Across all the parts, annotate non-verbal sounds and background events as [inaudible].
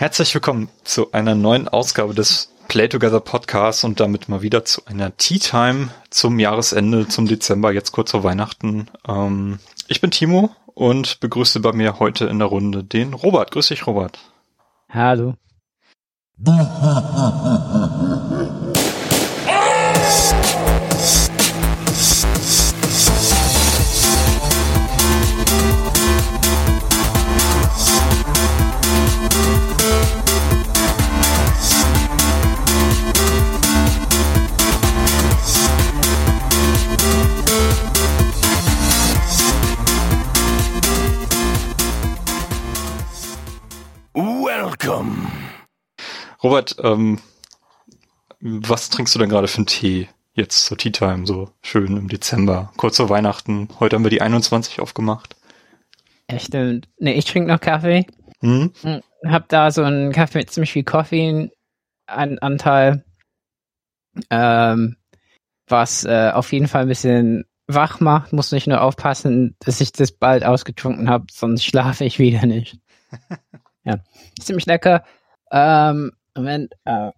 Herzlich willkommen zu einer neuen Ausgabe des Play Together Podcasts und damit mal wieder zu einer Tea Time zum Jahresende, zum Dezember, jetzt kurz vor Weihnachten. Ähm, ich bin Timo und begrüße bei mir heute in der Runde den Robert. Grüß dich, Robert. Hallo. [laughs] Robert, ähm, was trinkst du denn gerade für einen Tee jetzt zur Tea Time, so schön im Dezember, kurz vor Weihnachten? Heute haben wir die 21 aufgemacht. Ja, stimmt. Nee, ich trinke noch Kaffee. Hm? Hab da so einen Kaffee mit ziemlich viel Koffeinanteil, ähm, was äh, auf jeden Fall ein bisschen wach macht. Muss nicht nur aufpassen, dass ich das bald ausgetrunken habe, sonst schlafe ich wieder nicht. [laughs] ja, ziemlich lecker. Ähm, Moment, äh,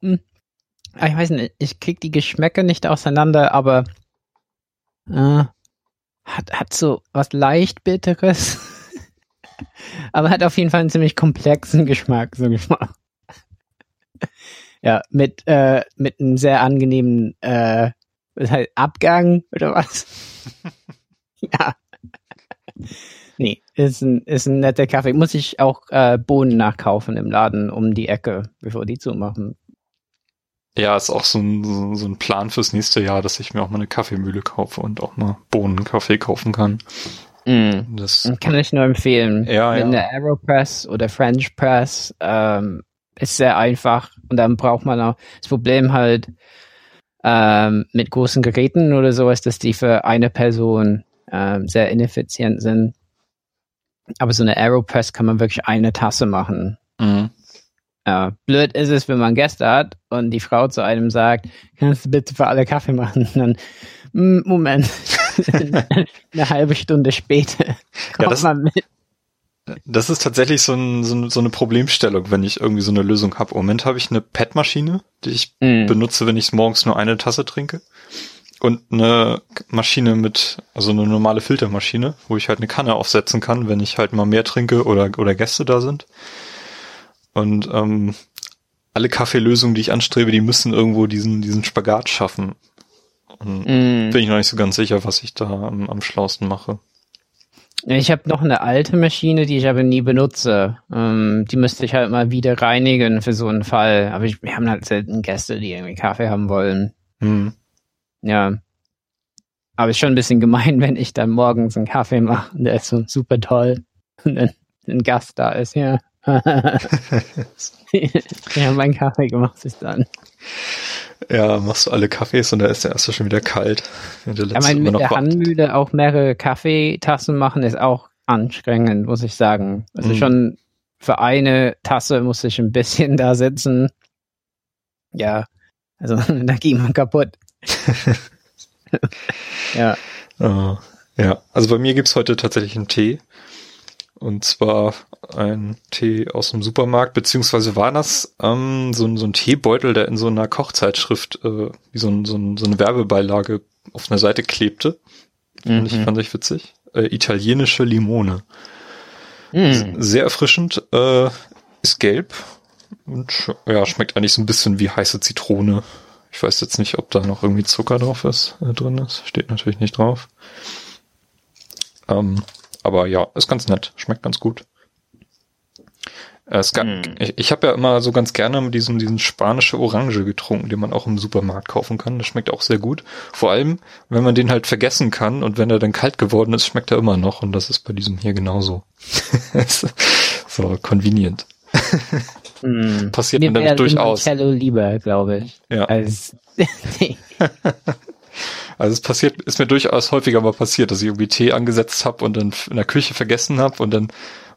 hm. Ah, ich weiß nicht, ich krieg die Geschmäcker nicht auseinander, aber äh, hat, hat so was leicht Bitteres. [laughs] aber hat auf jeden Fall einen ziemlich komplexen Geschmack, so Geschmack. ja, mit, äh, mit einem sehr angenehmen äh, Abgang oder was? [laughs] ja. Ist ein, ist ein netter Kaffee. Muss ich auch äh, Bohnen nachkaufen im Laden um die Ecke, bevor die zumachen. Ja, ist auch so ein, so ein Plan fürs nächste Jahr, dass ich mir auch mal eine Kaffeemühle kaufe und auch mal Bohnenkaffee kaufen kann. Mm. Das kann ich nur empfehlen. Ja, Mit ja. einer Aeropress oder French Press ähm, ist sehr einfach und dann braucht man auch das Problem halt ähm, mit großen Geräten oder so ist, dass die für eine Person ähm, sehr ineffizient sind. Aber so eine Aeropress kann man wirklich eine Tasse machen. Mhm. Ja, blöd ist es, wenn man Gäste hat und die Frau zu einem sagt, kannst du bitte für alle Kaffee machen? Und [laughs] dann, mm, Moment, [laughs] eine halbe Stunde später kommt Ja, das- man mit. Das ist tatsächlich so, ein, so, so eine Problemstellung, wenn ich irgendwie so eine Lösung habe. Im Moment habe ich eine PET-Maschine, die ich Mm. benutze, wenn ich morgens nur eine Tasse trinke. Und eine Maschine mit, also eine normale Filtermaschine, wo ich halt eine Kanne aufsetzen kann, wenn ich halt mal mehr trinke oder, oder Gäste da sind. Und ähm, alle Kaffeelösungen, die ich anstrebe, die müssen irgendwo diesen, diesen Spagat schaffen. Und Mm. bin ich noch nicht so ganz sicher, was ich da am, am schlausten mache. Ich habe noch eine alte Maschine, die ich aber nie benutze. Ähm, die müsste ich halt mal wieder reinigen für so einen Fall. Aber ich, wir haben halt selten Gäste, die irgendwie Kaffee haben wollen. Hm. Ja. Aber ist schon ein bisschen gemein, [laughs] wenn ich dann morgens einen Kaffee mache und der ist so super toll. Und dann ein Gast da ist, ja. [laughs] ja, mein Kaffee gemacht ist dann. Ja, machst du alle Kaffees und da ist der erste schon wieder kalt. Der Ja, mein, mit der. Handmühle auch mehrere Kaffeetassen machen ist auch anstrengend, muss ich sagen. Also Mhm. schon für eine Tasse muss ich ein bisschen [laughs] da sitzen. Ja, also da ging man kaputt. [laughs] ja. Äh, ja, also bei mir gibt's heute tatsächlich einen Tee. Und zwar ein Tee aus dem Supermarkt, beziehungsweise war das ähm, so, ein- so ein Teebeutel, der in so einer Kochzeitschrift äh, wie so, ein, so, ein, so eine Werbebeilage auf einer Seite klebte. Fand, ich, Mhm. fand ich witzig. Äh, italienische Limone. Mhm. Sehr erfrischend, äh, ist gelb und ja, schmeckt eigentlich so ein bisschen wie heiße Zitrone. Ich weiß jetzt nicht, ob da noch irgendwie Zucker drauf ist, äh, drin ist. Steht natürlich nicht drauf. Ähm, aber ja, ist ganz nett, schmeckt ganz gut. Äh, Es gab, Hm. Ich, ich habe ja immer so ganz gerne diesen, diesen spanische Orange getrunken, den man auch im Supermarkt kaufen kann. Das schmeckt auch sehr gut. Vor allem, wenn man den halt vergessen kann und wenn er dann kalt geworden ist, schmeckt er immer noch. Und das ist bei diesem hier genauso. [laughs] so, convenient. [laughs] Mhm. Passiert Mir wäre durchaus. Limoncello lieber, glaube ich. Ja. Als [laughs] [laughs] Also es passiert, ist mir durchaus häufiger mal passiert, dass ich irgendwie Tee angesetzt habe und dann in der Küche vergessen habe und dann,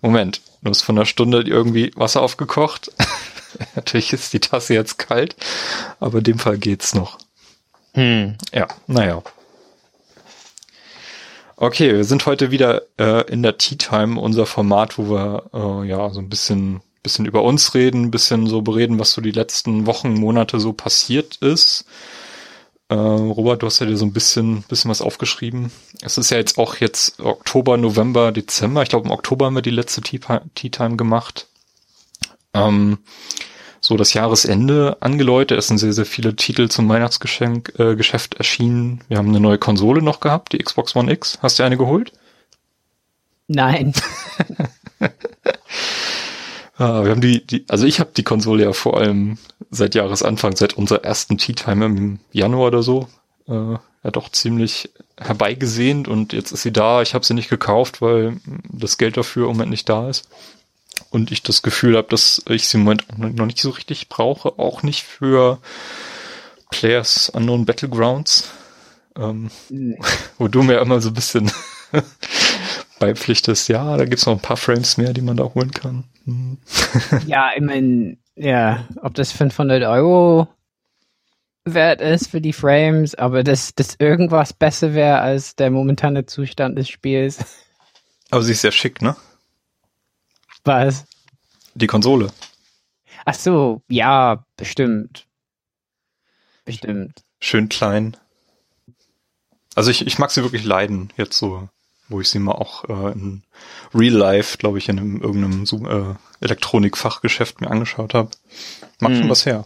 Moment, du hast von einer Stunde irgendwie Wasser aufgekocht. [laughs] Natürlich ist die Tasse jetzt kalt, aber in dem Fall geht's noch. hm. Ja, naja. Okay, wir sind heute wieder äh, in der Tea Time, unser Format, wo wir äh, ja so ein bisschen bisschen über uns reden, ein bisschen so bereden, was so die letzten Wochen, Monate so passiert ist. Äh, Robert, du hast ja dir so ein bisschen, bisschen was aufgeschrieben. Es ist ja jetzt auch jetzt Oktober, November, Dezember. Ich glaube, im Oktober haben wir die letzte Tea, Tea Time gemacht. Ähm, so das Jahresende angeläutet. Es sind sehr, sehr viele Titel zum Weihnachtsgeschenk äh, Geschäft erschienen. Wir haben eine neue Konsole noch gehabt, die Xbox One X. Hast du eine geholt? Nein. [laughs] Ah, wir haben die, die, also ich habe die Konsole ja vor allem seit Jahresanfang, seit unserer ersten Tea Time im Januar oder so, äh, ja doch ziemlich herbeigesehnt und jetzt ist sie da. Ich habe sie nicht gekauft, weil das Geld dafür im Moment nicht da ist. Und ich das Gefühl habe, dass ich sie im Moment noch nicht so richtig brauche, auch nicht für Players Unknown Battlegrounds, ähm, nee. wo du mir immer so ein bisschen beipflichtest, ja, da gibt's noch ein paar Frames mehr, die man da holen kann. Hm. ja, ich meine, ja, ob das 500 Euro wert ist für die Frames, aber dass das irgendwas besser wäre als der momentane Zustand des Spiels. Aber sie ist sehr schick, ne? Was? Die Konsole. Ach so, ja, bestimmt. Bestimmt. Schön klein. Also ich, ich mag sie wirklich leiden, jetzt so wo ich sie mal auch äh, in Real Life, glaube ich, in einem, irgendeinem äh, Elektronikfachgeschäft mir angeschaut habe. Macht mhm. schon was her.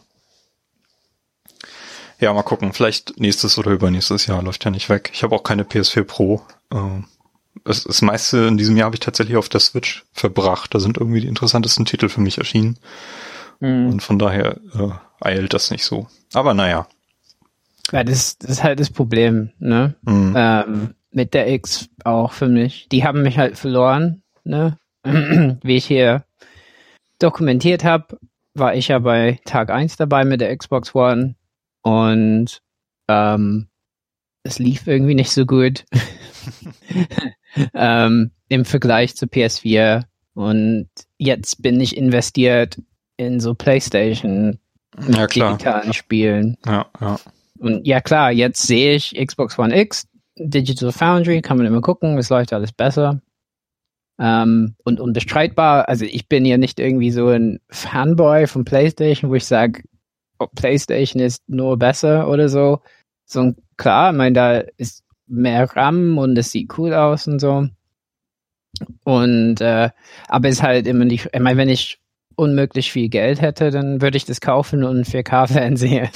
Ja, mal gucken. Vielleicht nächstes oder übernächstes Jahr läuft ja nicht weg. Ich habe auch keine PS4 Pro. Äh, das, das meiste in diesem Jahr habe ich tatsächlich auf der Switch verbracht. Da sind irgendwie die interessantesten Titel für mich erschienen. Mhm. Und von daher äh, eilt das nicht so. Aber naja. Ja, das, das ist halt das Problem, ne? Mhm. Ähm, mit der X auch für mich. Die haben mich halt verloren, ne? [clears throat] Wie ich hier dokumentiert habe, war ich ja bei Tag 1 dabei mit der Xbox One und ähm, es lief irgendwie nicht so gut [laughs] [laughs] ähm, im Vergleich zu PS4 und jetzt bin ich investiert in so PlayStation ja, klar. digitalen Spielen. Ja, ja. Und ja klar, jetzt sehe ich Xbox One X, Digital Foundry, kann man immer gucken, es läuft alles besser. Ähm, und unbestreitbar, also ich bin ja nicht irgendwie so ein Fanboy von PlayStation, wo ich sage, oh, PlayStation ist nur besser oder so. So klar, ich meine, da ist mehr RAM und es sieht cool aus und so. Und äh, aber es ist halt immer nicht, ich meine, wenn ich unmöglich viel Geld hätte, dann würde ich das kaufen und 4K-Fernseher.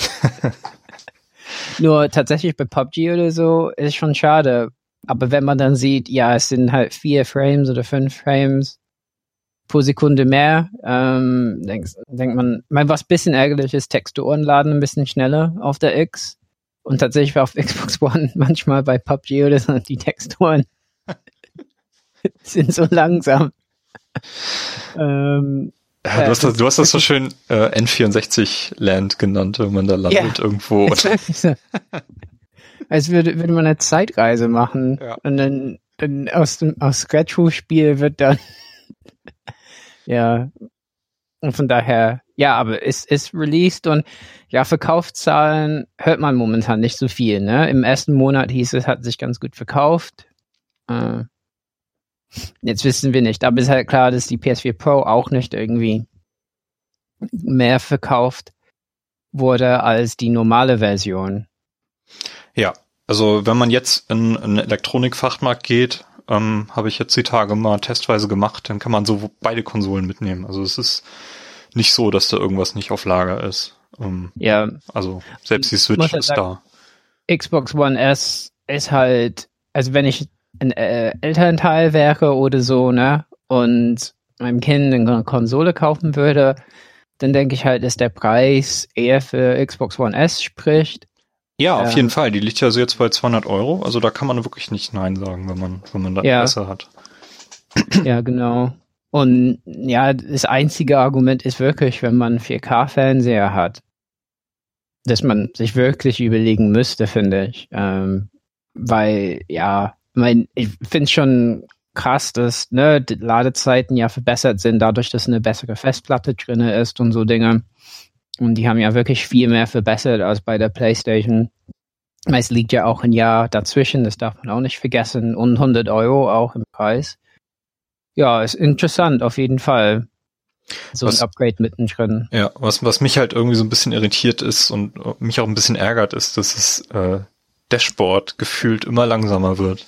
[laughs] Nur tatsächlich bei PUBG oder so ist schon schade. Aber wenn man dann sieht, ja, es sind halt vier Frames oder fünf Frames pro Sekunde mehr, ähm, denkt, denkt man, mein, was bisschen ärgerlich ist, Texturen laden ein bisschen schneller auf der X. Und tatsächlich auf [laughs] Xbox One manchmal bei PUBG oder so, die Texturen [laughs] sind so langsam. ähm, ja, du, hast das, du hast das so schön äh, N64-Land genannt, wenn man da landet ja, irgendwo. [laughs] Als würde, würde man eine Zeitreise machen. Ja. Und dann, dann aus dem aus Scratch-Spiel wird dann [laughs] ja. Und von daher, ja, aber es ist released und ja, Verkaufszahlen hört man momentan nicht so viel. Ne? Im ersten Monat hieß es, hat sich ganz gut verkauft. Äh, Jetzt wissen wir nicht, aber es ist halt klar, dass die PS4 Pro auch nicht irgendwie mehr verkauft wurde als die normale Version. Ja, also wenn man jetzt in einen Elektronikfachmarkt geht, ähm, habe ich jetzt die Tage mal testweise gemacht, dann kann man so beide Konsolen mitnehmen. Also es ist nicht so, dass da irgendwas nicht auf Lager ist. Ähm, ja. Also selbst die Switch ist sagen, da. Xbox One S ist halt, also wenn ich ein äh, Elternteil wäre oder so, ne, und meinem Kind eine Konsole kaufen würde, dann denke ich halt, dass der Preis eher für Xbox One S spricht. Ja, auf ähm, jeden Fall. Die liegt ja so jetzt bei 200 Euro. Also da kann man wirklich nicht Nein sagen, wenn man, wenn man da ja. Interesse hat. Ja, genau. Und ja, das einzige Argument ist wirklich, wenn man 4K-Fernseher hat, dass man sich wirklich überlegen müsste, finde ich. Ähm, weil, ja, mein, ich finde es schon krass, dass ne, die Ladezeiten ja verbessert sind, dadurch, dass eine bessere Festplatte drin ist und so Dinge. Und die haben ja wirklich viel mehr verbessert als bei der PlayStation. Es liegt ja auch ein Jahr dazwischen, das darf man auch nicht vergessen, und 100 Euro auch im Preis. Ja, ist interessant auf jeden Fall. So was, ein Upgrade mittendrin. Ja, was, was mich halt irgendwie so ein bisschen irritiert ist und mich auch ein bisschen ärgert, ist, dass das äh, Dashboard gefühlt immer langsamer wird.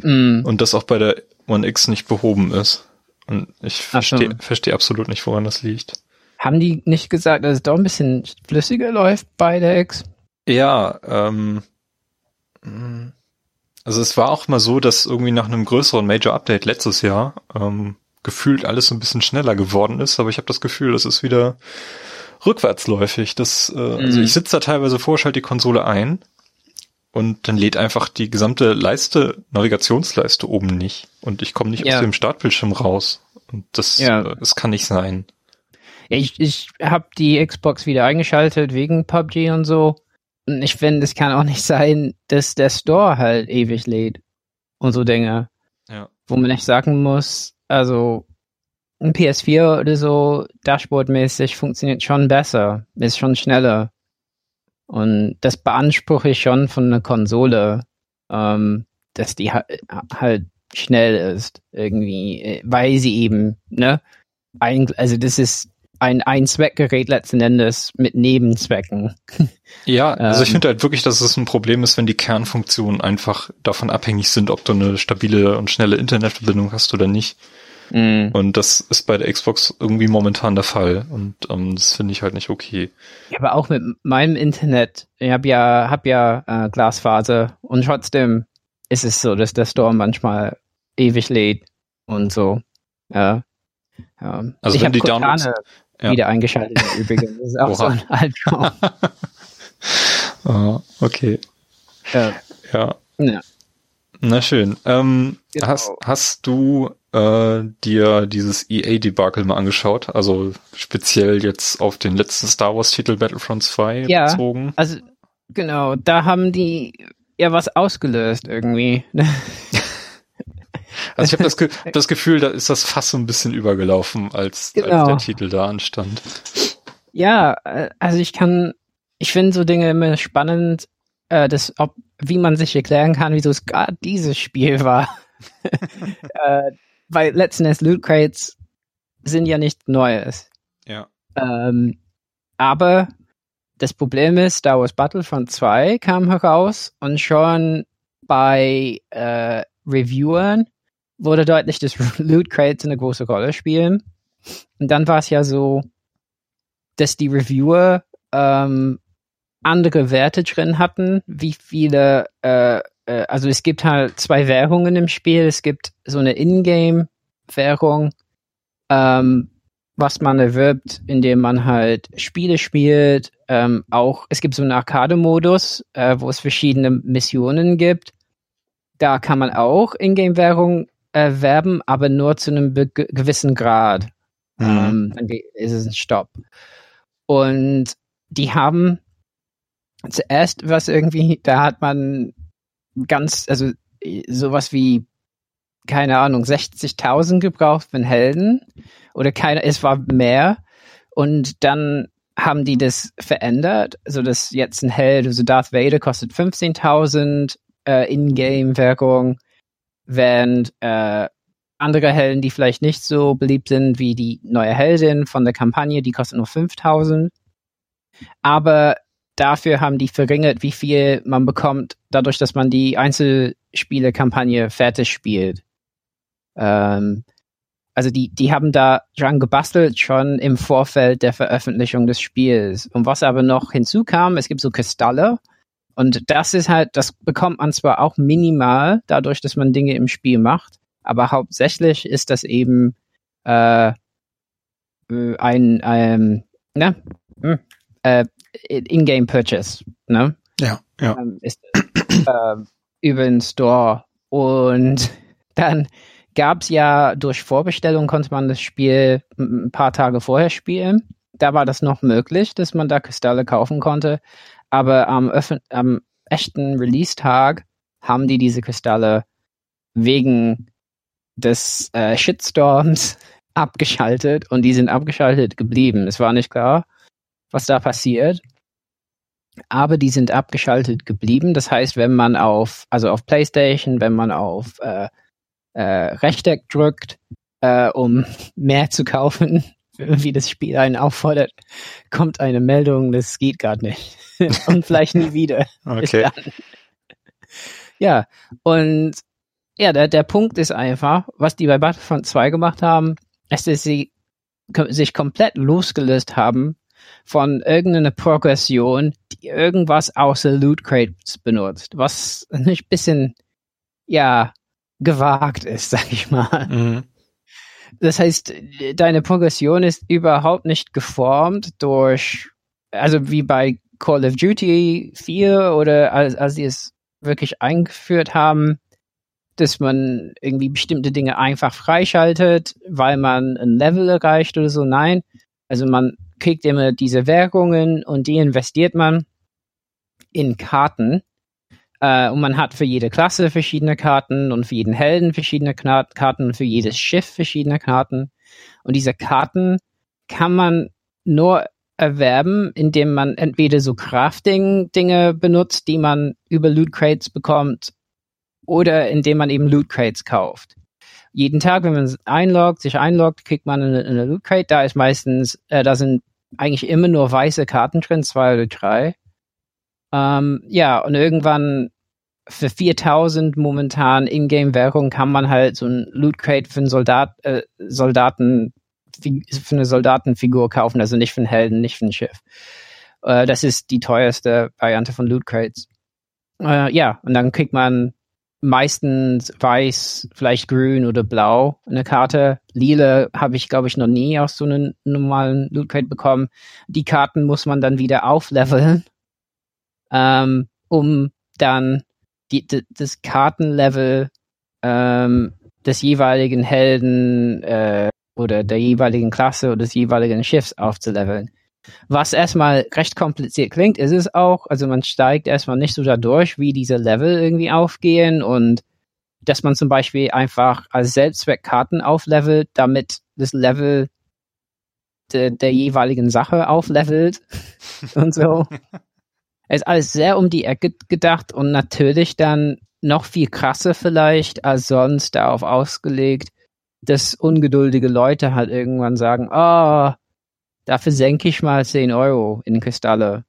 Mm. Und das auch bei der One X nicht behoben ist. Und ich verstehe versteh absolut nicht, woran das liegt. Haben die nicht gesagt, dass es doch ein bisschen flüssiger läuft bei der X? Ja, ähm, also es war auch mal so, dass irgendwie nach einem größeren Major Update letztes Jahr ähm, gefühlt alles so ein bisschen schneller geworden ist, aber ich habe das Gefühl, das ist wieder rückwärtsläufig. Das, äh, also mhm. Also ich sitze da teilweise vor, schalte die Konsole ein und dann lädt einfach die gesamte Leiste, Navigationsleiste oben nicht und ich komme nicht ja. aus dem Startbildschirm raus. Und das, ja. das kann nicht sein. Ja, ich ich habe die Xbox wieder eingeschaltet wegen PUBG und so. Und ich finde, es kann auch nicht sein, dass der Store halt ewig lädt. Und so Dinge. Ja. Wo man nicht sagen muss, also ein PS4 oder so, Dashboard-mäßig funktioniert schon besser, ist schon schneller. Und das beanspruche ich schon von einer Konsole, ähm, dass die ha halt schnell ist, irgendwie, weil sie eben, ne, ein, also das ist ein Ein-Zweck-Gerät letzten Endes mit Nebenzwecken. Ja, [laughs] also ich ähm. finde halt wirklich, dass es ein Problem ist, wenn die Kernfunktionen einfach davon abhängig sind, ob du eine stabile und schnelle Internetverbindung hast oder nicht. Mm. Und das ist bei der Xbox irgendwie momentan der Fall. Und ähm, das finde ich halt nicht okay. Ja, aber auch mit meinem Internet. Ich habe ja, hab ja äh, Glasfaser und trotzdem ist es so, dass der Store manchmal ewig lädt und so. Ja. ja. Also ich wenn die Downloads ja. wieder eingeschaltet übrigens. Das ist auch so ein Albtraum. oh, [laughs] okay. Ja. ja. ja. Na schön. Ähm, genau. hast, hast du äh, dir dieses EA-Debakel mal angeschaut? Also speziell jetzt auf den letzten Star Wars-Titel Battlefront 2 ja, bezogen? Also genau, da haben die ja was ausgelöst irgendwie. [laughs] Also ich habe das, Ge das, Gefühl, da ist das fast so ein bisschen übergelaufen, als, genau. als der Titel da anstand. Ja, äh, also ich kann, ich finde so Dinge immer spannend, äh, das, ob, wie man sich erklären kann, wieso es gerade dieses Spiel war. [laughs] äh, weil letzten Endes Loot Crates sind ja nicht Neues. Ja. Ähm, aber das Problem ist, Star Wars Battlefront 2 kam heraus und schon bei äh, Reviewern wurde deutlich, dass [laughs] Loot Crates eine große Rolle spielen. Und dann war es ja so, dass die Reviewer ähm, andere Werte drin hatten, wie viele, äh, äh, also es gibt halt zwei Währungen im Spiel. Es gibt so eine Ingame-Währung, ähm, was man erwirbt, indem man halt Spiele spielt. Ähm, auch es gibt so einen Arcade-Modus, äh, wo es verschiedene Missionen gibt. Da kann man auch Ingame-Währung erwerben, aber nur zu einem gewissen Grad. Mhm. Ähm, dann ist es ein Stopp. Und die haben zuerst was irgendwie, da hat man ganz, also sowas wie, keine Ahnung, 60.000 gebraucht für einen Helden oder keine, es war mehr. Und dann haben die das verändert, so dass jetzt ein Held, also Darth Vader kostet 15.000 äh, Ingame-Währung während äh, andere Helden, die vielleicht nicht so beliebt sind wie die neue Heldin von der Kampagne, die kostet nur 5000. Aber dafür haben die verringert, wie viel man bekommt, dadurch, dass man die Einzelspiele-Kampagne fertig spielt. Ähm, also die, die haben da dran gebastelt schon im Vorfeld der Veröffentlichung des Spiels. Und was aber noch hinzukam, es gibt so Kristalle, und das ist halt, das bekommt man zwar auch minimal, dadurch, dass man Dinge im Spiel macht, aber hauptsächlich ist das eben äh, äh ein, ähm, ne? Hm, äh, In-Game Purchase, ne? Ja, ja. Ähm, ist, äh, über den Store. Und [laughs] dann gab es ja durch Vorbestellung konnte man das Spiel ein paar Tage vorher spielen. Da war das noch möglich, dass man da Kristalle kaufen konnte aber am, am echten Release-Tag haben die diese Kristalle wegen des äh, Shitstorms [laughs] abgeschaltet und die sind abgeschaltet geblieben. Es war nicht klar, was da passiert. aber die sind abgeschaltet geblieben. Das heißt, wenn man auf, also auf PlayStation, wenn man auf äh, äh, Rechteck drückt, äh, um [laughs] mehr zu kaufen, [laughs] wie das Spiel einen auffordert, kommt eine Meldung, das geht gar nicht. [laughs] und vielleicht nie wieder. Okay. Ja, und ja, der, der Punkt ist einfach, was die bei Battlefront 2 gemacht haben, ist, dass sie sich komplett losgelöst haben von irgendeiner Progression, die irgendwas außer Loot Crates benutzt, was ein bisschen, ja, gewagt ist, [laughs] sag ich mal. Mhm. Das heißt, deine Progression ist überhaupt nicht geformt durch, also wie bei Call of Duty 4 oder als, als sie es wirklich eingeführt haben, dass man irgendwie bestimmte Dinge einfach freischaltet, weil man ein Level erreicht oder so. Nein. Also man kriegt immer diese Währungen und die investiert man in Karten. Äh, und man hat für jede Klasse verschiedene Karten und für jeden Helden verschiedene Karten und für jedes Schiff verschiedene Karten. Und diese Karten kann man nur erwerben, indem man entweder so Crafting-Dinge benutzt, die man über Loot Crates bekommt, oder indem man eben Loot Crates kauft. Jeden Tag, wenn man einloggt, sich einloggt, kriegt man eine, eine Loot Crate. Da ist meistens, äh, da sind eigentlich immer nur weiße Karten drin, zwei oder drei. Ähm, ja, und irgendwann für 4000 momentan Ingame-Währung kann man halt so ein Loot Crate für einen Soldat, äh, Soldaten, für eine Soldatenfigur kaufen, also nicht für einen Helden, nicht für ein Schiff. Äh, das ist die teuerste Variante von Loot Crates. Äh, ja, und dann kriegt man meistens weiß, vielleicht grün oder blau eine Karte. Lila habe ich, glaube ich, noch nie aus so einem normalen Loot Crate bekommen. Die Karten muss man dann wieder aufleveln, ähm, um dann die, die, das Kartenlevel ähm, des jeweiligen Helden äh, oder der jeweiligen Klasse oder des jeweiligen Schiffs aufzuleveln. Was erstmal recht kompliziert klingt, ist es auch. Also man steigt erstmal nicht so dadurch, wie diese Level irgendwie aufgehen und dass man zum Beispiel einfach als Selbstzweck Karten auflevelt, damit das Level de, der jeweiligen Sache auflevelt [laughs] und so. Es ist alles sehr um die Ecke gedacht und natürlich dann noch viel krasser vielleicht als sonst darauf ausgelegt, dass ungeduldige Leute halt irgendwann sagen, oh, dafür senke ich mal 10 Euro in Kristalle.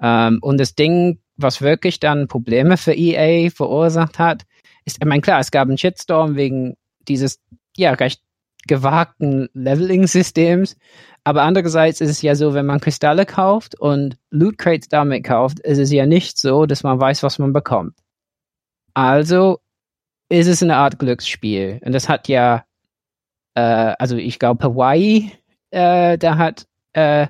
Ähm, und das Ding, was wirklich dann Probleme für EA verursacht hat, ist, ich meine, klar, es gab einen Shitstorm wegen dieses, ja, recht gewagten Leveling-Systems. Aber andererseits ist es ja so, wenn man Kristalle kauft und Loot Crates damit kauft, ist es ja nicht so, dass man weiß, was man bekommt. Also ist es eine Art Glücksspiel. Und das hat ja, äh, also ich glaube, Hawaii äh, da hat äh,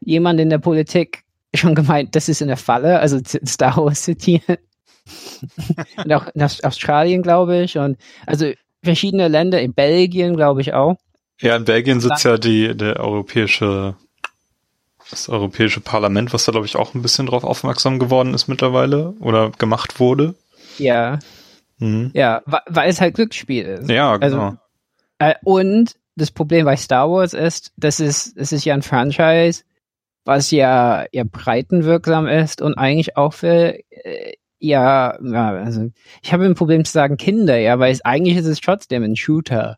jemand in der Politik schon gemeint, das ist eine Falle, also Star Wars [laughs] zitiert. und auch in Australien, glaube ich. Und also verschiedene Länder, in Belgien, glaube ich auch. Ja, in Belgien sitzt ja die, der europäische, das europäische Parlament, was da, glaube ich, auch ein bisschen drauf aufmerksam geworden ist mittlerweile oder gemacht wurde. Ja. Mhm. Ja, weil es halt Glücksspiel ist. Ja, genau. Also, äh, und das Problem bei Star Wars ist, das ist, es ist ja ein Franchise, was ja, ja breitenwirksam ist und eigentlich auch für, äh, ja, ja, also ich habe ein Problem zu sagen Kinder, ja, weil es eigentlich ist es trotzdem ein Shooter.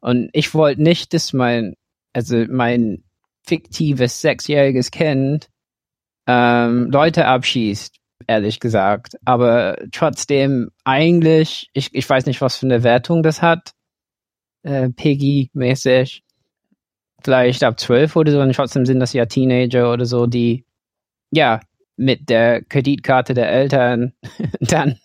Und ich wollte nicht, dass mein, also mein fiktives sechsjähriges Kind ähm, Leute abschießt, ehrlich gesagt. Aber trotzdem eigentlich, ich, ich weiß nicht, was für eine Wertung das hat äh, Peggy-mäßig. Vielleicht ab zwölf oder so, und trotzdem sind das ja Teenager oder so, die ja mit der Kreditkarte der Eltern [laughs] dann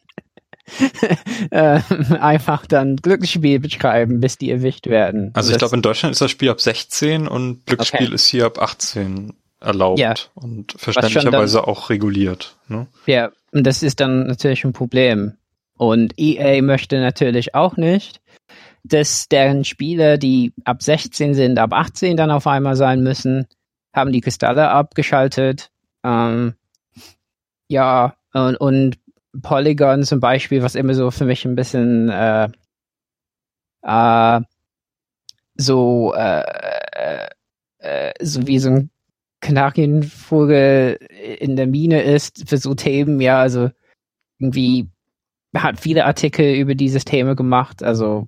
[laughs] äh, einfach dann Glücksspiel betreiben, bis die erwischt werden. Also ich glaube, in Deutschland ist das Spiel ab 16 und Glücksspiel okay. ist hier ab 18 erlaubt ja. und verständlicherweise dann, auch reguliert. Ne? Ja, und das ist dann natürlich ein Problem. Und EA möchte natürlich auch nicht, dass deren Spiele, die ab 16 sind, ab 18 dann auf einmal sein müssen, haben die Kristalle abgeschaltet. Ähm, ja, und, und Polygon zum Beispiel, was immer so für mich ein bisschen äh, äh, so, äh, äh, so wie so ein Kanarienvogel in der Mine ist für so Themen, ja, also irgendwie hat viele Artikel über dieses Thema gemacht, also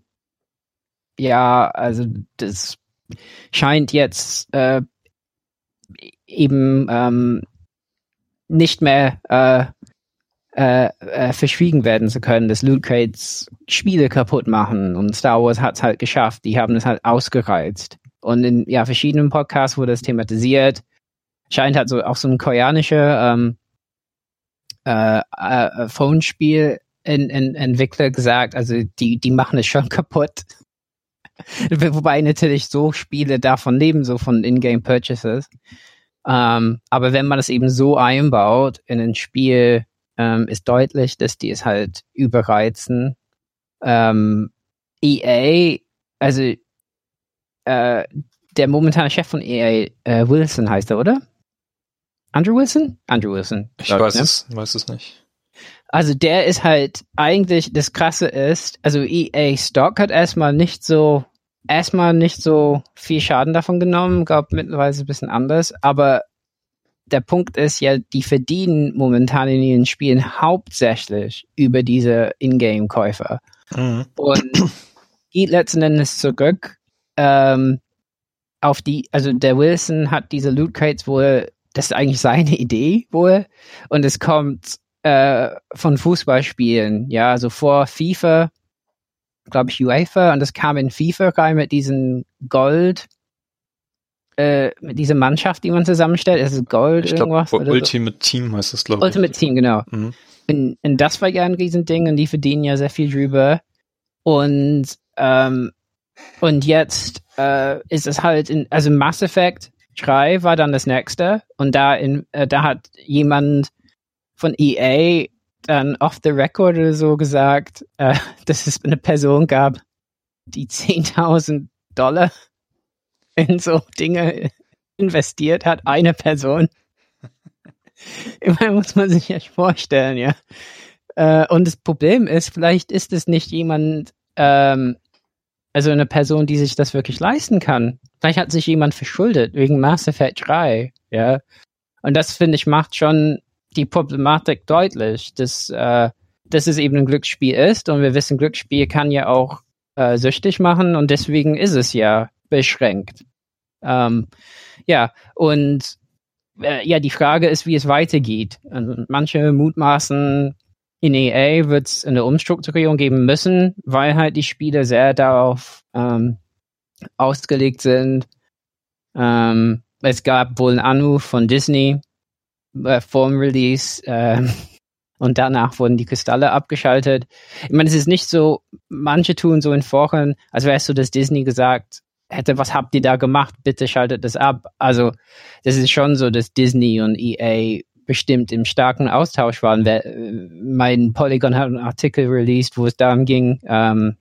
ja, also das scheint jetzt äh, eben ähm, nicht mehr äh, äh, äh, verschwiegen werden zu können, dass Loot Crates Spiele kaputt machen und Star Wars hat es halt geschafft, die haben es halt ausgereizt. Und in ja, verschiedenen Podcasts wurde es thematisiert. Scheint halt so auch so ein koreanischer ähm, äh, äh, Phone-Spiel in, in, Entwickler gesagt, also die, die machen es schon [laughs] kaputt. Wobei natürlich so Spiele davon leben, so von In-Game Purchases. Ähm, aber wenn man das eben so einbaut in ein Spiel, ähm, ist deutlich, dass die es halt überreizen. Ähm, EA, also äh, der momentane Chef von EA, äh, Wilson heißt er, oder? Andrew Wilson? Andrew Wilson. Ich weiß ne? es, weiß es nicht. Also der ist halt eigentlich, das Krasse ist, also EA Stock hat erstmal nicht so, erstmal nicht so viel Schaden davon genommen, gab mittlerweile ein bisschen anders, aber der Punkt ist ja, die verdienen momentan in ihren Spielen hauptsächlich über diese Ingame-Käufer. Mhm. Und geht letzten Endes zurück ähm, auf die, also der Wilson hat diese Loot Crates wohl, das ist eigentlich seine [laughs] Idee wohl, und es kommt äh, von Fußballspielen, ja, also vor FIFA, glaube ich, UEFA, und das kam in FIFA rein mit diesem Gold, äh, mit dieser Mannschaft, die man zusammenstellt. Es ist Gold, ich irgendwas. Glaub, Ultimate so. Team heißt es, glaube ich. Ultimate Team, genau. Mhm. Und, und, das war ja ein Riesending und die verdienen ja sehr viel drüber. Und, ähm, und jetzt äh, ist es halt, in, also Mass Effect 3 war dann das nächste und da, in, äh, da hat jemand von EA dann off the record oder so gesagt, äh, [laughs] dass es eine Person gab, die [laughs] 10.000 Dollar in so Dinge investiert hat, eine Person. [laughs] Immer muss man sich ja vorstellen, ja. Äh, und das Problem ist, vielleicht ist es nicht jemand, ähm, also eine Person, die sich das wirklich leisten kann. Vielleicht hat sich jemand verschuldet wegen Mass Effect 3, ja. Und das, finde ich, macht schon die Problematik deutlich, dass, äh, dass es eben ein Glücksspiel ist und wir wissen, Glücksspiel kann ja auch äh, süchtig machen und deswegen ist es ja beschränkt. Ähm, ja, und äh, ja, die Frage ist, wie es weitergeht. Also manche mutmaßen, in EA wird es eine Umstrukturierung geben müssen, weil halt die Spiele sehr darauf ähm, ausgelegt sind. Ähm, es gab wohl einen Anruf von Disney, äh, vor dem Release äh, und danach wurden die Kristalle abgeschaltet. Ich meine, es ist nicht so, manche tun so in Foren, als wäre es so, dass Disney gesagt hätte, was habt ihr da gemacht, bitte schaltet das ab. Also das ist schon so, dass Disney und EA bestimmt im starken Austausch waren. Mein Polygon hat einen Artikel released, wo es darum ging, ähm,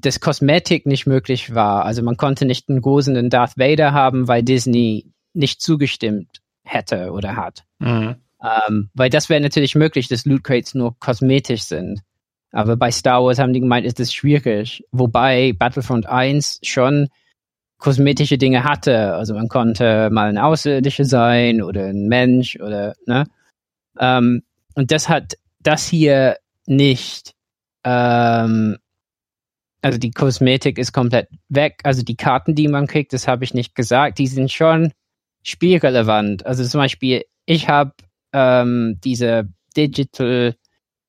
dass Kosmetik nicht möglich war. Also man konnte nicht einen großen Darth Vader haben, weil Disney nicht zugestimmt hätte oder hat. Mhm. Ähm, weil das wäre natürlich möglich, dass Loot Crates nur kosmetisch sind. Aber bei Star Wars haben die gemeint, ist das schwierig. Wobei Battlefront 1 schon kosmetische Dinge hatte. Also man konnte mal ein Außerirdischer sein oder ein Mensch oder, ne? Ähm, und das hat das hier nicht. Ähm, also die Kosmetik ist komplett weg. Also die Karten, die man kriegt, das habe ich nicht gesagt, die sind schon spielrelevant. Also zum Beispiel, ich habe ähm, diese Digital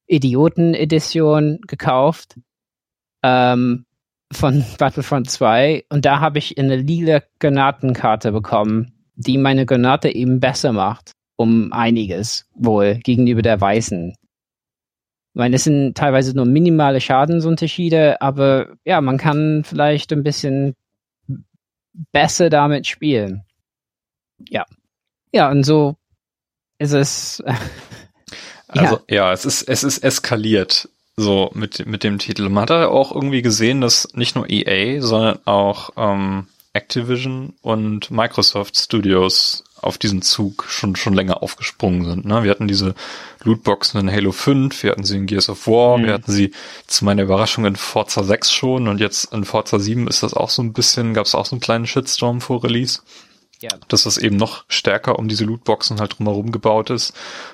Idioten Edition gekauft ähm, von [laughs] Battlefront 2 und da habe ich eine lila Granatenkarte bekommen, die meine Granate eben besser macht. Um einiges wohl gegenüber der weißen. Ich meine, es sind teilweise nur minimale Schadensunterschiede, aber ja, man kann vielleicht ein bisschen besser damit spielen ja. Ja, und so ist es. [laughs] also ja. ja, es ist es ist eskaliert so mit mit dem Titel. Man hat ja auch irgendwie gesehen, dass nicht nur EA, sondern auch ähm, Activision und Microsoft Studios auf diesen Zug schon schon länger aufgesprungen sind. Ne? Wir hatten diese Lootboxen in Halo 5, wir hatten sie in Gears of War, mhm. wir hatten sie zu meiner Überraschung in Forza 6 schon und jetzt in Forza 7 ist das auch so ein bisschen, gab es auch so einen kleinen Shitstorm vor Release. Ja. Dass das eben noch stärker um diese Lootboxen halt drumherum gebaut ist.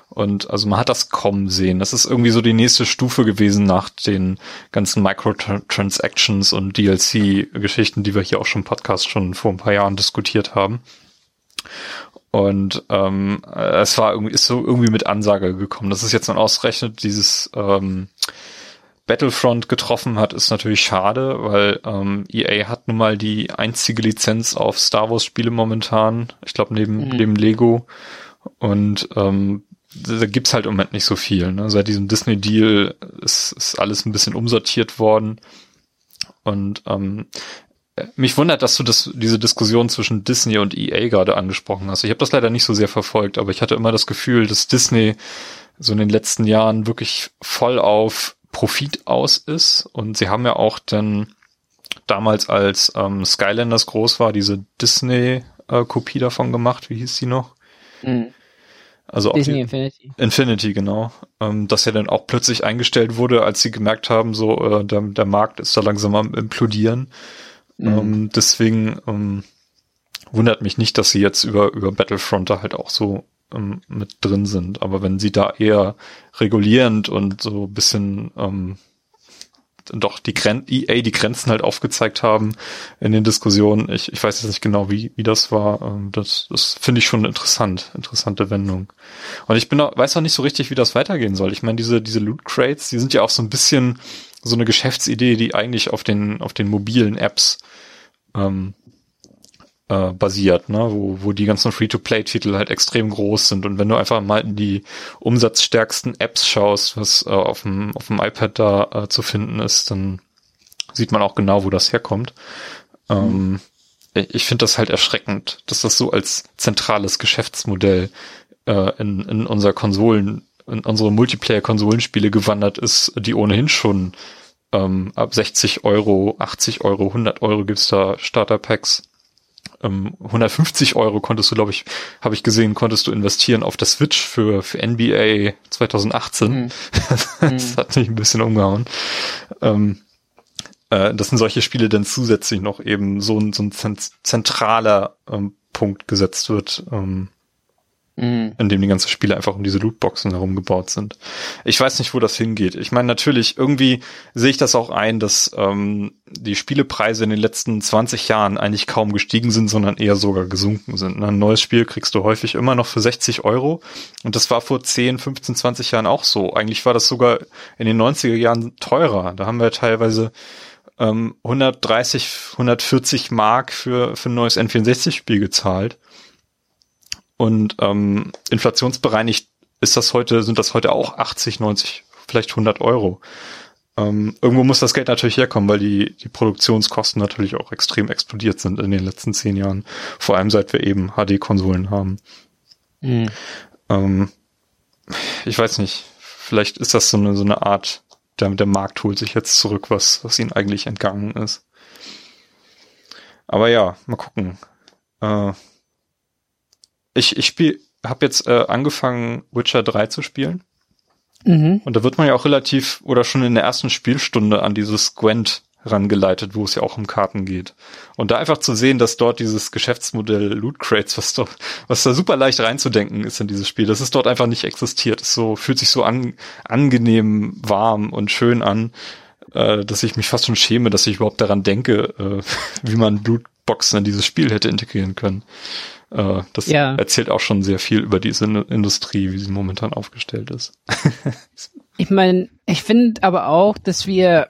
Und also man hat das kommen sehen. Das ist irgendwie so die nächste Stufe gewesen nach den ganzen Microtransactions und DLC-Geschichten, die wir hier auch schon im Podcast schon vor ein paar Jahren diskutiert haben. Und ähm, es war irgendwie, ist so irgendwie mit Ansage gekommen. Das ist jetzt dann ausgerechnet dieses ähm, Battlefront getroffen hat, ist natürlich schade, weil ähm, EA hat nun mal die einzige Lizenz auf Star Wars Spiele momentan. Ich glaube neben mhm. dem Lego und ähm, da gibt's halt im Moment nicht so viel. Ne? Seit diesem Disney Deal ist, ist alles ein bisschen umsortiert worden und ähm, mich wundert, dass du das, diese Diskussion zwischen Disney und EA gerade angesprochen hast. Ich habe das leider nicht so sehr verfolgt, aber ich hatte immer das Gefühl, dass Disney so in den letzten Jahren wirklich voll auf Profit aus ist. Und sie haben ja auch dann damals, als ähm, Skylanders groß war, diese Disney-Kopie äh, davon gemacht. Wie hieß die noch? Mhm. Also Disney die, Infinity. Infinity, genau. Ähm, dass ja dann auch plötzlich eingestellt wurde, als sie gemerkt haben, so äh, der, der Markt ist da langsam am implodieren. Mhm. Ähm, deswegen ähm, wundert mich nicht, dass sie jetzt über, über Battlefront da halt auch so ähm, mit drin sind. Aber wenn sie da eher regulierend und so ein bisschen ähm, doch die Gren EA die Grenzen halt aufgezeigt haben in den Diskussionen. Ich, ich weiß jetzt nicht genau, wie, wie das war. Ähm, das, das finde ich schon interessant, interessante Wendung. Und ich bin auch, weiß auch nicht so richtig, wie das weitergehen soll. Ich meine, diese, diese Loot Crates, die sind ja auch so ein bisschen so eine Geschäftsidee, die eigentlich auf den, auf den mobilen Apps ähm, äh, basiert, ne? wo, wo die ganzen Free-to-Play-Titel halt extrem groß sind. Und wenn du einfach mal in die umsatzstärksten Apps schaust, was äh, auf, dem, auf dem iPad da äh, zu finden ist, dann sieht man auch genau, wo das herkommt. Ähm, ich finde das halt erschreckend, dass das so als zentrales Geschäftsmodell äh, in, in unser Konsolen, in unsere Multiplayer-Konsolenspiele gewandert ist, die ohnehin schon ähm, ab 60 Euro, 80 Euro, 100 Euro gibt's da Starter-Packs 150 ähm, Euro konntest du, glaube ich, habe ich gesehen, konntest du investieren auf der Switch für, für NBA 2018. Mhm. [laughs] das mhm. hat mich ein bisschen umgehauen. Ähm, äh, das sind solche Spiele, denn zusätzlich noch eben so ein, so ein zentraler ähm, Punkt gesetzt wird. Ähm, Mhm. in dem die ganzen Spiele einfach um diese Lootboxen herum gebaut sind. Ich weiß nicht, wo das hingeht. Ich meine, natürlich, irgendwie sehe ich das auch ein, dass ähm, die Spielepreise in den letzten 20 Jahren eigentlich kaum gestiegen sind, sondern eher sogar gesunken sind. Ein neues Spiel kriegst du häufig immer noch für 60 Euro und das war vor 10, 15, 20 Jahren auch so. Eigentlich war das sogar in den 90er Jahren teurer. Da haben wir teilweise ähm, 130, 140 Mark für, für ein neues N64-Spiel gezahlt. Und ähm, inflationsbereinigt ist das heute, sind das heute auch 80, 90, vielleicht 100 Euro. Ähm, irgendwo muss das Geld natürlich herkommen, weil die, die Produktionskosten natürlich auch extrem explodiert sind in den letzten zehn Jahren. Vor allem seit wir eben HD-Konsolen haben. Mhm. Ähm, ich weiß nicht. Vielleicht ist das so eine, so eine Art, der, der Markt holt sich jetzt zurück, was, was ihnen eigentlich entgangen ist. Aber ja, mal gucken. Äh, ich, ich spiel, habe jetzt äh, angefangen, Witcher 3 zu spielen. Mhm. Und da wird man ja auch relativ oder schon in der ersten Spielstunde an dieses Gwent rangeleitet, wo es ja auch um Karten geht. Und da einfach zu sehen, dass dort dieses Geschäftsmodell Loot Crates, was doch, was da super leicht reinzudenken ist in dieses Spiel, das ist dort einfach nicht existiert. Es so, fühlt sich so an, angenehm, warm und schön an, äh, dass ich mich fast schon schäme, dass ich überhaupt daran denke, äh, [laughs] wie man Lootboxen in dieses Spiel hätte integrieren können. Äh, das ja. erzählt auch schon sehr viel über diese Industrie, wie sie momentan aufgestellt ist. [laughs] ich meine, ich finde aber auch, dass wir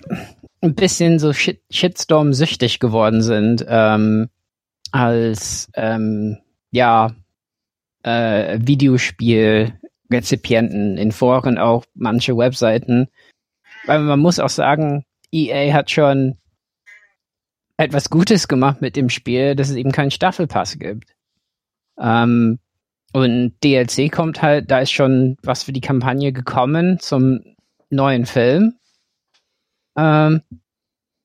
ein bisschen so Shit Shitstorm-süchtig geworden sind, ähm, als ähm, ja äh, Videospiel-Rezipienten in Foren, auch manche Webseiten. Weil man muss auch sagen, EA hat schon etwas Gutes gemacht mit dem Spiel, dass es eben keinen Staffelpass gibt. Ähm, und DLC kommt halt, da ist schon was für die Kampagne gekommen zum neuen Film. Ähm,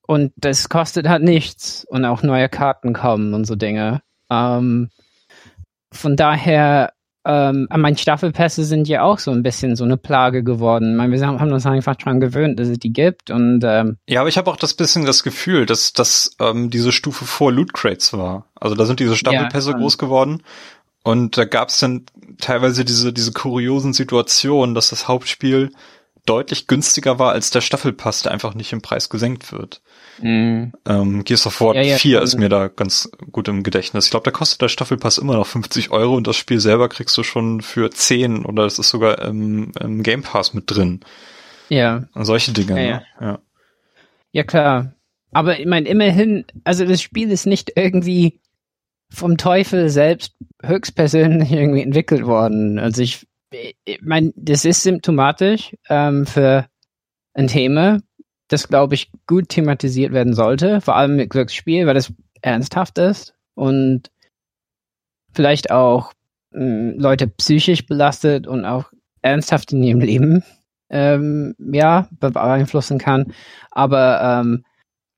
und das kostet halt nichts. Und auch neue Karten kommen und so Dinge. Ähm, von daher, ähm, meine Staffelpässe sind ja auch so ein bisschen so eine Plage geworden. Ich meine, wir haben uns einfach dran gewöhnt, dass es die gibt und ähm, ja, aber ich habe auch das bisschen das Gefühl, dass das ähm, diese Stufe vor Loot Crates war. Also da sind diese Staffelpässe ja, groß geworden und da gab es dann teilweise diese diese kuriosen Situationen, dass das Hauptspiel deutlich günstiger war als der Staffelpass, der einfach nicht im Preis gesenkt wird. Mhm. Ähm, Gears of War ja, ja, 4 ist mir da ganz gut im Gedächtnis. Ich glaube, da kostet der Staffelpass immer noch 50 Euro und das Spiel selber kriegst du schon für 10 oder es ist sogar im, im Game Pass mit drin. Ja. Und solche Dinge. Ja, ne? ja. ja klar. Aber ich meine, immerhin, also das Spiel ist nicht irgendwie vom Teufel selbst höchstpersönlich irgendwie entwickelt worden. Also ich, ich meine, das ist symptomatisch ähm, für ein Thema, das, glaube ich, gut thematisiert werden sollte, vor allem mit Glücksspiel, weil es ernsthaft ist und vielleicht auch mh, hm, Leute psychisch belastet und auch ernsthaft in ihrem Leben ähm, ja beeinflussen kann. Aber ähm,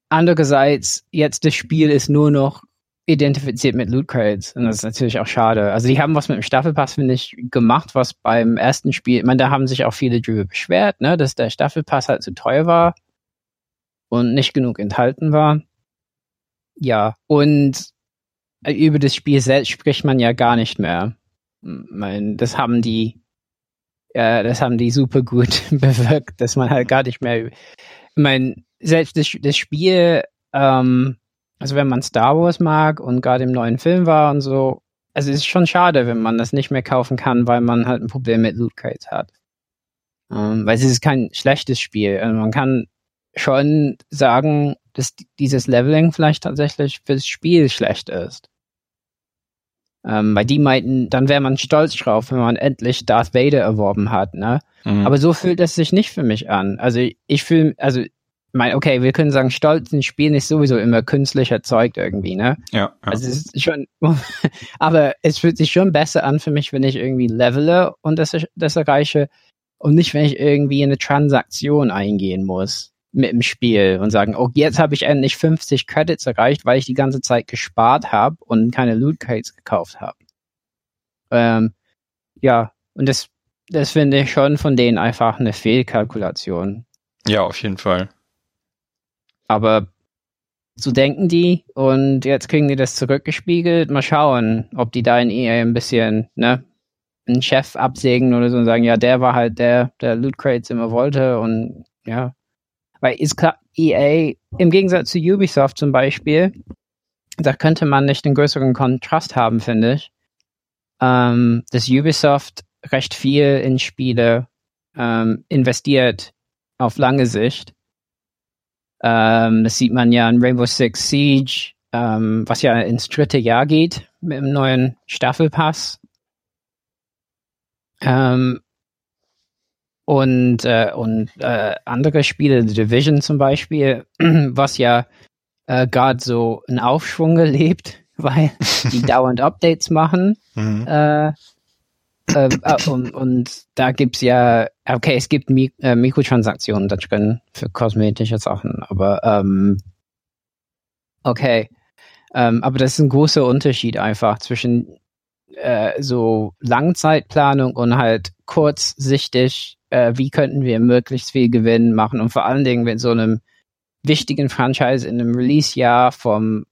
andererseits jetzt das Spiel ist nur noch identifiziert mit Loot Crates und das ist natürlich auch schade. Also die haben was mit dem Staffelpass finde ich gemacht, was beim ersten Spiel, ich meine, da haben sich auch viele drüber beschwert, ne, dass der Staffelpass halt zu teuer war und nicht genug enthalten war. Ja, und über das Spiel selbst spricht man ja gar nicht mehr. Mein, das haben die, ja, das haben die super gut [laughs] bewirkt, dass man halt gar nicht mehr, ich mein, selbst das, das Spiel, ähm, also wenn man Star Wars mag und gerade im neuen Film war und so, also es ist schon schade, wenn man das nicht mehr kaufen kann, weil man halt ein Problem mit Loot Crates hat. Ähm, weil es ist kein schlechtes Spiel. Also man kann schon sagen, dass dieses Leveling vielleicht tatsächlich fürs Spiel schlecht ist. Ähm, weil die meinten, dann wäre man stolz drauf, wenn man endlich Darth Vader erworben hat, ne? Mhm. Aber so fühlt es sich nicht für mich an. Also ich fühle, also mein, okay, wir können sagen, Stolz in Spielen ist sowieso immer künstlich erzeugt irgendwie, ne? Ja. ja. Also es ist schon, [laughs] aber es fühlt sich schon besser an für mich, wenn ich irgendwie levele und das, das erreiche und nicht, wenn ich irgendwie eine Transaktion eingehen muss mit dem Spiel und sagen, oh, jetzt habe ich endlich 50 Credits erreicht, weil ich die ganze Zeit gespart habe und keine Loot Crates gekauft habe. Ähm, ja, und das, das finde ich schon von denen einfach eine Fehlkalkulation. Ja, auf jeden Fall. Aber so denken die und jetzt kriegen die das zurückgespiegelt. Mal schauen, ob die da in EA ein bisschen, ne, einen Chef absägen oder so und sagen, ja, der war halt der, der Loot Crates immer wollte und ja, weil ist klar, EA, im Gegensatz zu Ubisoft zum Beispiel, da könnte man nicht einen größeren Kontrast haben, finde ich. Ähm, dass Ubisoft recht viel in Spiele ähm, investiert auf lange Sicht. Ähm, das sieht man ja in Rainbow Six Siege, ähm, was ja ins dritte Jahr geht mit dem neuen Staffelpass. Ähm, und, äh, und äh, andere Spiele, The Division zum Beispiel, [clears throat] was ja äh, gerade so einen Aufschwung erlebt, [laughs] weil die [laughs] dauernd Updates machen. Mhm. Äh, äh, äh, und, und da gibt's ja, okay, es gibt Mik äh, Mikrotransaktionen da drin für kosmetische Sachen, aber ähm, okay. Ähm, aber das ist ein großer Unterschied einfach zwischen äh, so Langzeitplanung und halt kurzsichtig äh, wie könnten wir möglichst viel Gewinn machen und vor allen Dingen mit so einem wichtigen Franchise in einem Release-Jahr vom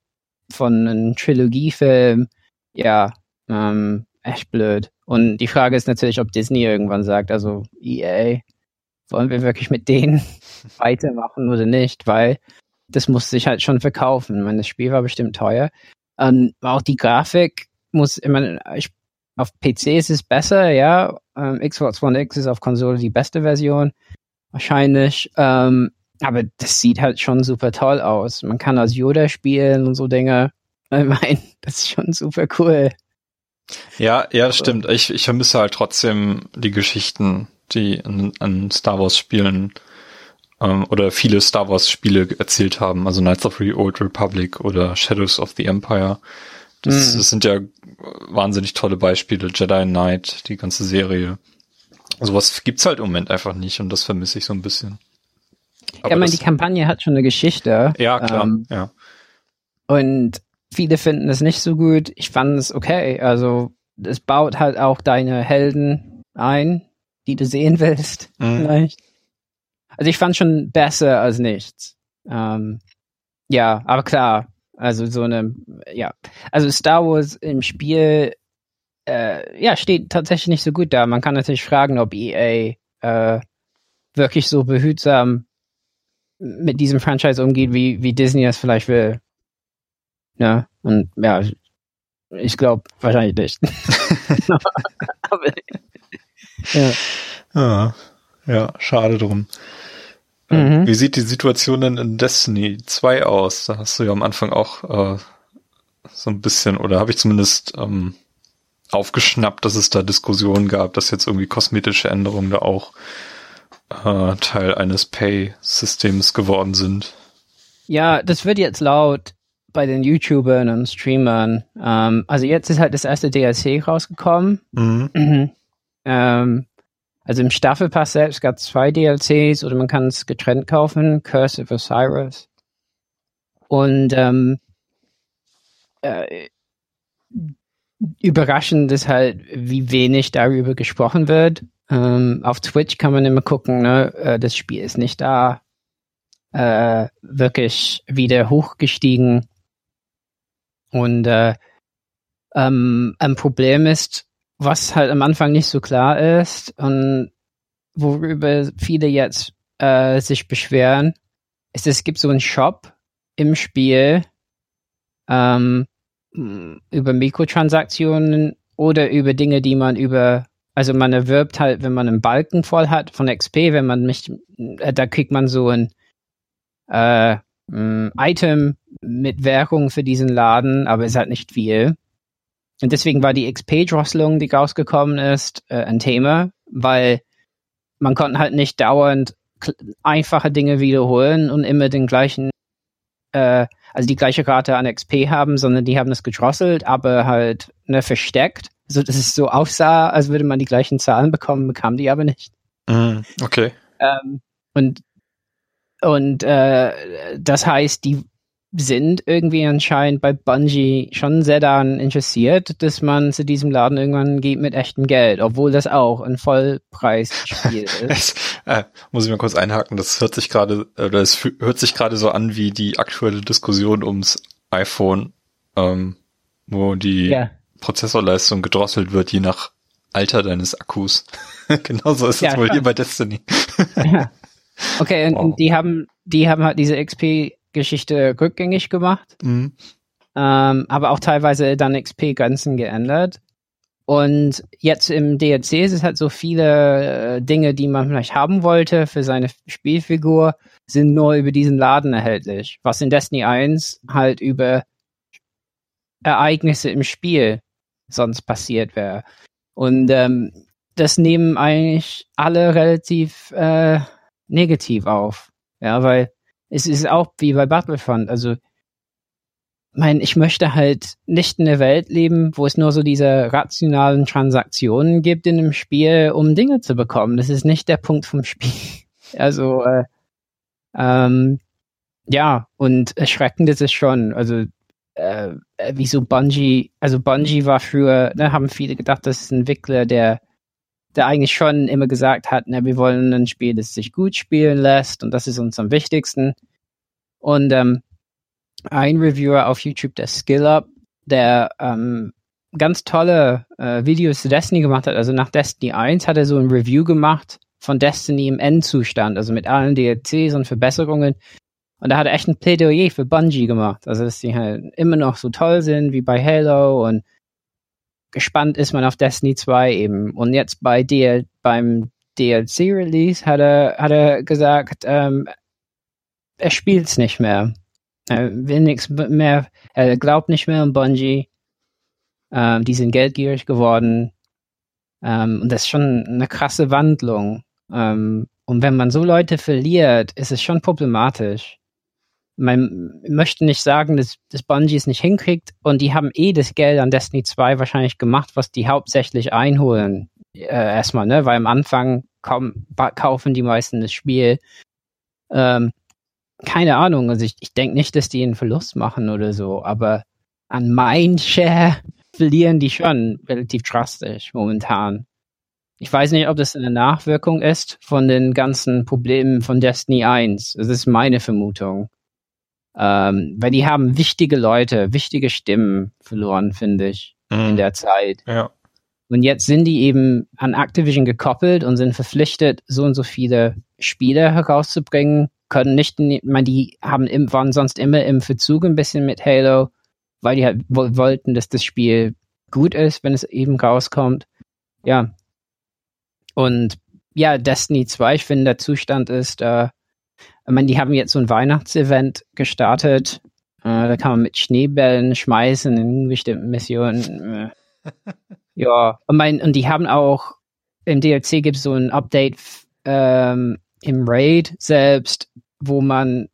von einem Trilogiefilm, ja, ähm, echt blöd. Und die Frage ist natürlich, ob Disney irgendwann sagt, also EA, wollen wir wirklich mit denen [laughs] weitermachen oder nicht, weil das muss sich halt schon verkaufen. Ich meine, das Spiel war bestimmt teuer. Ähm, auch die Grafik muss, ich meine, ich auf PC ist es besser, ja. Ähm, Xbox One X ist auf Konsole die beste Version. Wahrscheinlich. Ähm, aber das sieht halt schon super toll aus. Man kann als Yoda spielen und so Dinge. [laughs] Ich meine, das ist schon super cool. Ja, ja, stimmt. Ich, ich vermisse halt trotzdem die Geschichten, die an, an Star Wars Spielen ähm, oder viele Star Wars Spiele erzählt haben. Also Knights of the Old Republic oder Shadows of the Empire. Das, mhm. das sind ja wahnsinnig tolle Beispiele. Jedi Knight, die ganze Serie. Sowas gibt's halt im Moment einfach nicht und das vermisse ich so ein bisschen. Aber ja, ich meine, die Kampagne hat schon eine Geschichte. Ja, klar, ähm, ja. Und viele finden es nicht so gut. Ich fand es okay. Also, es baut halt auch deine Helden ein, die du sehen [laughs] willst, mhm. vielleicht. Also ich fand schon besser als nichts. Ähm, ja, aber klar, also so eine, ja, also Star Wars im Spiel, äh, ja, steht tatsächlich nicht so gut da. Man kann natürlich fragen, ob EA äh, wirklich so behutsam mit diesem Franchise umgeht, wie, wie Disney es vielleicht will. Ja, und ja, ich glaube wahrscheinlich nicht. [laughs] [laughs] Aber, ja. ja. Ja, schade drum. Ähm, mhm. Wie sieht die Situation denn in Destiny 2 aus? Da hast du ja am Anfang auch äh, so ein bisschen, oder habe ich zumindest ähm, aufgeschnappt, dass es da Diskussionen gab, dass jetzt irgendwie kosmetische Änderungen da auch äh, Teil eines Pay-Systems geworden sind. Ja, das wird jetzt laut bei den YouTubern und Streamern. Ähm, also jetzt ist halt das erste DLC rausgekommen. Mhm. [clears throat] Ähm, also im Staffelpass selbst gab es zwei DLCs oder man kann es getrennt kaufen, Curse of Osiris. Und ähm, äh, überraschend ist halt, wie wenig darüber gesprochen wird. Ähm, auf Twitch kann man immer gucken, ne? Äh, das Spiel ist nicht da äh, wirklich wieder hochgestiegen. Und äh, ähm, ein Problem ist, was halt am Anfang nicht so klar ist und worüber viele jetzt äh, sich beschweren, ist, es gibt so einen Shop im Spiel ähm, über Mikrotransaktionen oder über Dinge, die man über, also man erwirbt halt, wenn man einen Balken voll hat von XP, wenn man mich, äh, da kriegt man so ein äh, Item mit Währung für diesen Laden, aber es halt nicht viel. Und deswegen war die XP-Drosselung, die rausgekommen ist, äh, ein Thema, weil man konnte halt nicht dauernd einfache Dinge wiederholen und immer den gleichen, äh, also die gleiche Rate an XP haben, sondern die haben das gedrosselt, aber halt ne, versteckt, so dass es so aussah, als würde man die gleichen Zahlen bekommen, bekam die aber nicht. Mm, okay. Ähm, und und äh, das heißt, die sind irgendwie anscheinend bei Bungie schon sehr daran interessiert, dass man zu diesem Laden irgendwann geht mit echtem Geld, obwohl das auch ein Vollpreisspiel [laughs] ist. äh, muss ich mal kurz einhaken, das hört sich gerade, oder es hört sich gerade so an wie die aktuelle Diskussion ums iPhone, ähm, wo die ja. Prozessorleistung gedrosselt wird, je nach Alter deines Akkus. [laughs] Genauso ist es ja, wohl hier bei Destiny. [laughs] ja. Okay, und, wow. die haben, die haben halt diese XP Geschichte rückgängig gemacht, mhm. ähm, aber auch teilweise dann XP-Grenzen geändert. Und jetzt im DLC ist es halt so viele äh, Dinge, die man vielleicht haben wollte für seine Spielfigur, sind nur über diesen Laden erhältlich. Was in Destiny 1 halt über Ereignisse im Spiel sonst passiert wäre. Und ähm, das nehmen eigentlich alle relativ äh, negativ auf. Ja, weil es ist auch wie bei Battlefront. Also, mein, ich möchte halt nicht in der Welt leben, wo es nur so diese rationalen Transaktionen gibt in einem Spiel, um Dinge zu bekommen. Das ist nicht der Punkt vom Spiel. [laughs] Also, äh, ähm, ja, und erschreckend ist es schon. Also, äh, wieso Bungie, also Bungie war früher, ne, haben viele gedacht, das ist ein Entwickler, der der eigentlich schon immer gesagt hat, ne, wir wollen ein Spiel, das sich gut spielen lässt und das ist uns am wichtigsten. Und ähm, ein Reviewer auf YouTube, der Skill Up, der ähm, ganz tolle äh, Videos zu Destiny gemacht hat. Also nach Destiny 1 hat er so ein Review gemacht von Destiny im Endzustand, also mit allen DLCs und Verbesserungen. Und da hat er echt ein Plädoyer für Bungie gemacht. Also dass die halt immer noch so toll sind wie bei Halo und gespannt ist man auf Destiny 2 eben. Und jetzt bei DL, beim DLC-Release hat er, hat er gesagt, ähm, er spielt's nicht mehr. Er will nichts mehr, er glaubt nicht mehr an Bungie. Ähm, die sind geldgierig geworden. Ähm, und das ist schon eine krasse Wandlung. Ähm, und wenn man so Leute verliert, ist es schon problematisch man möchte nicht sagen, dass, dass Bungie es nicht hinkriegt und die haben eh das Geld an Destiny 2 wahrscheinlich gemacht, was die hauptsächlich einholen. Äh, erstmal, ne? Weil am Anfang kaum, kaufen die meisten das Spiel. Ähm, keine Ahnung, also ich, ich denke nicht, dass die einen Verlust machen oder so, aber an Mindshare [laughs] verlieren die schon relativ drastisch momentan. Ich weiß nicht, ob das eine Nachwirkung ist von den ganzen Problemen von Destiny 1. Das ist meine Vermutung. Ähm, weil die haben wichtige Leute, wichtige Stimmen verloren, finde ich, mhm. in der Zeit. Ja. Und jetzt sind die eben an Activision gekoppelt und sind verpflichtet, so und so viele Spiele herauszubringen, können nicht, ich meine, die haben im, waren sonst immer im Verzug ein bisschen mit Halo, weil die halt wollten, dass das Spiel gut ist, wenn es eben rauskommt. Ja. Und ja, Destiny 2, ich finde, der Zustand ist, äh, ich meine, die haben jetzt so ein Weihnachtsevent gestartet. Äh, da kann man mit Schneebällen schmeißen in bestimmten Missionen. [laughs] Ja, und, mein, und die haben auch im DLC gibt es so ein Update ähm, im Raid selbst, wo man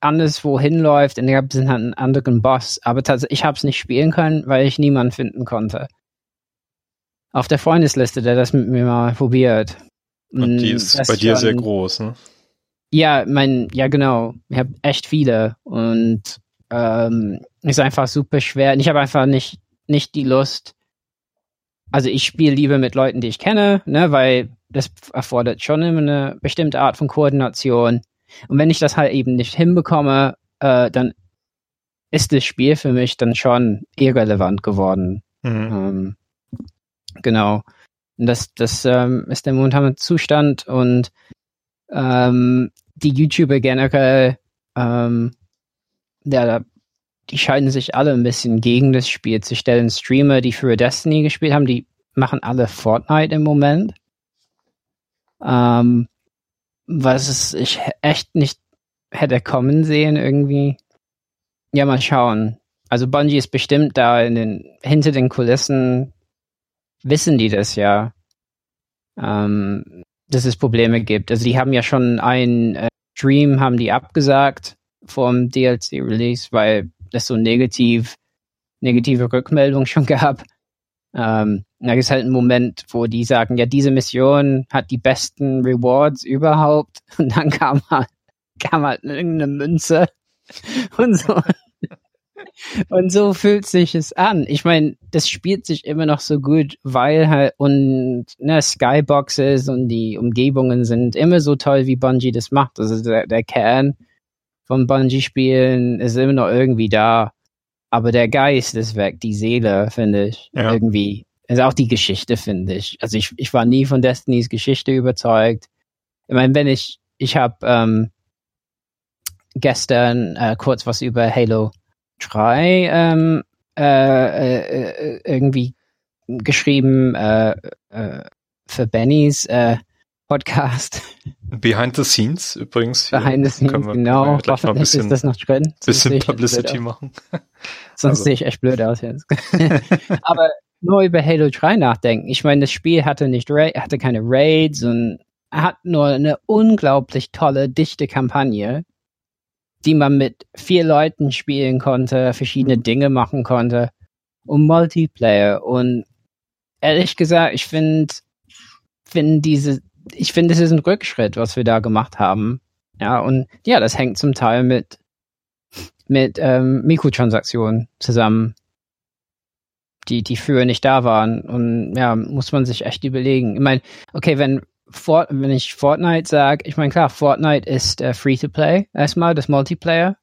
anderswo hinläuft und da gibt es halt einen anderen Boss. Aber tatsächlich, ich habe es nicht spielen können, weil ich niemanden finden konnte. Auf der Freundesliste, der das mit mir mal probiert. Und die ist bei dir schon, sehr groß, ne? Ja, mein, ja genau. Ich habe echt viele und ähm, ist einfach super schwer. Und ich habe einfach nicht, nicht die Lust. Also ich spiele lieber mit Leuten, die ich kenne, ne, weil das erfordert schon immer eine bestimmte Art von Koordination. Und wenn ich das halt eben nicht hinbekomme, äh, dann ist das Spiel für mich dann schon irrelevant geworden. Mhm. Ähm, genau. Und das, das ähm, ist der momentane Zustand und ähm, die YouTuber generell, ähm, ja, die scheinen sich alle ein bisschen gegen das Spiel zu stellen. Streamer, die für Destiny gespielt haben, die machen alle Fortnite im Moment. Ähm, was ich echt nicht hätte kommen sehen irgendwie. Ja, mal schauen. Also Bungie ist bestimmt da in den, hinter den Kulissen, wissen die das ja, ähm, dass es Probleme gibt. Also die haben ja schon einen äh, Stream, haben die abgesagt vom DLC-Release, weil das so negativ, negative Rückmeldung [laughs] schon gab. Ähm, da ist halt ein Moment, wo die sagen, ja, diese Mission hat die besten Rewards überhaupt. [laughs] Und dann kam halt, kam halt irgendeine Münze [laughs] und so. Und so fühlt sich es an. Ich meine, das spielt sich immer noch so gut, weil halt und ne, Skyboxes und die Umgebungen sind immer so toll, wie Bungie das macht. Also der, der Kern von Bungie-Spielen ist immer noch irgendwie da. Aber der Geist ist weg, die Seele, finde ich. Ja. Irgendwie. Also auch die Geschichte, finde ich. Also ich, ich war nie von Destinys Geschichte überzeugt. Ich meine, wenn ich, ich habe ähm, gestern äh, kurz was über Halo 3 ähm, äh, äh, äh, irgendwie geschrieben äh, äh, für Bennys äh, Podcast. Behind the Scenes übrigens. Behind the Scenes, wir, genau. Ein bisschen, ist das noch drin. Bisschen Publicity machen. Sonst also. sehe ich echt blöd aus jetzt. [laughs] Aber nur über Halo 3 nachdenken. Ich meine, das Spiel hatte nicht hatte keine Raids und hat nur eine unglaublich tolle, dichte Kampagne, die man mit vier Leuten spielen konnte, verschiedene Dinge machen konnte und Multiplayer. Und ehrlich gesagt, ich finde, finde diese ich finde, es ist ein Rückschritt, was wir da gemacht haben. Ja, und ja, das hängt zum Teil mit, mit ähm, Mikrotransaktionen zusammen, die, die früher nicht da waren. Und ja, muss man sich echt überlegen. Ich meine, okay, wenn Fort, wenn ich Fortnite sage, ich meine, klar, Fortnite ist äh, Free-to-Play, erstmal, das Multiplayer.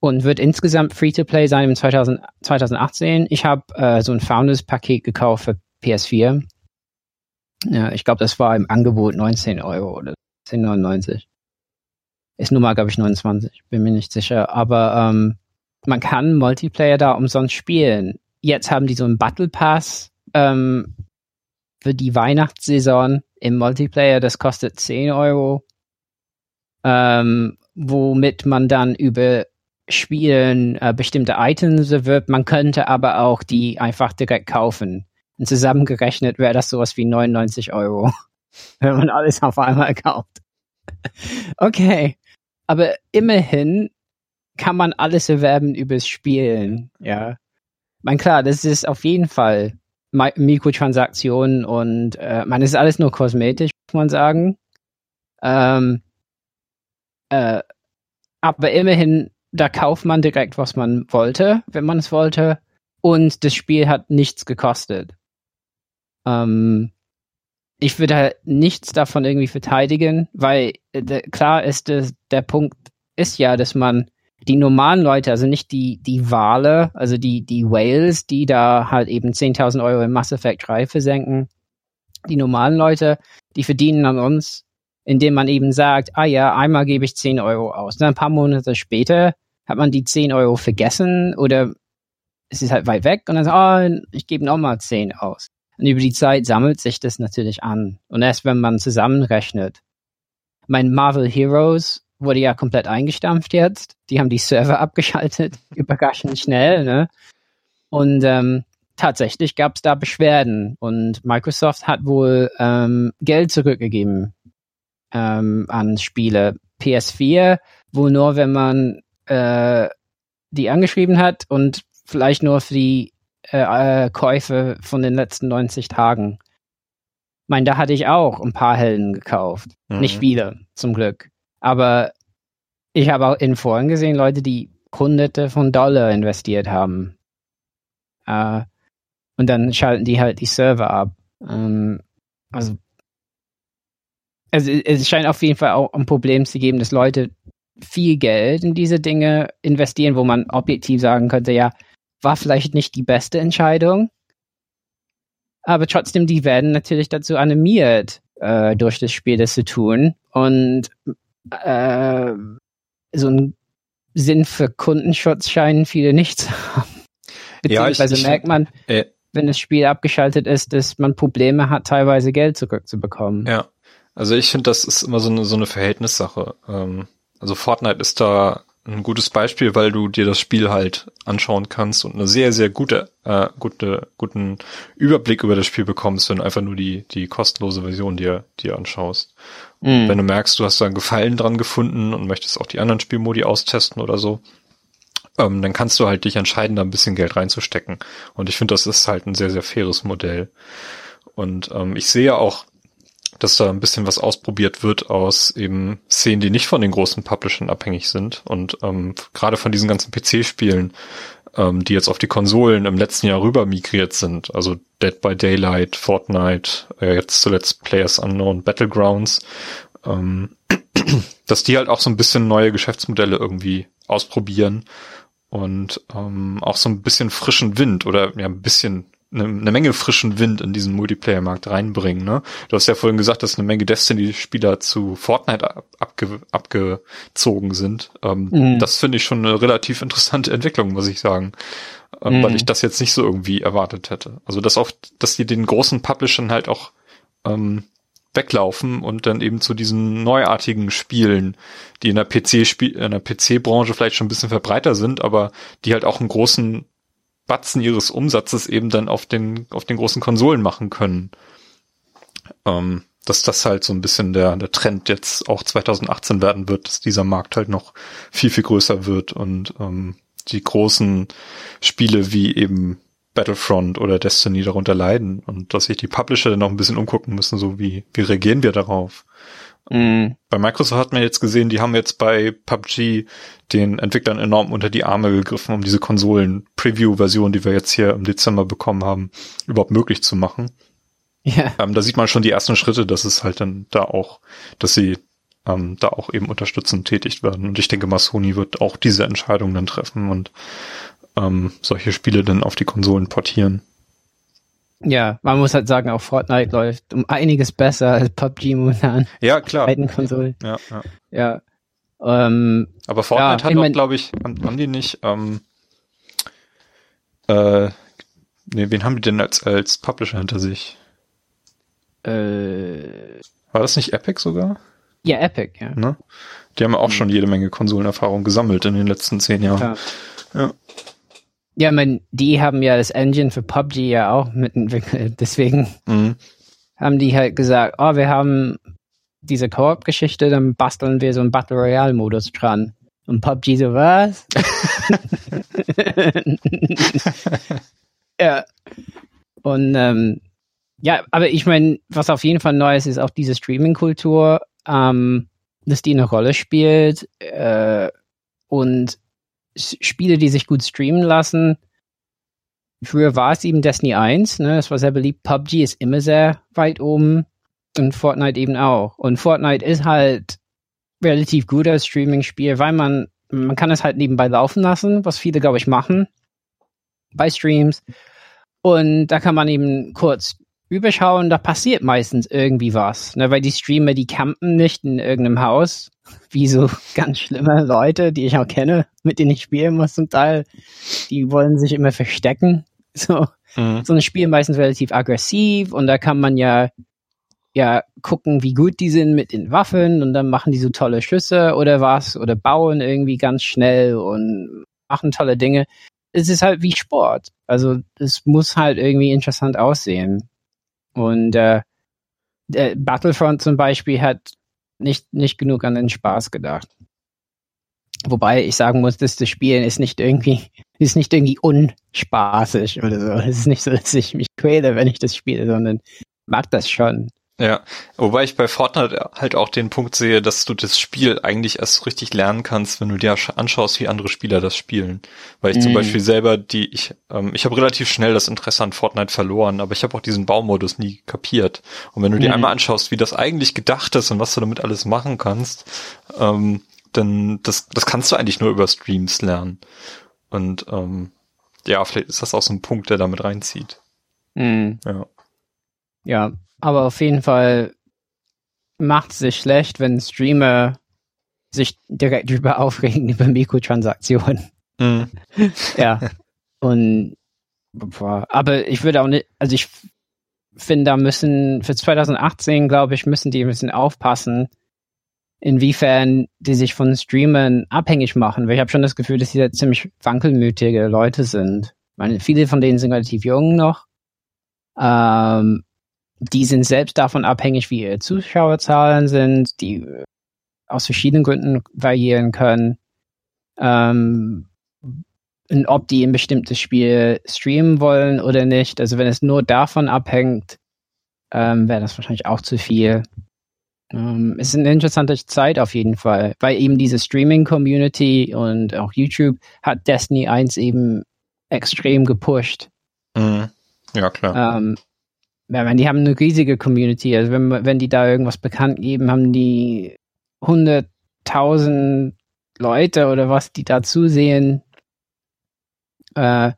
Und wird insgesamt Free-to-Play sein im 2000, 2018. Ich habe äh, so ein Founders-Paket gekauft für PS4 ja, ich glaube, das war im Angebot 19 Euro oder 10,99. Ist nun mal, glaube ich, 29. Bin mir nicht sicher. Aber ähm, man kann Multiplayer da umsonst spielen. Jetzt haben die so einen Battle Pass ähm, für die Weihnachtssaison im Multiplayer. Das kostet 10 Euro. Ähm, womit man dann über Spielen äh, bestimmte Items erwirbt. Man könnte aber auch die einfach direkt kaufen. Und zusammengerechnet wäre das sowas wie 99 Euro, [laughs] wenn man alles auf einmal kauft. [laughs] okay. Aber immerhin kann man alles erwerben übers Spielen, ja. Man klar, das ist auf jeden Fall Mikrotransaktionen und äh, man ist alles nur kosmetisch, muss man sagen. Ähm, äh, aber immerhin, da kauft man direkt, was man wollte, wenn man es wollte. und das Spiel hat nichts gekostet. Ähm, ich würde halt nichts davon irgendwie verteidigen, weil äh, klar ist der Punkt ist ja, dass man die normalen Leute, also nicht die, die Wale, also die, die Whales, die da halt eben 10.000 Euro im Mass Effect 3 versenken, die normalen Leute, die verdienen an uns, indem man eben sagt, ah ja, einmal gebe ich 10 Euro aus. Dann ein paar Monate später hat man die 10 Euro vergessen oder es ist halt weit weg und dann sagt, oh, ich gebe nochmal 10 aus. Und über die Zeit sammelt sich das natürlich an. Und erst wenn man zusammenrechnet. Mein Marvel Heroes wurde ja komplett eingestampft jetzt. Die haben die Server [laughs] abgeschaltet, überraschend schnell. Ne? Und ähm, tatsächlich gab es da Beschwerden und Microsoft hat wohl ähm, Geld zurückgegeben ähm, an Spiele. PS4 wohl nur, wenn man äh, die angeschrieben hat und vielleicht nur für die äh, äh, Käufe von den letzten 90 Tagen. Ich meine, da hatte ich auch ein paar Helden gekauft. Mhm. Nicht viele, zum Glück. Aber ich habe auch in Foren gesehen, Leute, die Hunderte von Dollar investiert haben. Äh, und dann schalten die halt die Server ab. Ähm, also, also es scheint auf jeden Fall auch ein Problem zu geben, dass Leute viel Geld in diese Dinge investieren, wo man objektiv sagen könnte, ja, war vielleicht nicht die beste Entscheidung. Aber trotzdem, die werden natürlich dazu animiert, äh, durch das Spiel das zu tun. Und äh, so ein Sinn für Kundenschutz scheinen viele nicht zu haben. Beziehungsweise ja, ich, ich, merkt man, äh, wenn das Spiel abgeschaltet ist, dass man Probleme hat, teilweise Geld zurückzubekommen. Ja, also ich finde, das ist immer so eine, so eine Verhältnissache. Ähm, also Fortnite ist da ein gutes Beispiel, weil du dir das Spiel halt anschauen kannst und eine sehr, sehr gute, äh, gute, guten Überblick über das Spiel bekommst, wenn du einfach nur die, die kostenlose Version dir, dir anschaust. Mhm. Wenn du merkst, du hast da einen Gefallen dran gefunden und möchtest auch die anderen Spielmodi austesten oder so, ähm, dann kannst du halt dich entscheiden, da ein bisschen Geld reinzustecken. Und ich finde, das ist halt ein sehr, sehr faires Modell. Und ähm, ich sehe auch dass da ein bisschen was ausprobiert wird aus eben Szenen, die nicht von den großen Publishern abhängig sind. Und ähm, gerade von diesen ganzen PC-Spielen, ähm, die jetzt auf die Konsolen im letzten Jahr rüber migriert sind, also Dead by Daylight, Fortnite, äh, jetzt zuletzt Players Unknown Battlegrounds, ähm, [clears throat] dass die halt auch so ein bisschen neue Geschäftsmodelle irgendwie ausprobieren und ähm, auch so ein bisschen frischen Wind oder ja ein bisschen eine, eine Menge frischen Wind in diesen Multiplayer-Markt reinbringen. Ne? Du hast ja vorhin gesagt, dass eine Menge Destiny-Spieler zu Fortnite ab, abge, abgezogen sind. Ähm, mhm. Das finde ich schon eine relativ interessante Entwicklung, muss ich sagen. Ähm, mhm. Weil ich das jetzt nicht so irgendwie erwartet hätte. Also dass auch, dass die den großen Publishern halt auch ähm, weglaufen und dann eben zu diesen neuartigen Spielen, die in der PC in der PC-Branche vielleicht schon ein bisschen verbreiter sind, aber die halt auch einen großen Batzen ihres Umsatzes eben dann auf den, auf den großen Konsolen machen können. Ähm, dass das halt so ein bisschen der, der Trend jetzt auch 2018 werden wird, dass dieser Markt halt noch viel, viel größer wird und ähm, die großen Spiele wie eben Battlefront oder Destiny darunter leiden und dass sich die Publisher dann auch ein bisschen umgucken müssen, so wie, wie reagieren wir darauf? Mhm. Bei Microsoft hat man jetzt gesehen, die haben jetzt bei PUBG den Entwicklern enorm unter die Arme gegriffen, um diese Konsolen-Preview-Version, die wir jetzt hier im Dezember bekommen haben, überhaupt möglich zu machen. Ja. Ähm, da sieht man schon die ersten Schritte, dass es halt dann da auch, dass sie ähm, da auch eben unterstützend tätig werden. Und ich denke mal, Sony wird auch diese Entscheidung dann treffen und ähm, solche Spiele dann auf die Konsolen portieren. Ja, man muss halt sagen, auch Fortnite läuft um einiges besser als PUBG momentan. Ja, klar. Konsolen. Ja, ja. ja. Ähm, Aber Fortnite ja, hat auch, glaube ich, haben, haben, die nicht, ähm, äh, nee, wen haben die denn als, als Publisher hinter sich? Äh, War das nicht Epic sogar? Ja, Epic, ja. Ne? Die haben ja auch mhm. schon jede Menge Konsolenerfahrung gesammelt in den letzten zehn Jahren. Ja. ja. Ja, man, die haben ja das Engine für PUBG ja auch mitentwickelt. Deswegen mhm. haben die halt gesagt, oh, wir haben diese Koop-Geschichte, dann basteln wir so einen Battle Royale-Modus dran. Und PUBG so, was? [laughs] [laughs] ja. Und ähm, ja, aber ich meine, was auf jeden Fall neu ist, ist auch diese Streaming-Kultur, ähm, dass die eine Rolle spielt. Äh, und Spiele, die sich gut streamen lassen, früher war es eben Destiny 1, ne, das war sehr beliebt. PUBG ist immer sehr weit oben und Fortnite eben auch. Und Fortnite ist halt relativ gut als Streaming-Spiel, weil man, man kann es halt nebenbei laufen lassen, was viele, glaube ich, machen bei Streams. Und da kann man eben kurz überschauen, da passiert meistens irgendwie was. Ne? Weil die Streamer, die campen nicht in irgendeinem Haus, wie so [laughs] ganz schlimme Leute, die ich auch kenne, mit denen ich spielen muss zum Teil. Die wollen sich immer verstecken. [laughs] So, mhm. so ein Spiel meistens relativ aggressiv und da kann man ja ja gucken, wie gut die sind mit den Waffen und dann machen die so tolle Schüsse oder was oder bauen irgendwie ganz schnell und machen tolle Dinge. Es ist halt wie Sport. Also es muss halt irgendwie interessant aussehen. Und äh, Battlefront zum Beispiel hat nicht, nicht genug an den Spaß gedacht. Wobei ich sagen muss, dass das Spielen ist nicht irgendwie, [laughs] ist nicht irgendwie unspaßig oder so. Es ist nicht so, dass ich mich quäle, wenn ich das spiele, sondern mag das schon. Ja, wobei ich bei Fortnite halt auch den Punkt sehe, dass du das Spiel eigentlich erst richtig lernen kannst, wenn du dir anschaust, wie andere Spieler das spielen. Weil ich mm. zum mhm. Beispiel selber die, ich, ähm, ich habe relativ schnell das Interesse an Fortnite verloren, aber ich habe auch diesen Baumodus nie kapiert. Und wenn du dir mm. einmal anschaust, wie das eigentlich gedacht ist und was du damit alles machen kannst, ähm, dann das, das kannst du eigentlich nur über Streams lernen. Und ähm, ja, vielleicht ist das auch so ein Punkt, der damit reinzieht. Mm. Ja. Ja, aber auf jeden Fall macht es sich schlecht, wenn Streamer sich direkt [laughs] über aufregen über Mikrotransaktionen. Mhm. [laughs] ja. Und aber ich würde auch nicht, also ich finde, da müssen für 2018, glaube ich, müssen die ein bisschen aufpassen, inwiefern die sich von Streamern abhängig machen. Weil ich habe schon das Gefühl, dass sie da ziemlich wankelmütige Leute sind. Ich meine, viele von denen sind relativ jung noch. Ähm, die sind selbst davon abhängig, wie ihre Zuschauerzahlen sind, die aus verschiedenen Gründen variieren können. Ähm, und ob die ein bestimmtes Spiel streamen wollen oder nicht. Also wenn es nur davon abhängt, ähm, wäre das wahrscheinlich auch zu viel. Ähm, es ist eine interessante Zeit auf jeden Fall, weil eben diese Streaming-Community und auch YouTube hat Destiny 1 eben extrem gepusht. Mhm. Ja, klar. Ähm, ja, meine, die haben eine riesige Community. Also wenn, wenn die da irgendwas bekannt geben, haben die hunderttausend Leute oder was, die da zusehen. Äh,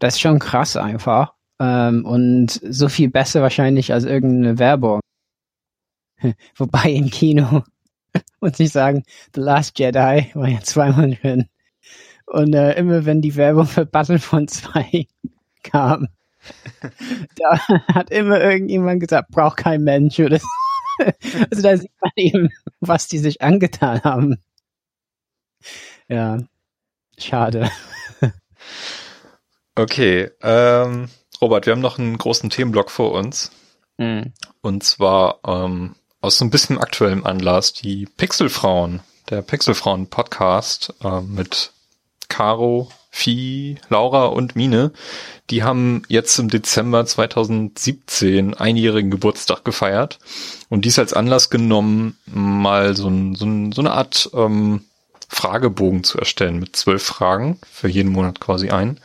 das ist schon krass einfach. Ähm, und so viel besser wahrscheinlich als irgendeine Werbung. [laughs] Wobei im Kino, [laughs] muss ich sagen, The Last Jedi war ja zweimal drin. Und äh, immer wenn die Werbung für Battlefront 2 [laughs] kam, [laughs] da hat immer irgendjemand gesagt, braucht kein Mensch oder so. [laughs] Also da sieht man eben, was die sich angetan haben. Ja, schade. [laughs] Okay, ähm, Robert, wir haben noch einen großen Themenblock vor uns. Mhm. Und zwar ähm, aus so ein bisschen aktuellem Anlass die Pixelfrauen, der Pixelfrauen Podcast äh, mit Caro, Vieh, Laura und Mine, die haben jetzt im Dezember 2017 einjährigen Geburtstag gefeiert und dies als Anlass genommen, mal so, ein, so, ein, so eine Art ähm, Fragebogen zu erstellen mit zwölf Fragen, für jeden Monat quasi ein.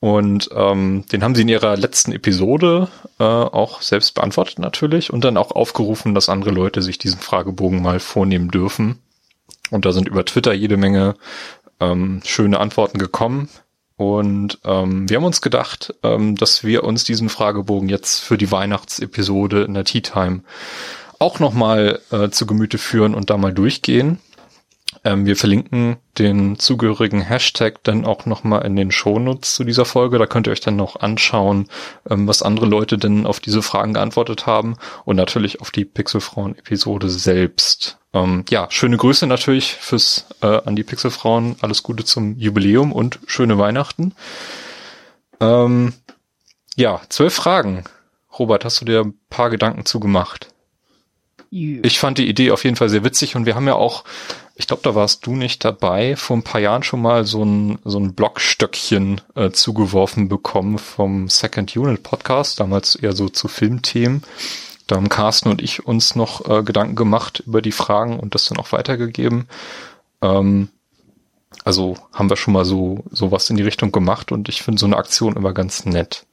Und ähm, den haben sie in ihrer letzten Episode äh, auch selbst beantwortet natürlich und dann auch aufgerufen, dass andere Leute sich diesen Fragebogen mal vornehmen dürfen. Und da sind über Twitter jede Menge ähm, schöne Antworten gekommen. Und ähm, wir haben uns gedacht, ähm, dass wir uns diesen Fragebogen jetzt für die Weihnachtsepisode in der Tea Time auch nochmal äh, zu Gemüte führen und da mal durchgehen. Ähm, wir verlinken den zugehörigen Hashtag dann auch nochmal in den Shownotes zu dieser Folge. Da könnt ihr euch dann noch anschauen, ähm, was andere Leute denn auf diese Fragen geantwortet haben und natürlich auf die Pixelfrauen-Episode selbst. Ähm, ja, schöne Grüße natürlich fürs äh, an die Pixelfrauen. Alles Gute zum Jubiläum und schöne Weihnachten. Ähm, ja, zwölf Fragen. Robert, hast du dir ein paar Gedanken zugemacht? Ich fand die Idee auf jeden Fall sehr witzig und wir haben ja auch, ich glaube, da warst du nicht dabei, vor ein paar Jahren schon mal so ein, so ein Blogstöckchen äh, zugeworfen bekommen vom Second Unit Podcast, damals eher so zu Filmthemen. Da haben Carsten und ich uns noch äh, Gedanken gemacht über die Fragen und das dann auch weitergegeben. Ähm, also haben wir schon mal so sowas in die Richtung gemacht und ich finde so eine Aktion immer ganz nett.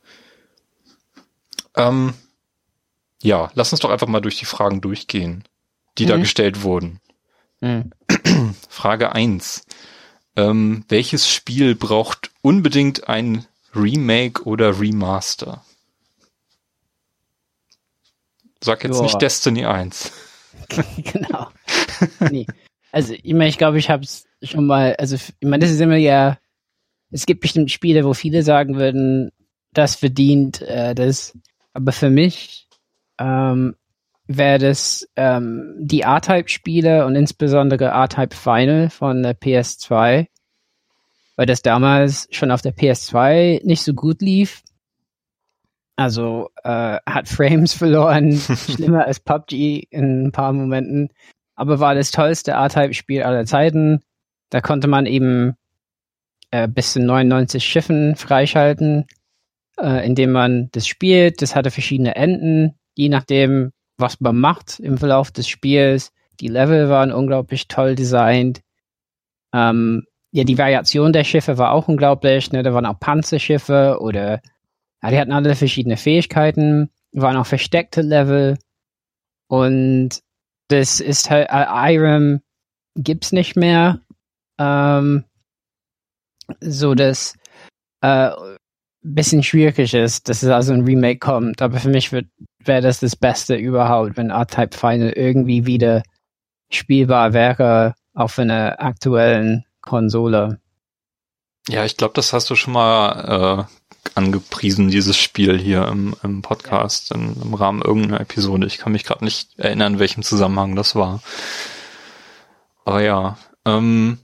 Ähm, ja, lass uns doch einfach mal durch die Fragen durchgehen, die mhm. da gestellt wurden. Mhm. [clears throat] Frage eins: Ähm, welches Spiel braucht unbedingt ein Remake oder Remaster? Sag jetzt Joa. nicht Destiny 1. [laughs] genau. nee. Also, ich meine, ich glaube, ich habe es schon mal, also, ich meine, das ist immer ja, es gibt bestimmt Spiele, wo viele sagen würden, das verdient äh, das. Aber für mich ähm, wäre das ähm, die A-Type-Spiele und insbesondere A-Type Final von der PS2, weil das damals schon auf der PS2 nicht so gut lief. Also äh, hat Frames [laughs] verloren, [laughs] schlimmer als PUBG in ein paar Momenten, aber war das tollste A-Type-Spiel aller Zeiten. Da konnte man eben äh, bis zu 99 Schiffen freischalten, äh, indem man das spielt. Das hatte verschiedene Enden, je nachdem, was man macht im Verlauf des Spiels. Die Level waren unglaublich toll designt. Ähm, ja, die Variation der Schiffe war auch unglaublich. Ne? Da waren auch Panzerschiffe oder ja, die hatten alle verschiedene Fähigkeiten, waren auch versteckte Level. Und das ist halt, äh, Irem gibt's nicht mehr. Ähm, so dass äh, bisschen schwierig ist, dass es also ein Remake kommt. Aber für mich wäre das das Beste überhaupt, wenn R-Type Final irgendwie wieder spielbar wäre auf einer aktuellen Konsole. Ja, ich glaube, das hast du schon mal äh, angepriesen, dieses Spiel hier im, im Podcast, in, im Rahmen irgendeiner Episode. Ich kann mich gerade nicht erinnern, in welchem Zusammenhang das war. Aber ja, ähm,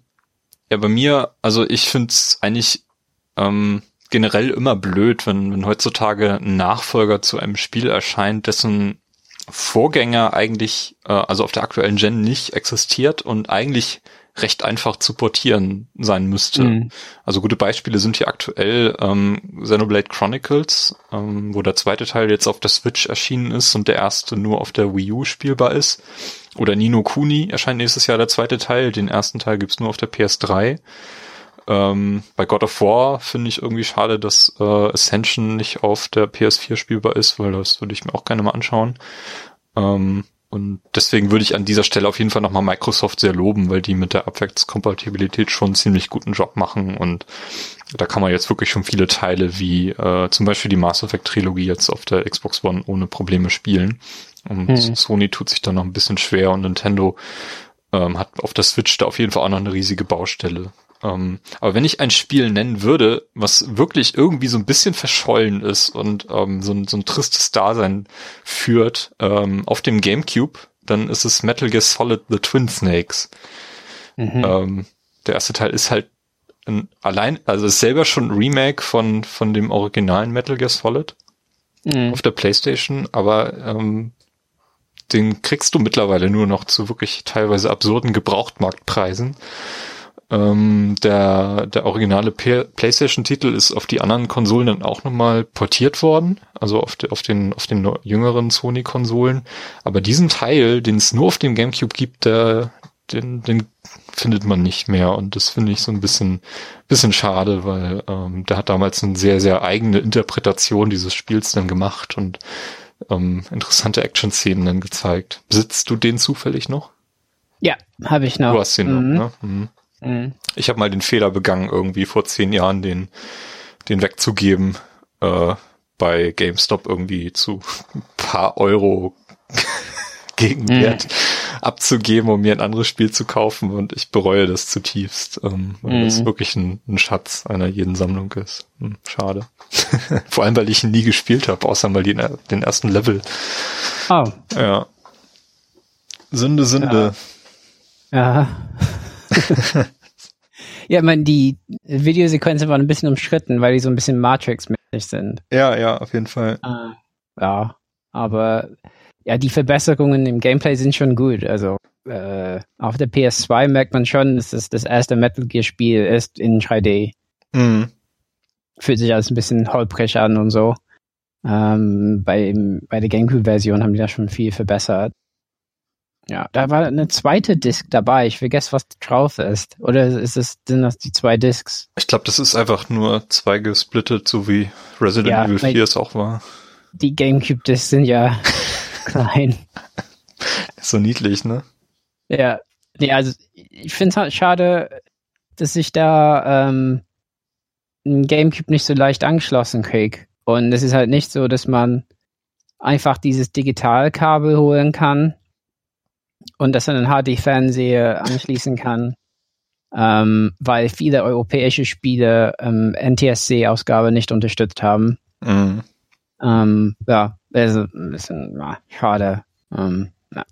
ja, bei mir, also ich finde es eigentlich ähm, generell immer blöd, wenn, wenn heutzutage ein Nachfolger zu einem Spiel erscheint, dessen Vorgänger eigentlich, äh, also auf der aktuellen Gen nicht existiert und eigentlich recht einfach zu portieren sein müsste. Mhm. Also gute Beispiele sind hier aktuell ähm, Xenoblade Chronicles, ähm, wo der zweite Teil jetzt auf der Switch erschienen ist und der erste nur auf der Wii U spielbar ist. Oder Nino Kuni erscheint nächstes Jahr der zweite Teil, den ersten Teil gibt's nur auf der PS3. Ähm, bei God of War finde ich irgendwie schade, dass äh, Ascension nicht auf der PS4 spielbar ist, weil das würde ich mir auch gerne mal anschauen. Ähm, und deswegen würde ich an dieser Stelle auf jeden Fall nochmal Microsoft sehr loben, weil die mit der Abwärtskompatibilität schon einen ziemlich guten Job machen und da kann man jetzt wirklich schon viele Teile wie äh, zum Beispiel die Mass Effect Trilogie jetzt auf der Xbox One ohne Probleme spielen. Und mhm. Sony tut sich da noch ein bisschen schwer und Nintendo ähm, hat auf der Switch da auf jeden Fall auch noch eine riesige Baustelle. Ähm, aber wenn ich ein Spiel nennen würde, was wirklich irgendwie so ein bisschen verschollen ist und ähm, so, ein, so ein tristes Dasein führt ähm, auf dem GameCube, dann ist es Metal Gear Solid The Twin Snakes. Mhm. Ähm, der erste Teil ist halt ein, allein, also ist selber schon ein Remake von, von dem originalen Metal Gear Solid mhm. auf der Playstation, aber ähm, den kriegst du mittlerweile nur noch zu wirklich teilweise absurden Gebrauchtmarktpreisen. Ähm, der, der originale PlayStation-Titel ist auf die anderen Konsolen dann auch nochmal portiert worden, also auf, de, auf den, auf den jüngeren Sony-Konsolen. Aber diesen Teil, den es nur auf dem GameCube gibt, der, den, den findet man nicht mehr. Und das finde ich so ein bisschen, bisschen schade, weil ähm, der hat damals eine sehr, sehr eigene Interpretation dieses Spiels dann gemacht und ähm, interessante Action-Szenen dann gezeigt. Besitzt du den zufällig noch? Ja, habe ich noch. Du hast den mhm. noch, ne? Mhm. Mhm. Ich habe mal den Fehler begangen, irgendwie vor zehn Jahren den, den wegzugeben, äh, bei GameStop irgendwie zu ein [laughs] paar Euro [laughs] Gegenwert mhm. abzugeben, um mir ein anderes Spiel zu kaufen und ich bereue das zutiefst, ähm, weil mhm. das wirklich ein, ein, Schatz einer jeden Sammlung ist. Hm, schade. [laughs] Vor allem, weil ich ihn nie gespielt habe, außer mal den, den ersten Level. Oh. Ja. Sünde, Sünde. Ja. ja. [laughs] Ja, meine, die Videosequenzen waren ein bisschen umschritten, weil die so ein bisschen Matrix-mäßig sind. Ja, ja, auf jeden Fall. Ah, ja, aber ja, die Verbesserungen im Gameplay sind schon gut. Also äh, auf der PS2 merkt man schon, dass das das erste Metal Gear Spiel ist in 3D. Mhm. Fühlt sich alles ein bisschen holprig an und so. Ähm, bei, bei der GameCube-Version haben die das schon viel verbessert. Ja, da war eine zweite Disc dabei. Ich vergesse, was drauf ist. Oder ist es, sind das die zwei Discs? Ich glaube, das ist einfach nur zwei gesplittet, so wie Resident Ja, Evil weil- 4 es auch war. Die Gamecube-Discs sind ja [laughs] klein. Ist so niedlich, ne? Ja, nee, also ich finde es halt schade, dass ich da ähm, ein Gamecube nicht so leicht angeschlossen krieg. Und es ist halt nicht so, dass man einfach dieses Digitalkabel holen kann und das an einen HD-Fernseher anschließen kann, ähm, weil viele europäische Spiele ähm, NTSC-Ausgabe nicht unterstützt haben. Mhm. Ähm, ja, also ein bisschen ja, schade. Ähm, ja.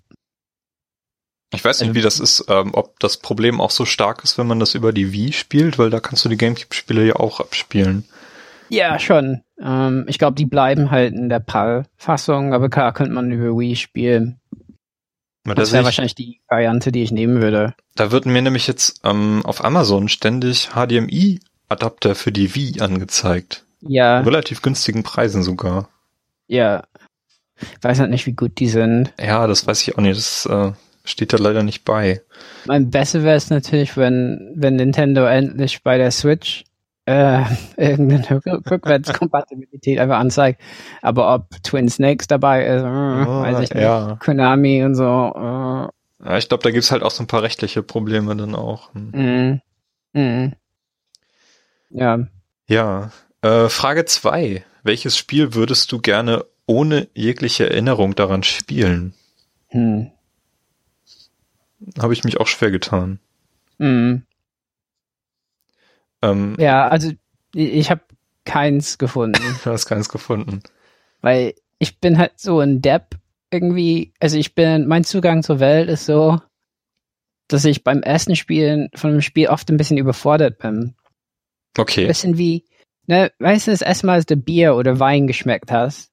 Ich weiß nicht, wie das ist, ähm, ob das Problem auch so stark ist, wenn man das über die Wii spielt, weil da kannst du die Gamecube-Spiele ja auch abspielen. Ja, schon. Ähm, ich glaube, die bleiben halt in der PAL-Fassung, aber klar könnte man über Wii spielen. Das sehe wäre ich, wahrscheinlich die Variante, die ich nehmen würde. da wird mir nämlich jetzt ähm, auf Amazon ständig HDMI-Adapter für die Wii angezeigt. Ja, Relativ günstigen Preisen sogar. ja. Ich weiß halt nicht, wie gut die sind. Ja, das weiß ich auch nicht. Das äh, steht da leider nicht bei. Mein besser wäre es natürlich, wenn, wenn Nintendo endlich bei der Switch äh, [laughs] irgendeine Rück- Rückwärtskompatibilität einfach anzeigt. Aber ob Twin Snakes dabei ist, äh, weiß ich nicht. ja. Konami und so. Äh, ja, ich glaube, da gibt's halt auch so ein paar rechtliche Probleme dann auch. Hm. mm, mm. Ja, Ja. Äh, Frage zwei: Welches Spiel würdest du gerne ohne jegliche Erinnerung daran spielen? hm. Habe ich mich auch schwer getan. Mm. Ähm, Ja, also ich, habe keins gefunden, [laughs] Du hast keins gefunden. weil ich bin halt so ein Depp irgendwie. Also ich bin, mein Zugang zur Welt ist so, dass ich beim ersten Spielen von einem Spiel oft ein bisschen überfordert bin. Okay. Bisschen wie, ne, weißt du, das erste Mal, als du Bier oder Wein geschmeckt hast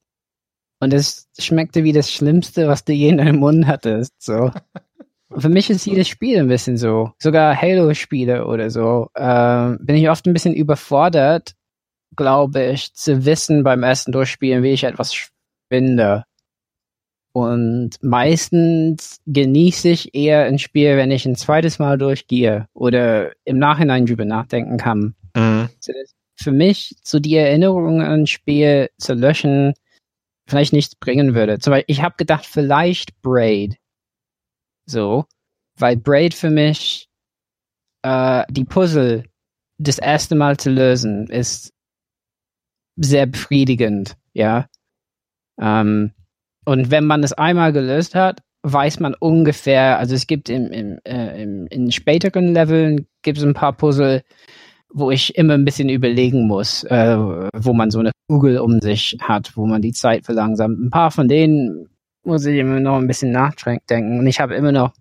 und es schmeckte wie das Schlimmste, was du je in deinem Mund hattest, so. [laughs] Für mich ist jedes Spiel ein bisschen so. Sogar Halo-Spiele oder so. Ähm, bin ich oft ein bisschen überfordert, glaube ich, zu wissen beim ersten Durchspielen, wie ich etwas finde. Und meistens genieße ich eher ein Spiel, wenn ich ein zweites Mal durchgehe oder im Nachhinein drüber nachdenken kann. Mhm. Für mich so die Erinnerung an ein Spiel zu löschen vielleicht nichts bringen würde. Zum Beispiel, ich habe gedacht, vielleicht Braid. So, weil Braid für mich äh, die Puzzle das erste Mal zu lösen ist sehr befriedigend, ja. Ähm, und wenn man es einmal gelöst hat, weiß man ungefähr, also es gibt im, im, äh, im, in späteren Leveln gibt es ein paar Puzzle, wo ich immer ein bisschen überlegen muss, äh, wo man so eine Kugel um sich hat, wo man die Zeit verlangsamt. Ein paar von denen muss ich immer noch ein bisschen nachdenken und ich habe immer noch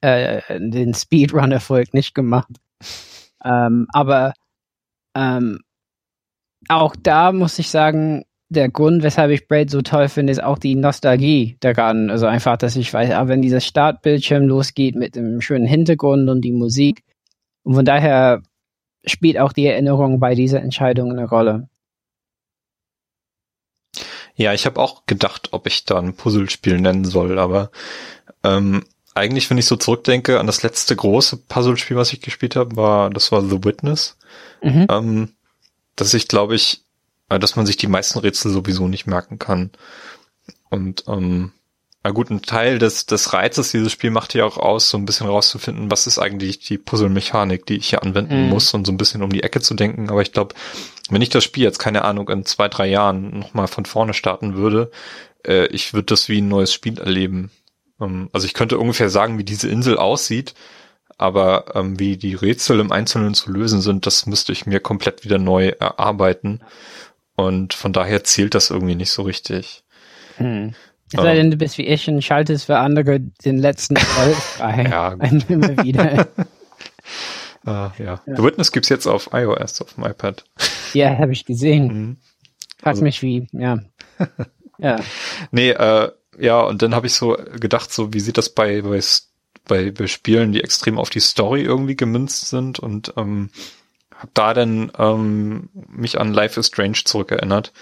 äh, den Speedrun-Erfolg nicht gemacht. Ähm, aber ähm, auch da muss ich sagen, der Grund, weshalb ich Braid so toll finde, ist auch die Nostalgie daran. Also einfach, dass ich weiß, ah, wenn dieser Startbildschirm losgeht mit dem schönen Hintergrund und die Musik. Und von daher spielt auch die Erinnerung bei dieser Entscheidung eine Rolle. Ja, ich habe auch gedacht, ob ich da ein Puzzlespiel nennen soll, aber ähm, eigentlich, wenn ich so zurückdenke an das letzte große Puzzlespiel, was ich gespielt habe, war das war The Witness. Mhm. Ähm, dass ich glaube ich, äh, dass man sich die meisten Rätsel sowieso nicht merken kann. Und ähm, na gut, ein Teil des, des Reizes dieses Spiel macht ja auch aus, so ein bisschen rauszufinden, was ist eigentlich die Puzzle-Mechanik, die ich hier anwenden Mhm. muss und so ein bisschen um die Ecke zu denken. Aber ich glaube, wenn ich das Spiel jetzt, keine Ahnung, in zwei, drei Jahren nochmal von vorne starten würde, äh, ich würde das wie ein neues Spiel erleben. Ähm, also ich könnte ungefähr sagen, wie diese Insel aussieht, aber ähm, wie die Rätsel im Einzelnen zu lösen sind, das müsste ich mir komplett wieder neu erarbeiten. Und von daher zählt das irgendwie nicht so richtig. Hm. Es sei denn, du bist wie ich und schaltest für andere den letzten [laughs] Erfolg frei. Ja, immer wieder. [laughs] Ah, ja. The Witness gibt's jetzt auf iOS, auf dem iPad. Ja, habe ich gesehen. Mhm. Frag Also- mich wie, ja. [laughs] Ja. Nee, äh, ja, und dann habe ich so gedacht, so wie sieht das bei, bei, bei Spielen, die extrem auf die Story irgendwie gemünzt sind und ähm, habe da dann ähm, mich an Life is Strange zurückerinnert,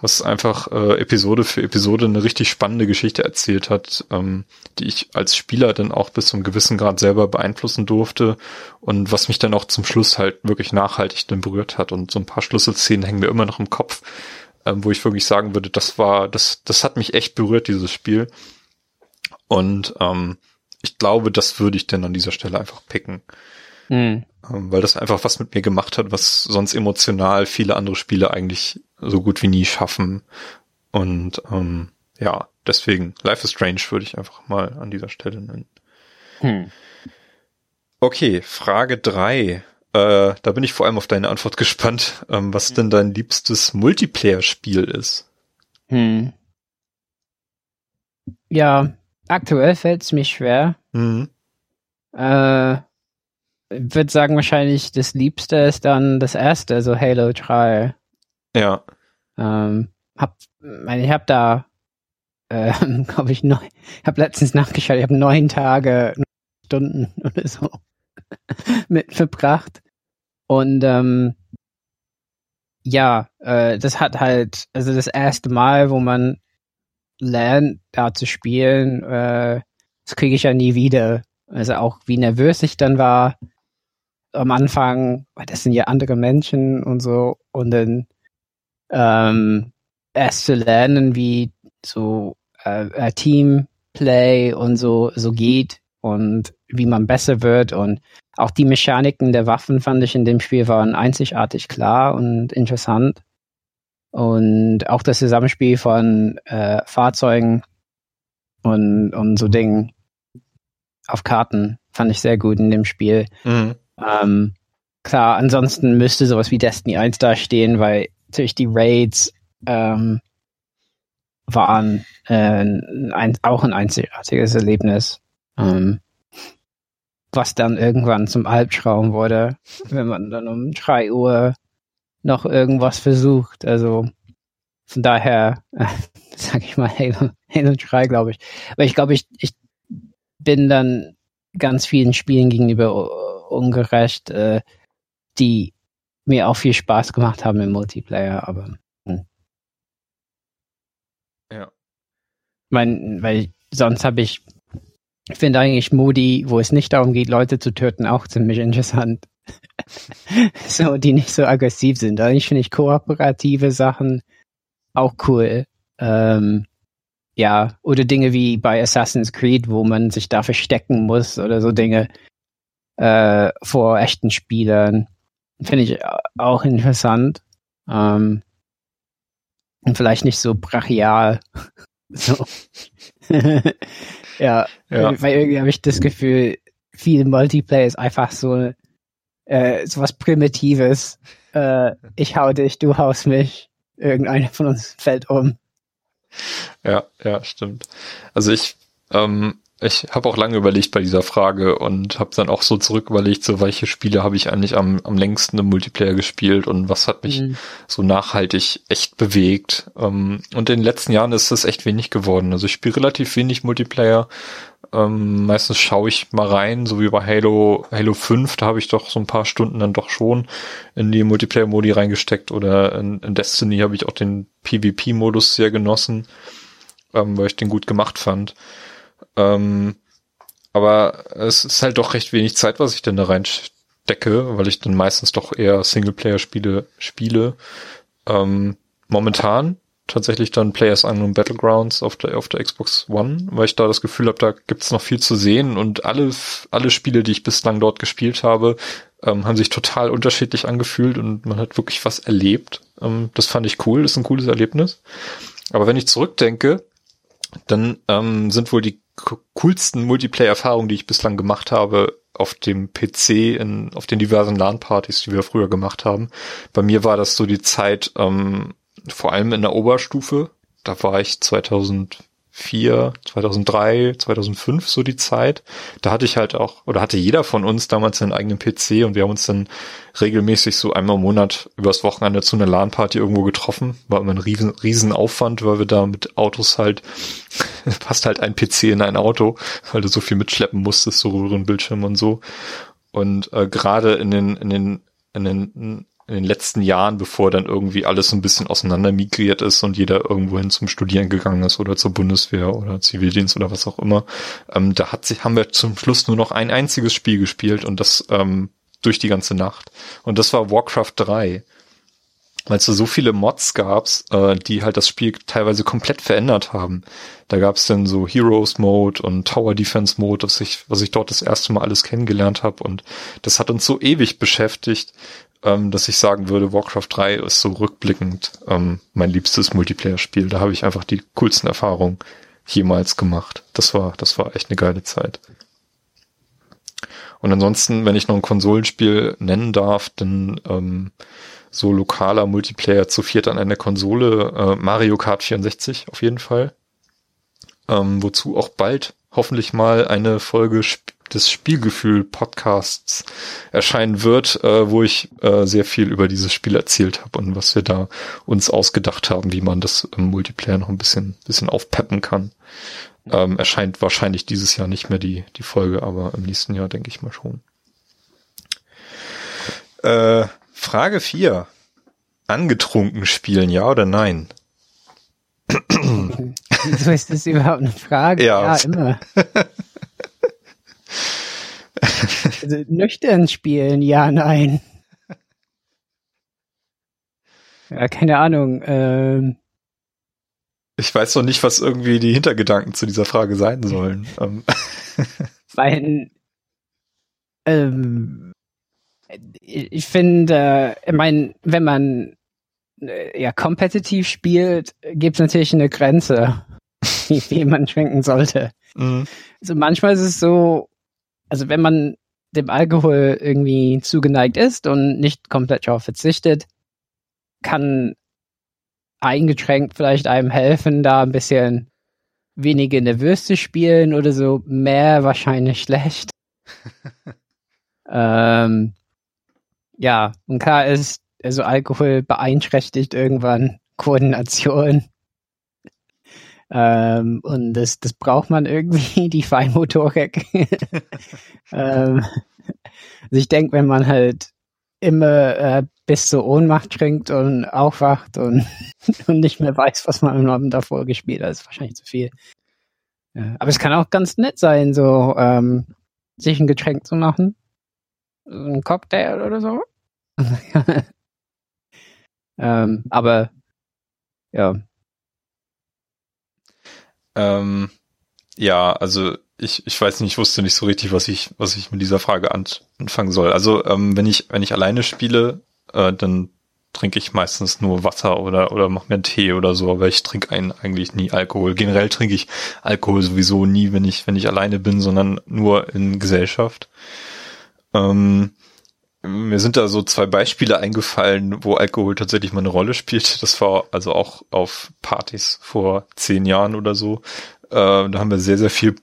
was einfach äh, Episode für Episode eine richtig spannende Geschichte erzählt hat, ähm, die ich als Spieler dann auch bis zum gewissen Grad selber beeinflussen durfte und was mich dann auch zum Schluss halt wirklich nachhaltig dann berührt hat und so ein paar Schlüsselszenen hängen mir immer noch im Kopf, ähm, wo ich wirklich sagen würde, das war, das, das hat mich echt berührt, dieses Spiel. Und ähm, ich glaube, das würde ich denn an dieser Stelle einfach picken. Mhm. Weil das einfach was mit mir gemacht hat, was sonst emotional viele andere Spiele eigentlich so gut wie nie schaffen. Und ähm, ja, deswegen Life is Strange würde ich einfach mal an dieser Stelle nennen. Hm. Okay, Frage drei. Äh, da bin ich vor allem auf deine Antwort [laughs] gespannt, ähm, was denn dein liebstes Multiplayer-Spiel ist. Hm. Ja, aktuell fällt es mir schwer. Mhm. Äh, würde sagen, wahrscheinlich das Liebste ist dann das erste, also Halo 3. Ja. Ähm, hab, ich habe da, [laughs] äh, glaube ich, neun, habe letztens nachgeschaut, ich habe neun Tage, Stunden [laughs] oder so [laughs] mit verbracht. Und ähm, ja, äh, das hat halt, also das erste Mal, wo man lernt, da zu spielen, äh, das kriege ich ja nie wieder. Also auch wie nervös ich dann war am Anfang, weil das sind ja andere Menschen und so, und dann ähm, erst zu lernen, wie so äh, äh, Teamplay und so so geht und wie man besser wird und auch die Mechaniken der Waffen fand ich in dem Spiel waren einzigartig klar und interessant und auch das Zusammenspiel von äh, Fahrzeugen und und so Dingen auf Karten fand ich sehr gut in dem Spiel. Mhm. Ähm, klar, ansonsten müsste sowas wie Destiny 1 da stehen, weil natürlich die Raids ähm, waren äh, ein, auch ein einzigartiges Erlebnis. Ähm, was dann irgendwann zum Albtraum wurde, wenn man dann um drei Uhr noch irgendwas versucht. Also von daher, äh, [laughs] sag ich mal, Halo, Halo 3, glaube ich. Aber ich glaube, ich, ich bin dann ganz vielen Spielen gegenüber ungerecht, äh, die mir auch viel Spaß gemacht haben im Multiplayer, aber hm. ja. Mein, weil sonst habe ich, ich finde eigentlich Modi, wo es nicht darum geht, Leute zu töten, auch ziemlich interessant. [laughs] so, die nicht so aggressiv sind. Eigentlich finde ich kooperative Sachen auch cool. Ähm, ja, oder Dinge wie bei Assassin's Creed, wo man sich da verstecken muss oder so Dinge äh, vor echten Spielern. Finde ich auch interessant. Ähm, und vielleicht nicht so brachial. [laughs] so. [laughs] ja, ja, weil irgendwie habe ich das Gefühl, viel Multiplayer ist einfach so äh, so was Primitives. Äh, ich hau dich, du haust mich. Irgendeiner von uns fällt um. Ja, ja, stimmt. Also ich ähm, ich habe auch lange überlegt bei dieser Frage und habe dann auch so zurück überlegt, so welche Spiele habe ich eigentlich am, am längsten im Multiplayer gespielt und was hat mich mhm. so nachhaltig echt bewegt. Ähm, und in den letzten Jahren ist das echt wenig geworden. Also ich spiele relativ wenig Multiplayer. Ähm, meistens schaue ich mal rein, so wie bei Halo, Halo 5, da habe ich doch so ein paar Stunden dann doch schon in die Multiplayer-Modi reingesteckt oder in, in Destiny habe ich auch den PvP-Modus sehr genossen, ähm, weil ich den gut gemacht fand. Ähm, aber es ist halt doch recht wenig Zeit, was ich denn da reinstecke, weil ich dann meistens doch eher Singleplayer-Spiele spiele. Ähm, momentan tatsächlich dann Players Unknown Battlegrounds auf der, auf der Xbox One, weil ich da das Gefühl habe, da gibt's noch viel zu sehen und alle, alle Spiele, die ich bislang dort gespielt habe, ähm, haben sich total unterschiedlich angefühlt und man hat wirklich was erlebt. Ähm, das fand ich cool, ist ein cooles Erlebnis. Aber wenn ich zurückdenke, dann ähm, sind wohl die coolsten Multiplayer-Erfahrungen, die ich bislang gemacht habe, auf dem PC, in, auf den diversen LAN-Partys, die wir früher gemacht haben. Bei mir war das so die Zeit, ähm, vor allem in der Oberstufe. Da war ich 2000 2004, 2003, 2005 so die Zeit. Da hatte ich halt auch, oder hatte jeder von uns damals seinen eigenen PC und wir haben uns dann regelmäßig so einmal im Monat übers Wochenende zu einer LAN-Party irgendwo getroffen. War immer ein riesen, riesen Aufwand, weil wir da mit Autos halt, [laughs] passt halt ein PC in ein Auto, weil du so viel mitschleppen musstest, so Röhrenbildschirm und so. Und äh, gerade in den, in den in den, in den letzten Jahren, bevor dann irgendwie alles so ein bisschen auseinander migriert ist und jeder irgendwohin zum Studieren gegangen ist oder zur Bundeswehr oder Zivildienst oder was auch immer, ähm, da hat sich, haben wir zum Schluss nur noch ein einziges Spiel gespielt und das ähm, durch die ganze Nacht. Und das war Warcraft 3 weil es da so viele Mods gab, äh, die halt das Spiel teilweise komplett verändert haben. Da gab es dann so Heroes Mode und Tower Defense Mode, was ich, was ich dort das erste Mal alles kennengelernt habe. Und das hat uns so ewig beschäftigt, ähm, dass ich sagen würde, Warcraft 3 ist so rückblickend ähm, mein liebstes Multiplayer-Spiel. Da habe ich einfach die coolsten Erfahrungen jemals gemacht. Das war, das war echt eine geile Zeit. Und ansonsten, wenn ich noch ein Konsolenspiel nennen darf, dann ähm, so lokaler Multiplayer zu viert an einer Konsole, äh, Mario Kart 64 auf jeden Fall. Ähm, wozu auch bald hoffentlich mal eine Folge des Spielgefühl-Podcasts erscheinen wird, äh, wo ich äh, sehr viel über dieses Spiel erzählt habe und was wir da uns ausgedacht haben, wie man das im Multiplayer noch ein bisschen, bisschen aufpeppen kann. Ähm, erscheint wahrscheinlich dieses Jahr nicht mehr die, die Folge, aber im nächsten Jahr denke ich mal schon. Äh, Frage 4. Angetrunken spielen, ja oder nein? Wieso ist das überhaupt eine Frage? Ja, ja immer. [laughs] also, nüchtern spielen, ja, nein. [laughs] Ja, keine Ahnung. Ähm, ich weiß noch nicht, was irgendwie die Hintergedanken zu dieser Frage sein sollen. Ähm. [laughs] Weil ähm, ich finde, ich meine, wenn man äh, ja kompetitiv spielt, gibt es natürlich eine Grenze, [laughs] wie viel man trinken sollte. Mhm. Also manchmal ist es so, also wenn man dem Alkohol irgendwie zugeneigt ist und nicht komplett darauf verzichtet, kann ein Getränk vielleicht einem helfen, da ein bisschen weniger nervös zu spielen oder so, mehr wahrscheinlich [laughs] schlecht. [laughs] ähm, ja, und klar ist, also Alkohol beeinträchtigt irgendwann Koordination. Ähm, und das, das braucht man irgendwie, [laughs] die Feinmotorik. [laughs] ähm, also ich denke, wenn man halt immer äh, bis zur Ohnmacht trinkt und aufwacht und, [laughs] und nicht mehr weiß, was man am Abend davor gespielt hat, ist wahrscheinlich zu viel. Ja, aber es kann auch ganz nett sein, so ähm, sich ein Getränk zu machen. Ein Cocktail oder so. ähm, aber ja. Ähm, ja, also ich, ich weiß nicht, ich wusste nicht so richtig, was ich, was ich mit dieser Frage anfangen soll. Also ähm, wenn ich, wenn ich alleine spiele, äh, dann trinke ich meistens nur Wasser oder, oder mach mir einen Tee oder so, aber ich trinke einen eigentlich nie Alkohol. Generell trinke ich Alkohol sowieso nie, wenn ich, wenn ich alleine bin, sondern nur in Gesellschaft. Ähm, mir sind da so zwei Beispiele eingefallen, wo Alkohol tatsächlich mal eine Rolle spielt. Das war also auch auf Partys vor zehn Jahren oder so. Äh, da haben wir sehr, sehr viel,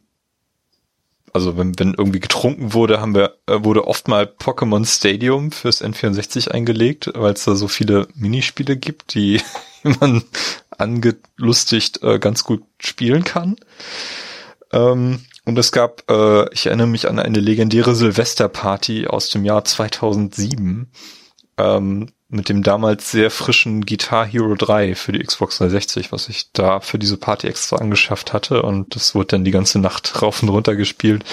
also wenn, wenn irgendwie getrunken wurde, haben wir, äh, wurde oft mal Pokémon Stadium fürs N64 eingelegt, weil es da so viele Minispiele gibt, die [laughs] man angelustigt äh, ganz gut spielen kann. Ähm, und es gab, äh, ich erinnere mich an eine legendäre Silvesterparty aus dem Jahr 2007 ähm, mit dem damals sehr frischen Guitar Hero 3 für die Xbox 360, was ich da für diese Party extra angeschafft hatte. Und das wurde dann die ganze Nacht [laughs] rauf und runter gespielt.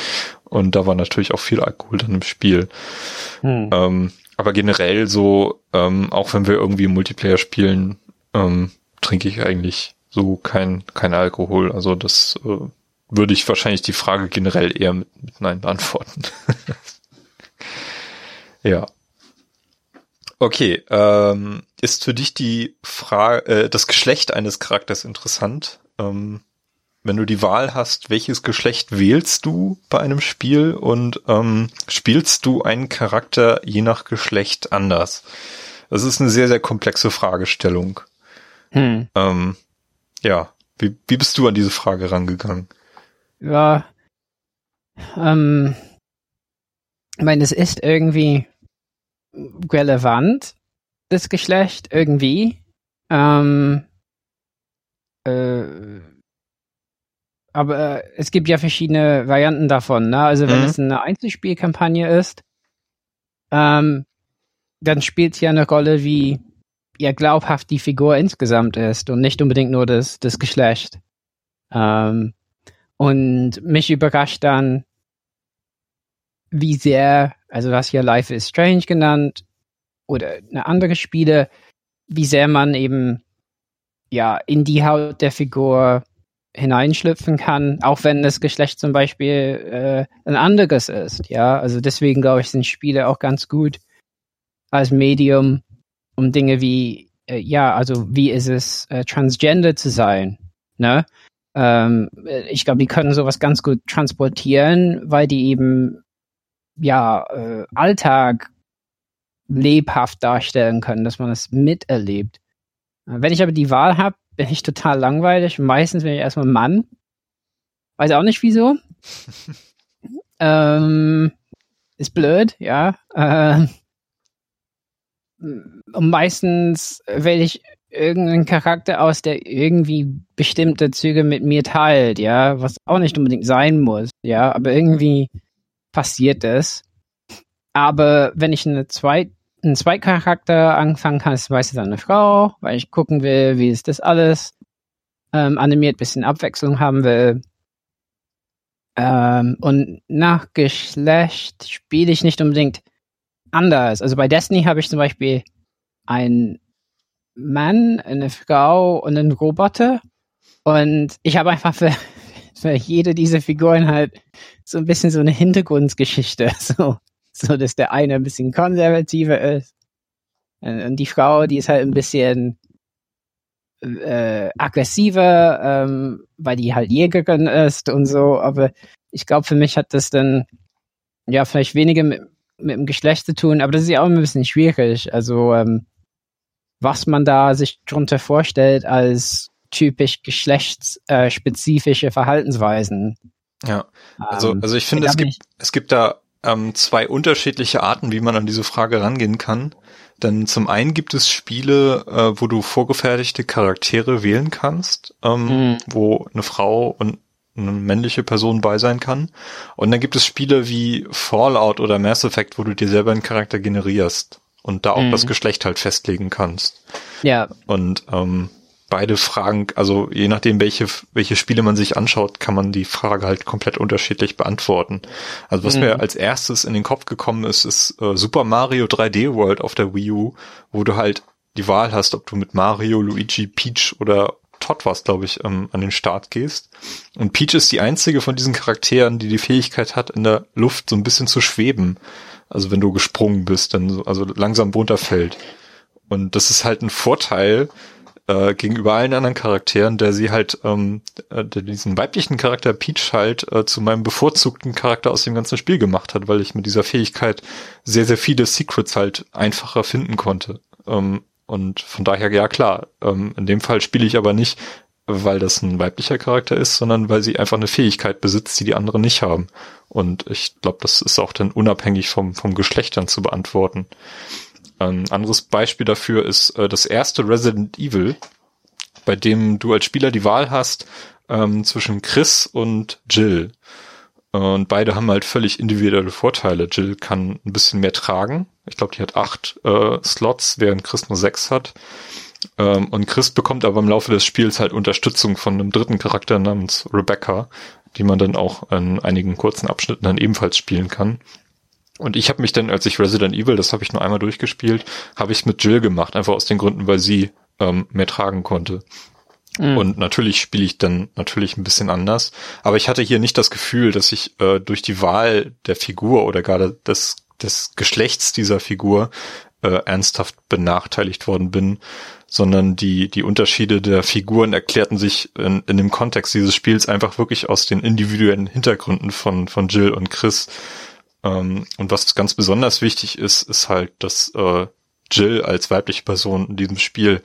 Und da war natürlich auch viel Alkohol dann im Spiel. Hm. Ähm, aber generell so, ähm, auch wenn wir irgendwie Multiplayer spielen, ähm, trinke ich eigentlich so kein, kein Alkohol. Also das äh, würde ich wahrscheinlich die Frage generell eher mit, mit Nein beantworten. [laughs] ja. Okay, ähm, ist für dich die Frage, äh, das Geschlecht eines Charakters interessant? Ähm, wenn du die Wahl hast, welches Geschlecht wählst du bei einem Spiel und ähm, spielst du einen Charakter je nach Geschlecht anders? Das ist eine sehr, sehr komplexe Fragestellung. Hm. Ähm, ja, wie, wie bist du an diese Frage rangegangen? Ja, ähm, ich meine, es ist irgendwie relevant, das Geschlecht, irgendwie. Ähm, äh, aber äh, es gibt ja verschiedene Varianten davon. Ne? Also wenn mhm. es eine Einzelspielkampagne ist, ähm, dann spielt ja eine Rolle, wie ja glaubhaft die Figur insgesamt ist und nicht unbedingt nur das, das Geschlecht. Ähm, und mich überrascht dann, wie sehr, also was hier Life is Strange genannt oder eine andere Spiele, wie sehr man eben ja in die Haut der Figur hineinschlüpfen kann, auch wenn das Geschlecht zum Beispiel äh, ein anderes ist. Ja, also deswegen glaube ich, sind Spiele auch ganz gut als Medium, um Dinge wie, äh, ja, also wie ist es, äh, transgender zu sein, ne? Ähm, ich glaube, die können sowas ganz gut transportieren, weil die eben, ja, äh, Alltag lebhaft darstellen können, dass man es miterlebt. Wenn ich aber die Wahl habe, [laughs] bin ich total langweilig. Meistens bin ich erstmal Mann. Weiß auch nicht wieso. [laughs] ähm, ist blöd, ja. Ähm, und meistens wähle ich irgendeinen Charakter aus, der irgendwie bestimmte Züge mit mir teilt, ja, was auch nicht unbedingt sein muss, ja, aber irgendwie passiert es. Aber wenn ich eine zweit, einen Zweitcharakter anfangen kann, ist meistens eine Frau, weil ich gucken will, wie ist das alles ähm, animiert, bisschen Abwechslung haben will. Ähm, und nach Geschlecht spiele ich nicht unbedingt anders. Also bei Destiny habe ich zum Beispiel einen Mann, eine Frau und einen Roboter. Und ich habe einfach für, [laughs] für jede dieser Figuren halt so ein bisschen so eine Hintergrundgeschichte. [laughs] So, so dass der eine ein bisschen konservativer ist. Und die Frau, die ist halt ein bisschen äh, aggressiver, ähm, weil die halt Jägerin ist und so. Aber ich glaube, für mich hat das dann ja vielleicht weniger mit, mit dem Geschlecht zu tun, aber das ist ja auch ein bisschen schwierig. Also ähm, was man da sich drunter vorstellt als typisch geschlechtsspezifische Verhaltensweisen. Ja, also, ähm, also ich finde, es gibt, es gibt da ähm, zwei unterschiedliche Arten, wie man an diese Frage rangehen kann. Denn zum einen gibt es Spiele, äh, wo du vorgefertigte Charaktere wählen kannst, ähm, mhm. wo eine Frau und eine männliche Person bei sein kann. Und dann gibt es Spiele wie Fallout oder Mass Effect, wo du dir selber einen Charakter generierst und da auch mhm. das Geschlecht halt festlegen kannst. Ja. Und ähm, beide Fragen, also je nachdem, welche, welche Spiele man sich anschaut, kann man die Frage halt komplett unterschiedlich beantworten. Also was mhm. mir als erstes in den Kopf gekommen ist, ist äh, Super Mario 3D World auf der Wii U, wo du halt die Wahl hast, ob du mit Mario, Luigi, Peach oder Todd was, glaube ich, ähm, an den Start gehst. Und Peach ist die einzige von diesen Charakteren, die die Fähigkeit hat, in der Luft so ein bisschen zu schweben. Also wenn du gesprungen bist, dann so, also langsam runterfällt. Und das ist halt ein Vorteil, äh, gegenüber allen anderen Charakteren, der sie halt, ähm, äh, der diesen weiblichen Charakter Peach halt äh, zu meinem bevorzugten Charakter aus dem ganzen Spiel gemacht hat, weil ich mit dieser Fähigkeit sehr, sehr viele Secrets halt einfacher finden konnte. Ähm, und von daher, ja klar, ähm, in dem Fall spiele ich aber nicht, weil das ein weiblicher Charakter ist, sondern weil sie einfach eine Fähigkeit besitzt, die die anderen nicht haben. Und ich glaube, das ist auch dann unabhängig vom, vom Geschlecht dann zu beantworten. Ein anderes Beispiel dafür ist äh, das erste Resident Evil, bei dem du als Spieler die Wahl hast ähm, zwischen Chris und Jill. Und beide haben halt völlig individuelle Vorteile. Jill kann ein bisschen mehr tragen. Ich glaube, die hat acht äh, Slots, während Chris nur sechs hat. Ähm, und Chris bekommt aber im Laufe des Spiels halt Unterstützung von einem dritten Charakter namens Rebecca, die man dann auch in einigen kurzen Abschnitten dann ebenfalls spielen kann. Und ich habe mich dann, als ich Resident Evil, das habe ich nur einmal durchgespielt, habe ich mit Jill gemacht, einfach aus den Gründen, weil sie ähm, mehr tragen konnte. Mhm. Und natürlich spiele ich dann natürlich ein bisschen anders. Aber ich hatte hier nicht das Gefühl, dass ich äh, durch die Wahl der Figur oder gerade des, des Geschlechts dieser Figur äh, ernsthaft benachteiligt worden bin, sondern die, die Unterschiede der Figuren erklärten sich in, in dem Kontext dieses Spiels einfach wirklich aus den individuellen Hintergründen von, von Jill und Chris. Ähm, und was ganz besonders wichtig ist, ist halt, dass äh, Jill als weibliche Person in diesem Spiel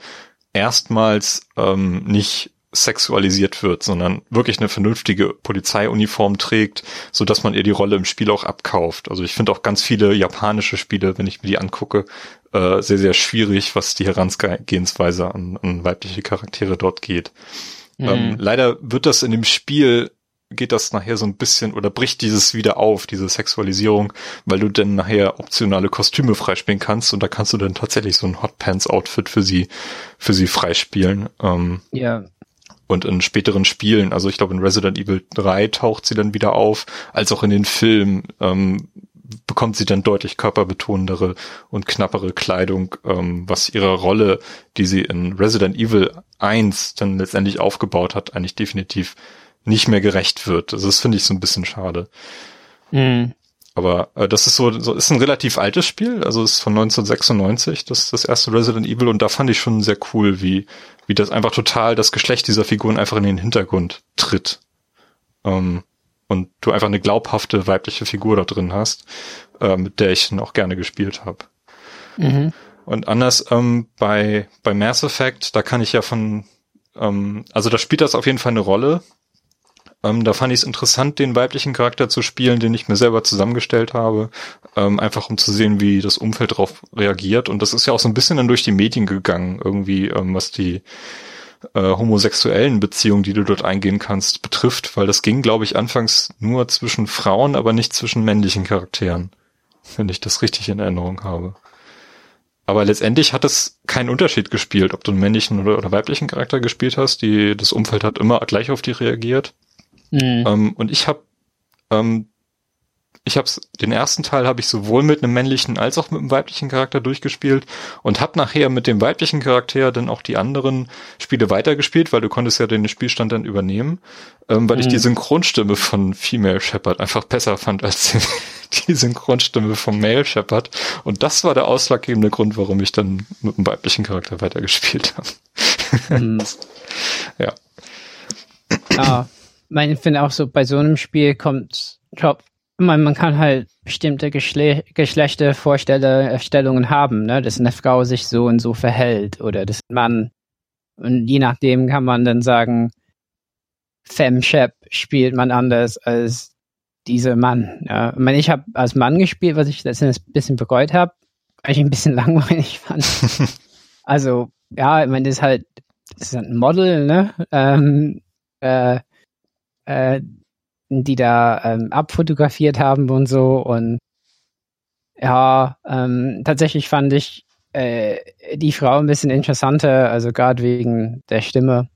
erstmals ähm, nicht sexualisiert wird, sondern wirklich eine vernünftige Polizeiuniform trägt, so dass man ihr die Rolle im Spiel auch abkauft. Also ich finde auch ganz viele japanische Spiele, wenn ich mir die angucke, äh, sehr, sehr schwierig, was die Herangehensweise an, an weibliche Charaktere dort geht. Mhm. Ähm, leider wird das in dem Spiel geht das nachher so ein bisschen oder bricht dieses wieder auf, diese Sexualisierung, weil du dann nachher optionale Kostüme freispielen kannst und da kannst du dann tatsächlich so ein Hot Pants Outfit für sie, für sie freispielen. Ähm, ja. Und in späteren Spielen, also ich glaube in Resident Evil 3 taucht sie dann wieder auf, als auch in den Filmen ähm, bekommt sie dann deutlich körperbetonendere und knappere Kleidung, ähm, was ihrer Rolle, die sie in Resident Evil 1 dann letztendlich aufgebaut hat, eigentlich definitiv nicht mehr gerecht wird. Also das finde ich so ein bisschen schade. Mhm. Aber äh, das ist so, so, ist ein relativ altes Spiel, also ist von 1996, das ist das erste Resident Evil und da fand ich schon sehr cool, wie, wie das einfach total das Geschlecht dieser Figuren einfach in den Hintergrund tritt. Ähm, und du einfach eine glaubhafte weibliche Figur da drin hast, äh, mit der ich dann auch gerne gespielt habe. Mhm. Und anders ähm, bei, bei Mass Effect, da kann ich ja von, ähm, also da spielt das auf jeden Fall eine Rolle, ähm, da fand ich es interessant, den weiblichen Charakter zu spielen, den ich mir selber zusammengestellt habe, ähm, einfach um zu sehen, wie das Umfeld darauf reagiert. Und das ist ja auch so ein bisschen dann durch die Medien gegangen, irgendwie, ähm, was die äh, homosexuellen Beziehungen, die du dort eingehen kannst, betrifft, weil das ging, glaube ich, anfangs nur zwischen Frauen, aber nicht zwischen männlichen Charakteren, wenn ich das richtig in Erinnerung habe. Aber letztendlich hat es keinen Unterschied gespielt, ob du einen männlichen oder, oder weiblichen Charakter gespielt hast. Die, das Umfeld hat immer gleich auf die reagiert. Mhm. Ähm, und ich habe ähm, ich habe den ersten Teil habe ich sowohl mit einem männlichen als auch mit einem weiblichen Charakter durchgespielt und habe nachher mit dem weiblichen Charakter dann auch die anderen Spiele weitergespielt, weil du konntest ja den Spielstand dann übernehmen, ähm, weil mhm. ich die Synchronstimme von Female Shepard einfach besser fand als die, [laughs] die Synchronstimme vom Male Shepard und das war der ausschlaggebende Grund, warum ich dann mit dem weiblichen Charakter weitergespielt habe. Mhm. [laughs] ja. Ah, ich finde auch so, bei so einem Spiel kommt, glaub, man, man kann halt bestimmte Geschle Geschlechtervorstellungen haben, ne? dass eine Frau sich so und so verhält oder dass ein Mann. Und je nachdem kann man dann sagen, Femshep spielt man anders als dieser Mann. Ja? Ich, meine, ich habe als Mann gespielt, was ich letztendlich ein bisschen bereut habe, weil ich ein bisschen [laughs] langweilig fand. [laughs] also, ja, ich meine, das ist halt, das ist halt ein Model, ne? Ähm, äh, äh, die da ähm, abfotografiert haben und so. Und ja, ähm, tatsächlich fand ich äh, die Frau ein bisschen interessanter, also gerade wegen der Stimme.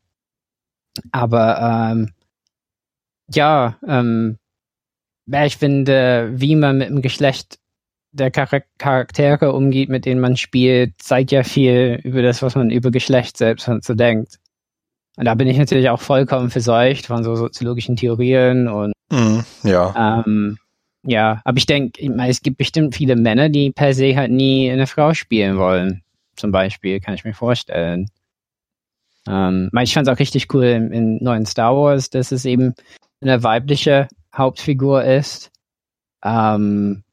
Aber ähm, ja, ähm, ich finde, wie man mit dem Geschlecht der Charaktere umgeht, mit denen man spielt, zeigt ja viel über das, was man über Geschlecht selbst so denkt. Und da bin ich natürlich auch vollkommen verseucht von so soziologischen Theorien und mm, ja. Ähm, ja, aber ich denke, es gibt bestimmt viele Männer, die per se halt nie eine Frau spielen wollen. Zum Beispiel, kann ich mir vorstellen. Ähm, ich fand es auch richtig cool im, im, neuen Star Wars, dass es eben eine weibliche Hauptfigur ist. Ähm,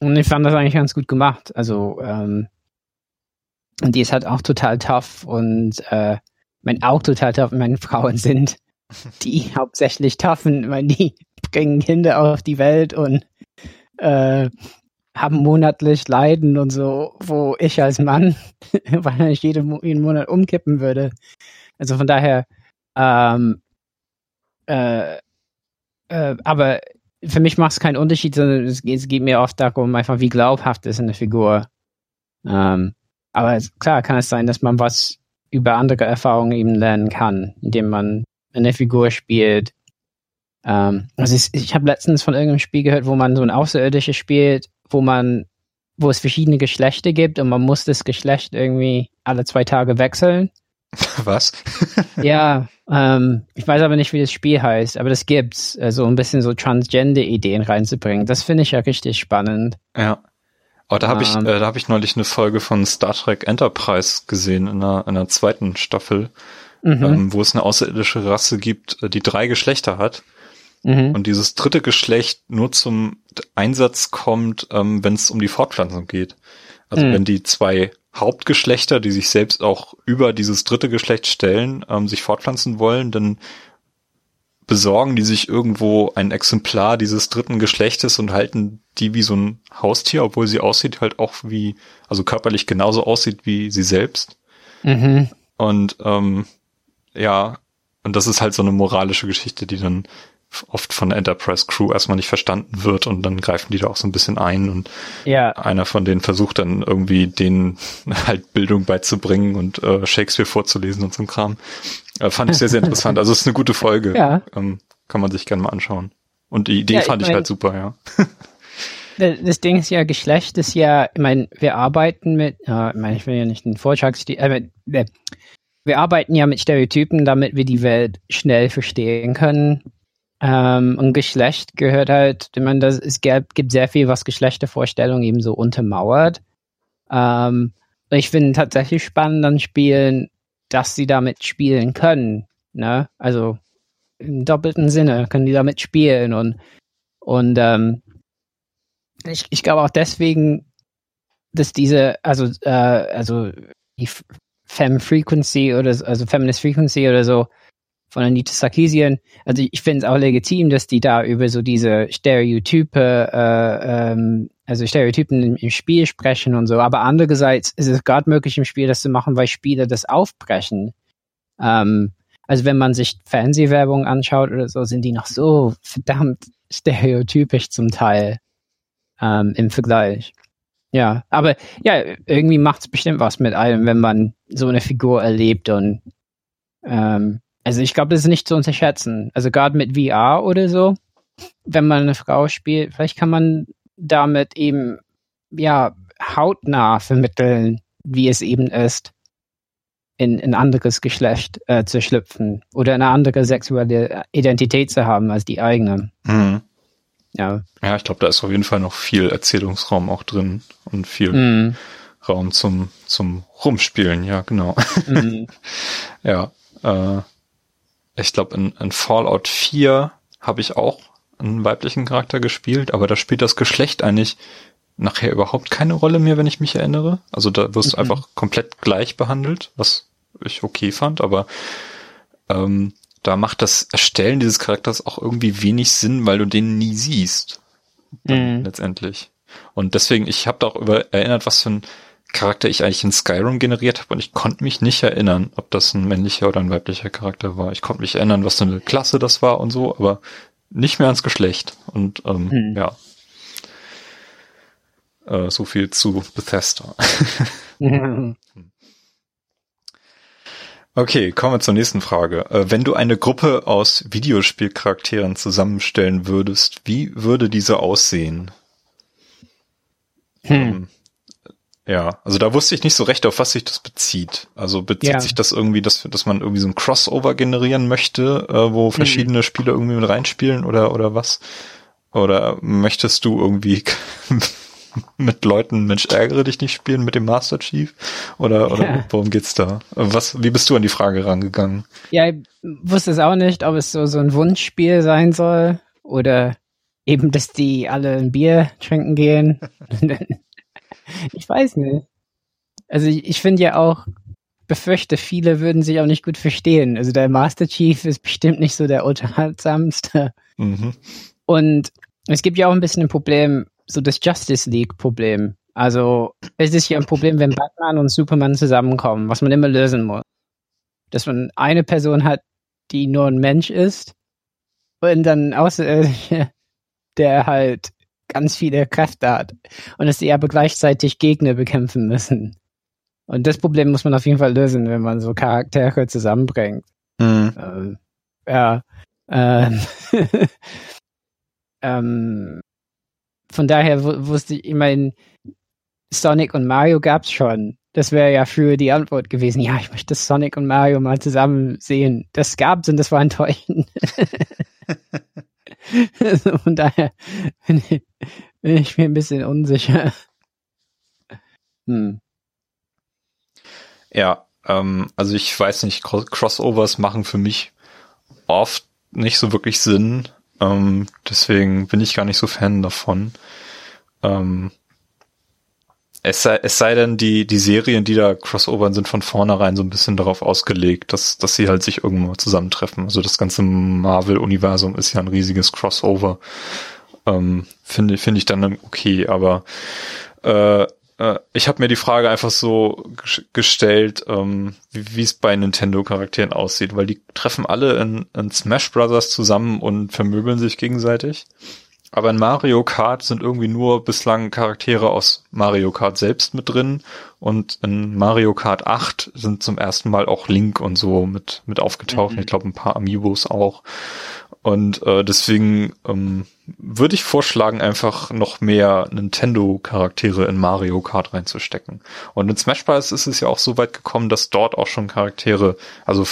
und ich fand das eigentlich ganz gut gemacht. Also, ähm, und die ist halt auch total tough und äh, mein auch total tough meine Frauen sind, [laughs] die hauptsächlich toughen, weil die bringen Kinder auf die Welt und äh, haben monatlich Leiden und so, wo ich als Mann [laughs] wahrscheinlich jeden, jeden Monat umkippen würde. Also von daher, ähm, äh, äh, aber für mich macht es keinen Unterschied, sondern es, es, geht mir oft darum, einfach wie glaubhaft ist eine Figur. Ähm, aber klar kann es sein, dass man was über andere Erfahrungen eben lernen kann, indem man eine Figur spielt. Ähm, also ich, ich habe letztens von irgendeinem Spiel gehört, wo man so ein Außerirdisches spielt, wo man, wo es verschiedene Geschlechter gibt und man muss das Geschlecht irgendwie alle zwei Tage wechseln. [laughs] Was? [laughs] ja, ähm, ich weiß aber nicht, wie das Spiel heißt, aber das gibt's, so also ein bisschen so Transgender-Ideen reinzubringen. Das finde ich ja richtig spannend. Ja. Aber da habe ich, ähm. äh, da habe ich neulich eine Folge von Star Trek Enterprise gesehen in einer, in einer zweiten Staffel, mhm. ähm, wo es eine außerirdische Rasse gibt, äh, die drei Geschlechter hat. Mhm. Und dieses dritte Geschlecht nur zum Einsatz kommt, ähm, wenn es um die Fortpflanzung geht. Also mhm. wenn die zwei Hauptgeschlechter, die sich selbst auch über dieses dritte Geschlecht stellen, ähm, sich fortpflanzen wollen, dann besorgen die sich irgendwo ein Exemplar dieses dritten Geschlechtes und halten die wie so ein Haustier, obwohl sie aussieht halt auch wie, also körperlich genauso aussieht wie sie selbst. Mhm. Und ähm, ja, und das ist halt so eine moralische Geschichte, die dann oft von der Enterprise Crew erstmal nicht verstanden wird und dann greifen die da auch so ein bisschen ein und Ja, einer von denen versucht dann irgendwie denen [laughs] halt Bildung beizubringen und äh, Shakespeare vorzulesen und so ein Kram. Äh, fand ich sehr, sehr interessant. Also es ist eine gute Folge. Ja. Ähm, kann man sich gerne mal anschauen. Und die Idee Ja, ich fand ich, mein- halt super, ja. [laughs] das Ding ist ja, Geschlecht ist ja, ich meine, wir arbeiten mit, ja, ich meine, ich will ja nicht den Vortragsstil, äh, wir- wir arbeiten ja mit Stereotypen, damit wir die Welt schnell verstehen können. Ähm, und Geschlecht gehört halt, ich meine, das, es gibt, gibt sehr viel, was Geschlechtervorstellungen eben so untermauert. Ähm, ich finde tatsächlich spannend an Spielen, dass sie damit spielen können. Ne? Also im doppelten Sinne können die damit spielen und, und ähm, ich, ich glaube auch deswegen, dass diese, also, äh, also die F- Femme Frequency oder so- also Feminist Frequency oder so von Anita Sarkeesian, also ich finde es auch legitim, dass die da über so diese Stereotype, äh, ähm, also Stereotypen im, im Spiel sprechen und so, aber andererseits ist es gerade möglich im Spiel, das zu machen, weil Spieler das aufbrechen. Ähm, also wenn man sich Fernsehwerbung anschaut oder so, sind die noch so verdammt stereotypisch zum Teil ähm, im Vergleich. Ja, aber ja, irgendwie macht es bestimmt was mit einem, wenn man so eine Figur erlebt und ähm, also ich glaube, das ist nicht zu unterschätzen. Also gerade mit VR oder so, wenn man eine Frau spielt, vielleicht kann man damit eben ja hautnah vermitteln, wie es eben ist, in ein anderes Geschlecht äh, zu schlüpfen oder eine andere sexuelle Identität zu haben als die eigene. Mhm. Ja. Ja, ich glaube, da ist auf jeden Fall noch viel Erzählungsraum auch drin und viel Mm, Raum zum, zum Rumspielen, ja, genau. mm, [laughs] ja. Äh, ich glaube, in, in Fallout 4 habe ich auch einen weiblichen Charakter gespielt, aber da spielt das Geschlecht eigentlich nachher überhaupt keine Rolle mehr, wenn ich mich erinnere. Also da wirst du Mhm. einfach komplett gleich behandelt, was ich okay fand, aber ähm, da macht das Erstellen dieses Charakters auch irgendwie wenig Sinn, weil du den nie siehst. Mhm. letztendlich. Und deswegen, ich habe da auch über erinnert, was für ein Charakter ich eigentlich in Skyrim generiert habe und ich konnte mich nicht erinnern, ob das ein männlicher oder ein weiblicher Charakter war. Ich konnte mich erinnern, was für eine Klasse das war und so, aber nicht mehr ans Geschlecht. Und ähm, Hm. ja. Äh, so viel zu Bethesda. [laughs] Okay, kommen wir zur nächsten Frage. Äh, wenn du eine Gruppe aus Videospielcharakteren zusammenstellen würdest, wie würde diese aussehen? Hm. Ja, also da wusste ich nicht so recht, auf was sich das bezieht. Also bezieht Ja. sich das irgendwie, dass, dass man irgendwie so ein Crossover generieren möchte, äh, wo verschiedene Spiele irgendwie mit reinspielen oder, oder was? Oder möchtest du irgendwie [laughs] mit Leuten Mensch ärgere dich nicht spielen mit dem Master Chief? Oder, oder Ja. worum geht's da? Was, wie bist du an die Frage rangegangen? Ja, ich wusste es auch nicht, ob es so, so ein Wunschspiel sein soll oder eben, dass die alle ein Bier trinken gehen. [laughs] [laughs] ich weiß nicht. Also ich, ich finde ja auch, befürchte, viele würden sich auch nicht gut verstehen. Also der Master Chief ist bestimmt nicht so der unterhaltsamste. Mhm. Und es gibt ja auch ein bisschen ein Problem, so das Justice League-Problem. Also es ist ja ein Problem, wenn Batman und Superman zusammenkommen, was man immer lösen muss. Dass man eine Person hat, die nur ein Mensch ist und dann außerirdische, [laughs] der halt ganz viele Kräfte hat. Und dass sie aber gleichzeitig Gegner bekämpfen müssen. Und das Problem muss man auf jeden Fall lösen, wenn man so Charaktere zusammenbringt. Mhm. Ähm, ja. Ähm, [laughs] ähm, von daher wu- wusste ich, ich meine, Sonic und Mario gab's schon. Das wäre ja für die Antwort gewesen. Ja, ich möchte Sonic und Mario mal zusammen sehen. Das gab's und das war enttäuschend. [laughs] [laughs] also von daher bin ich, [laughs] bin ich mir ein bisschen unsicher. Hm. Ja, ähm, also ich weiß nicht, Cro- Crossovers machen für mich oft nicht so wirklich Sinn. Ähm, deswegen bin ich gar nicht so Fan davon. Ähm, es sei, es sei denn, die, die Serien, die da Crossovern, sind von vornherein so ein bisschen darauf ausgelegt, dass, dass sie halt sich irgendwo zusammentreffen. Also das ganze Marvel-Universum ist ja ein riesiges Crossover. Ähm, finde, finde ich dann okay, aber äh, äh, ich habe mir die Frage einfach so gestellt, ähm, wie es bei Nintendo-Charakteren aussieht, weil die treffen alle in, in Smash Brothers zusammen und vermöbeln sich gegenseitig. Aber in Mario Kart sind irgendwie nur bislang Charaktere aus Mario Kart selbst mit drin und in Mario Kart 8 sind zum ersten Mal auch Link und so mit, mit aufgetaucht. Mhm. Ich glaube, ein paar Amiibos auch. Und äh, deswegen ähm, würde ich vorschlagen, einfach noch mehr Nintendo-Charaktere in Mario Kart reinzustecken. Und in Smash Bros. ist es ja auch so weit gekommen, dass dort auch schon Charaktere, also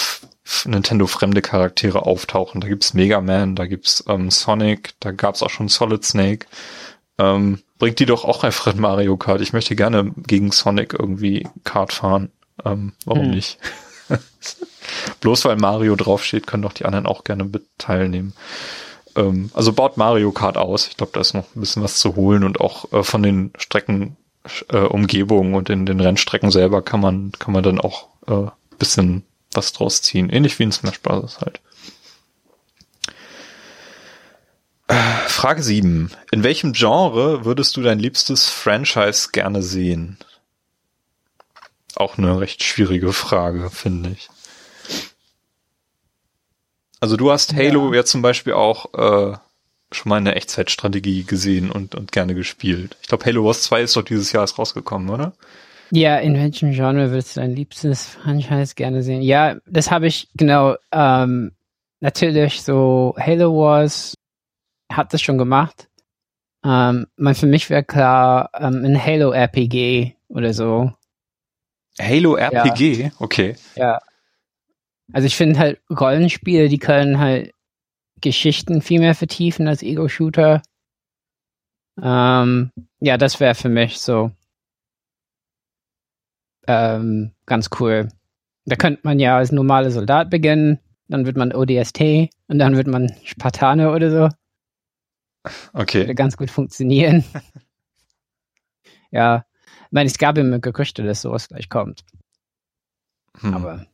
Nintendo-fremde Charaktere auftauchen. Da gibt's Mega Man, da gibt's ähm, Sonic, da gab's auch schon Solid Snake. Ähm, bringt die doch auch einfach in Mario Kart. Ich möchte gerne gegen Sonic irgendwie Kart fahren. Ähm, warum hm. nicht? [laughs] Bloß weil Mario draufsteht, können doch die anderen auch gerne mit teilnehmen. Ähm, also baut Mario Kart aus. Ich glaube, da ist noch ein bisschen was zu holen und auch äh, von den Strecken äh, Umgebungen und in den Rennstrecken selber kann man kann man dann auch äh, bisschen was draus ziehen. Ähnlich wie in Smash Bros. halt. Äh, Frage 7. In welchem Genre würdest du dein liebstes Franchise gerne sehen? Auch eine recht schwierige Frage, finde ich. Also du hast Halo ja, ja zum Beispiel auch äh, schon mal in der Echtzeitstrategie gesehen und, und gerne gespielt. Ich glaube, Halo Wars 2 ist doch dieses Jahr erst rausgekommen, oder? Ja, in welchem Genre würdest du dein liebstes Franchise gerne sehen? Ja, das habe ich genau. Ähm, natürlich so Halo Wars hat das schon gemacht. Ähm, man für mich wäre klar ähm, ein Halo RPG oder so. Halo RPG, ja. okay. Ja, also ich finde halt Rollenspiele, die können halt Geschichten viel mehr vertiefen als Ego-Shooter. Ähm, ja, das wäre für mich so ähm, ganz cool. Da könnte man ja als normaler Soldat beginnen, dann wird man ODST und dann wird man Spartaner oder so. Okay. Würde ganz gut funktionieren. [laughs] ja, ich meine, es gab immer Gerüchte, dass sowas gleich kommt. Hm. Aber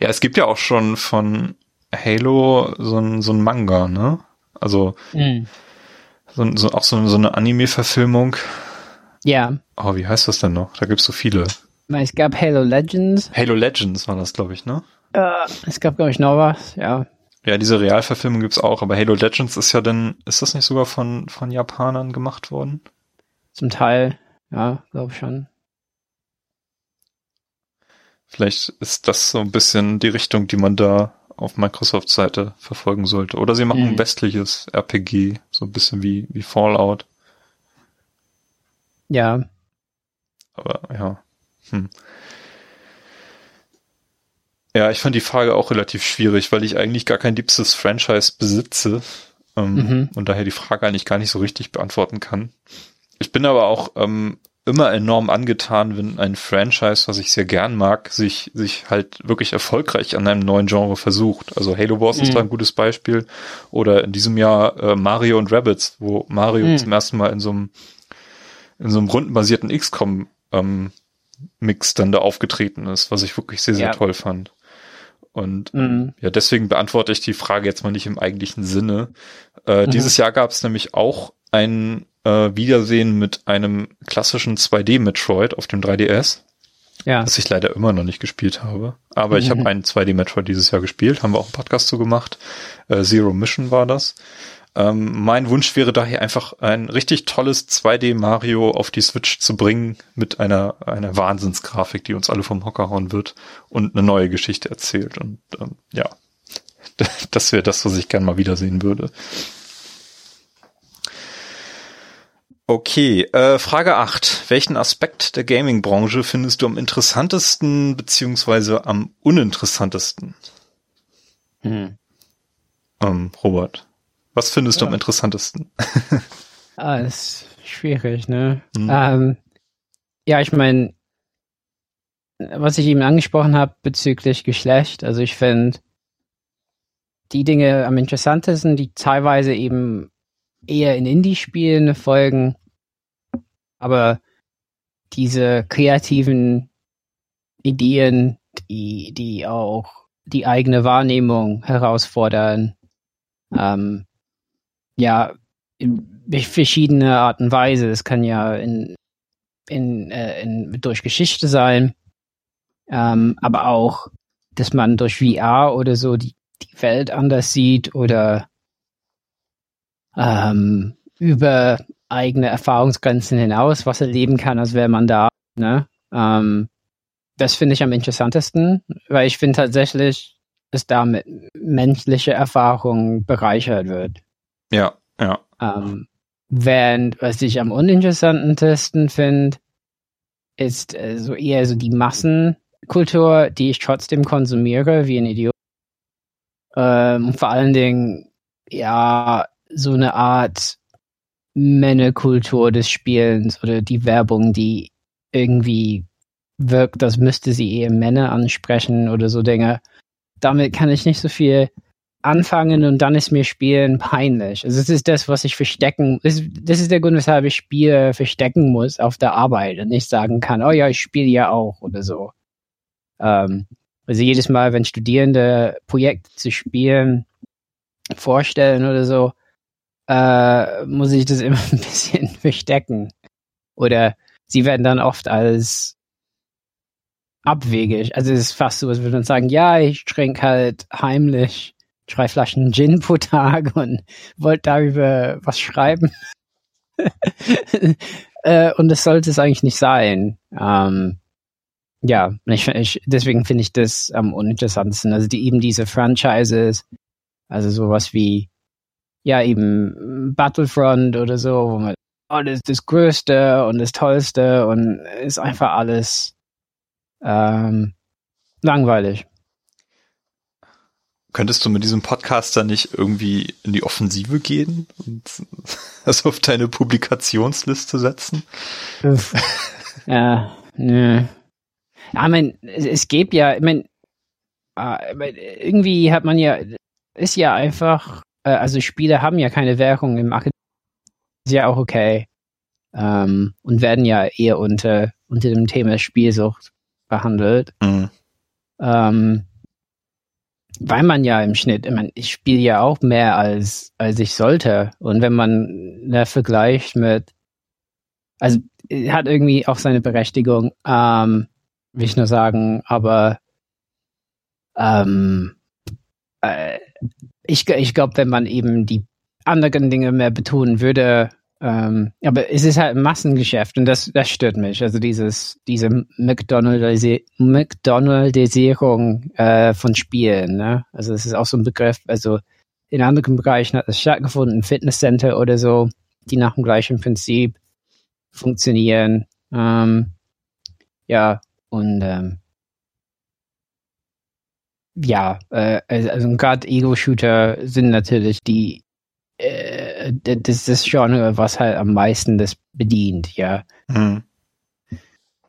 ja, es gibt ja auch schon von Halo so ein, so ein Manga, ne? Also mhm. so, so, auch so, so eine Anime-Verfilmung. Ja. Oh, wie heißt das denn noch? Da gibt's so viele. Es gab Halo Legends. Halo Legends war das, glaube ich, ne? Uh, es gab, glaube ich, noch was, ja. Ja, diese Realverfilmung gibt's auch, aber Halo Legends ist ja dann, ist das nicht sogar von, von Japanern gemacht worden? Zum Teil, ja, glaube ich schon. Vielleicht ist das so ein bisschen die Richtung, die man da auf Microsoft Seite verfolgen sollte. Oder sie machen mhm. ein westliches RPG, so ein bisschen wie, wie Fallout. Ja. Aber ja. Hm. Ja, ich fand die Frage auch relativ schwierig, weil ich eigentlich gar kein liebstes Franchise besitze ähm, mhm. und daher die Frage eigentlich gar nicht so richtig beantworten kann. Ich bin aber auch ähm, immer enorm angetan, wenn ein Franchise, was ich sehr gern mag, sich, sich halt wirklich erfolgreich an einem neuen Genre versucht. Also Halo Wars mhm. ist da ein gutes Beispiel. Oder in diesem Jahr äh, Mario und Rabbits, wo Mario mhm. zum ersten Mal in so einem, in so einem rundenbasierten XCOM ähm, Mix dann da aufgetreten ist, was ich wirklich sehr, sehr ja. toll fand. Und mhm. ja, deswegen beantworte ich die Frage jetzt mal nicht im eigentlichen Sinne. Äh, mhm. Dieses Jahr gab es nämlich auch ein äh, Wiedersehen mit einem klassischen 2D-Metroid auf dem 3DS. Ja. Das ich leider immer noch nicht gespielt habe. Aber ich habe [laughs] einen 2D-Metroid dieses Jahr gespielt, haben wir auch einen Podcast zu gemacht. Äh, Zero Mission war das. Ähm, mein Wunsch wäre daher einfach ein richtig tolles 2D Mario auf die Switch zu bringen mit einer, einer Wahnsinnsgrafik, die uns alle vom Hocker hauen wird und eine neue Geschichte erzählt. Und ähm, ja, [laughs] das wäre das, was ich gern mal wiedersehen würde. Okay, äh, Frage 8. Welchen Aspekt der Gaming-Branche findest du am interessantesten beziehungsweise am uninteressantesten? Hm. Ähm, Robert, was findest ja. du am interessantesten? [laughs] ah, ist schwierig, ne? Hm. Ähm, ja, ich meine, was ich eben angesprochen habe bezüglich Geschlecht, also ich finde die Dinge am interessantesten, die teilweise eben eher in Indie-Spielen folgen, aber diese kreativen Ideen, die, die auch die eigene Wahrnehmung herausfordern, ähm, ja, in verschiedene Art und Weise. Es kann ja in in, äh, in, durch Geschichte sein, ähm, aber auch, dass man durch VR oder so die, die Welt anders sieht oder ähm, über eigene Erfahrungsgrenzen hinaus was erleben kann, als wäre man da. Ne? Ähm, das finde ich am interessantesten, weil ich finde tatsächlich, dass damit menschliche Erfahrung bereichert wird. Ja, ja. Ähm, während was ich am uninteressantesten finde, ist äh, so eher so die Massenkultur, die ich trotzdem konsumiere wie ein Idiot. Ähm, vor allen Dingen, ja, so eine Art Männerkultur des Spielens oder die Werbung, die irgendwie wirkt, das müsste sie eher Männer ansprechen oder so Dinge. Damit kann ich nicht so viel anfangen und dann ist mir Spielen peinlich. Also das ist das, was ich verstecken, das das ist der Grund, weshalb ich Spiele verstecken muss auf der Arbeit und nicht sagen kann, oh ja, ich spiele ja auch oder so. Ähm, also jedes Mal, wenn Studierende Projekte zu spielen vorstellen oder so, äh, muss ich das immer [laughs] ein bisschen verstecken. Oder sie werden dann oft als abwegig. Also es ist fast so, als würde man sagen, ja, ich trinke halt heimlich drei Flaschen Gin pro Tag und wollte darüber was schreiben. [laughs] äh, und das sollte es eigentlich nicht sein. Ähm, ja, ich, ich, deswegen finde ich das am uninteressantesten. Also die eben diese Franchises, also sowas wie ja eben Battlefront oder so, wo man oh, das Größte und das Tollste und ist einfach alles ähm, langweilig. Könntest du mit diesem Podcaster nicht irgendwie in die Offensive gehen und [laughs] das auf deine Publikationsliste setzen? [laughs] ja, nö. Ja, ich mein, es, es gibt ja, ich mein, äh, irgendwie hat man ja, ist ja einfach äh, also Spiele haben ja keine Währung im Market, ist ja auch okay. Ähm, und werden ja eher unter, unter dem Thema Spielsucht behandelt. Mhm. Ähm, weil man ja im Schnitt, ich, mein, ich spiele ja auch mehr als, als ich sollte. Und wenn man ne, vergleicht mit, also hat irgendwie auch seine Berechtigung, ähm, will ich nur sagen, aber ähm, äh, ich, ich glaube, wenn man eben die anderen Dinge mehr betonen würde, ähm, aber es ist halt ein Massengeschäft und das, das stört mich. Also dieses, diese McDonaldisi McDonaldisierung äh, von Spielen. Ne? Also es ist auch so ein Begriff, also in anderen Bereichen hat es stattgefunden, Fitnesscenter oder so, die nach dem gleichen Prinzip funktionieren. Ähm, ja, und ähm, ja, äh, also gerade Ego-Shooter sind natürlich die äh, das das Genre, was halt am meisten das bedient, ja. Mhm.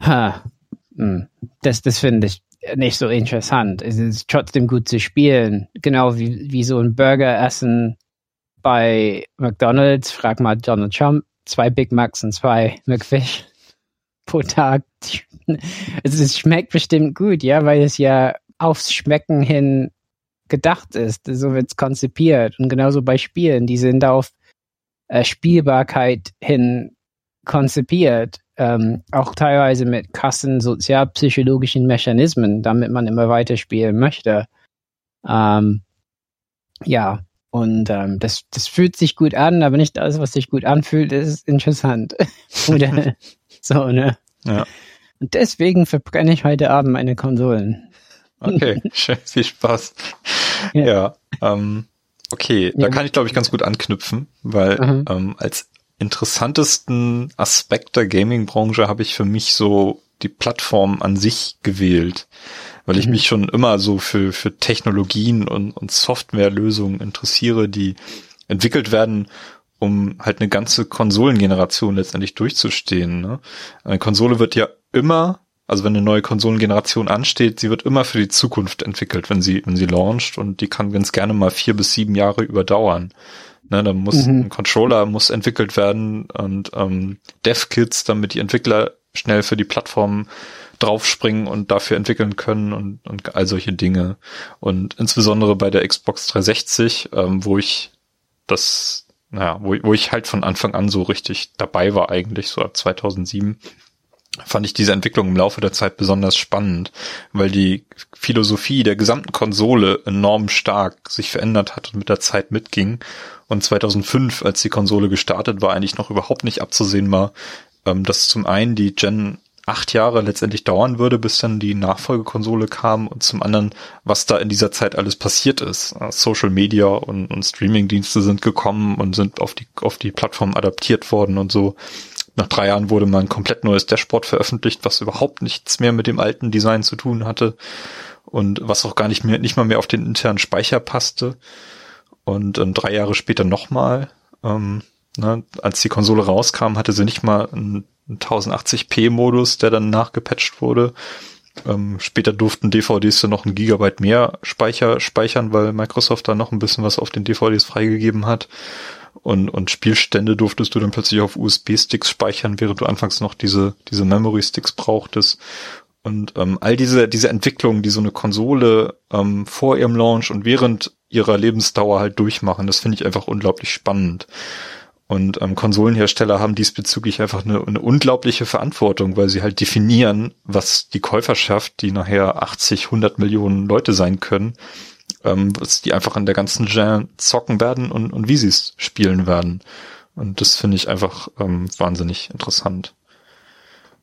Ha. Hm. Das, das finde ich nicht so interessant. Es ist trotzdem gut zu spielen. Genau wie, wie so ein Burger essen bei McDonalds. Frag mal Donald Trump. Zwei Big Macs und zwei McFish [laughs] pro Tag. Also es schmeckt bestimmt gut, ja, weil es ja aufs Schmecken hin gedacht ist. So wird es konzipiert. Und genauso bei Spielen, die sind auf äh, Spielbarkeit hin konzipiert. Ähm, auch teilweise mit krassen sozialpsychologischen Mechanismen, damit man immer weiter spielen möchte. Ähm, ja, und ähm, das, das fühlt sich gut an, aber nicht alles, was sich gut anfühlt, ist interessant. [laughs] Oder [laughs] so, ne? Ja. Und deswegen verbrenne ich heute Abend meine Konsolen. Okay, [laughs] schön, viel Spaß. Ja, ja ähm, okay, ja. da kann ich glaube ich ganz gut anknüpfen, weil mhm. ähm, als interessantesten Aspekt der Gaming-Branche habe ich für mich so die Plattform an sich gewählt, weil ich mhm. mich schon immer so für, für Technologien und, und Softwarelösungen interessiere, die entwickelt werden, um halt eine ganze Konsolengeneration letztendlich durchzustehen. Ne? Eine Konsole wird ja immer also wenn eine neue Konsolengeneration ansteht, sie wird immer für die Zukunft entwickelt, wenn sie, wenn sie launcht und die kann ganz gerne mal vier bis sieben Jahre überdauern. Ne, da muss mhm. ein Controller muss entwickelt werden und ähm, Dev-Kits, damit die Entwickler schnell für die Plattform draufspringen und dafür entwickeln können und, und all solche Dinge. Und insbesondere bei der Xbox 360, ähm, wo ich das, naja, wo, wo ich halt von Anfang an so richtig dabei war eigentlich, so ab 2007, fand ich diese Entwicklung im Laufe der Zeit besonders spannend, weil die Philosophie der gesamten Konsole enorm stark sich verändert hat und mit der Zeit mitging. Und 2005, als die Konsole gestartet war, eigentlich noch überhaupt nicht abzusehen war, ähm, dass zum einen die Gen acht Jahre letztendlich dauern würde, bis dann die Nachfolgekonsole kam und zum anderen, was da in dieser Zeit alles passiert ist. Äh, Social Media und, und Streaming-Dienste sind gekommen und sind auf die, auf die Plattform adaptiert worden und so. Nach drei Jahren wurde mal ein komplett neues Dashboard veröffentlicht, was überhaupt nichts mehr mit dem alten Design zu tun hatte und was auch gar nicht mehr, nicht mal mehr auf den internen Speicher passte. Und ähm, drei Jahre später nochmal, ähm, ne, als die Konsole rauskam, hatte sie nicht mal einen 1080p-Modus, der dann nachgepatcht wurde. Ähm, später durften DVDs dann noch ein Gigabyte mehr Speicher speichern, weil Microsoft da noch ein bisschen was auf den DVDs freigegeben hat. Und, und Spielstände durftest du dann plötzlich auf USB-Sticks speichern, während du anfangs noch diese, diese Memory-Sticks brauchtest. Und ähm, all diese, diese Entwicklungen, die so eine Konsole ähm, vor ihrem Launch und während ihrer Lebensdauer halt durchmachen, das finde ich einfach unglaublich spannend. Und ähm, Konsolenhersteller haben diesbezüglich einfach eine, eine unglaubliche Verantwortung, weil sie halt definieren, was die Käuferschaft, die nachher 80, 100 Millionen Leute sein können, ähm, was die einfach in der ganzen Gen zocken werden und, und wie sie es spielen werden. Und das finde ich einfach ähm, wahnsinnig interessant.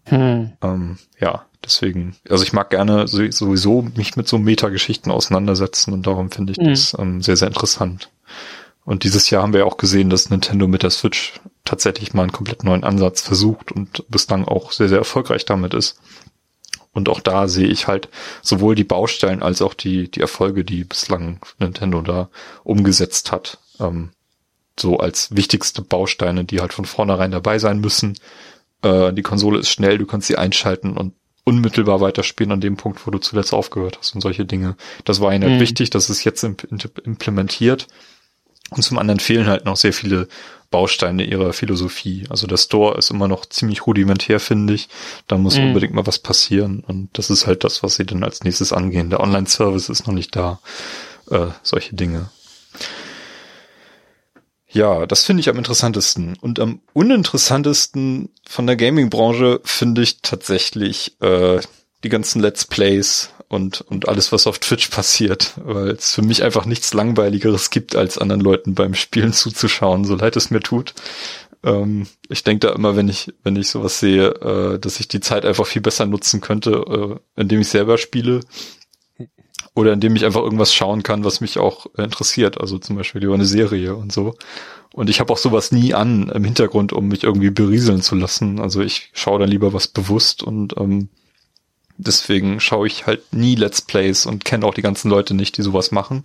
Hm. Ähm, ja, deswegen, also ich mag gerne sowieso mich mit so Metageschichten auseinandersetzen und darum finde ich hm. das ähm, sehr, sehr interessant. Und dieses Jahr haben wir ja auch gesehen, dass Nintendo mit der Switch tatsächlich mal einen komplett neuen Ansatz versucht und bislang auch sehr, sehr erfolgreich damit ist. Und auch da sehe ich halt sowohl die Baustellen als auch die, die Erfolge, die bislang Nintendo da umgesetzt hat, ähm, so als wichtigste Bausteine, die halt von vornherein dabei sein müssen. Äh, die Konsole ist schnell, du kannst sie einschalten und unmittelbar weiterspielen an dem Punkt, wo du zuletzt aufgehört hast und solche Dinge. Das war ihnen halt mhm. wichtig, dass es jetzt implementiert und zum anderen fehlen halt noch sehr viele Bausteine ihrer Philosophie. Also der Store ist immer noch ziemlich rudimentär, finde ich. Da muss mhm. unbedingt mal was passieren. Und das ist halt das, was sie dann als nächstes angehen. Der Online-Service ist noch nicht da. Äh, solche Dinge. Ja, das finde ich am interessantesten. Und am uninteressantesten von der Gaming-Branche finde ich tatsächlich äh, die ganzen Let's Plays und, und alles, was auf Twitch passiert, weil es für mich einfach nichts Langweiligeres gibt, als anderen Leuten beim Spielen zuzuschauen, so leid es mir tut. Ähm, ich denke da immer, wenn ich, wenn ich sowas sehe, äh, dass ich die Zeit einfach viel besser nutzen könnte, äh, indem ich selber spiele oder indem ich einfach irgendwas schauen kann, was mich auch interessiert, also zum Beispiel über eine Serie und so. Und ich habe auch sowas nie an im Hintergrund, um mich irgendwie berieseln zu lassen. Also ich schaue dann lieber was bewusst und ähm, deswegen schaue ich halt nie Let's Plays und kenne auch die ganzen Leute nicht, die sowas machen.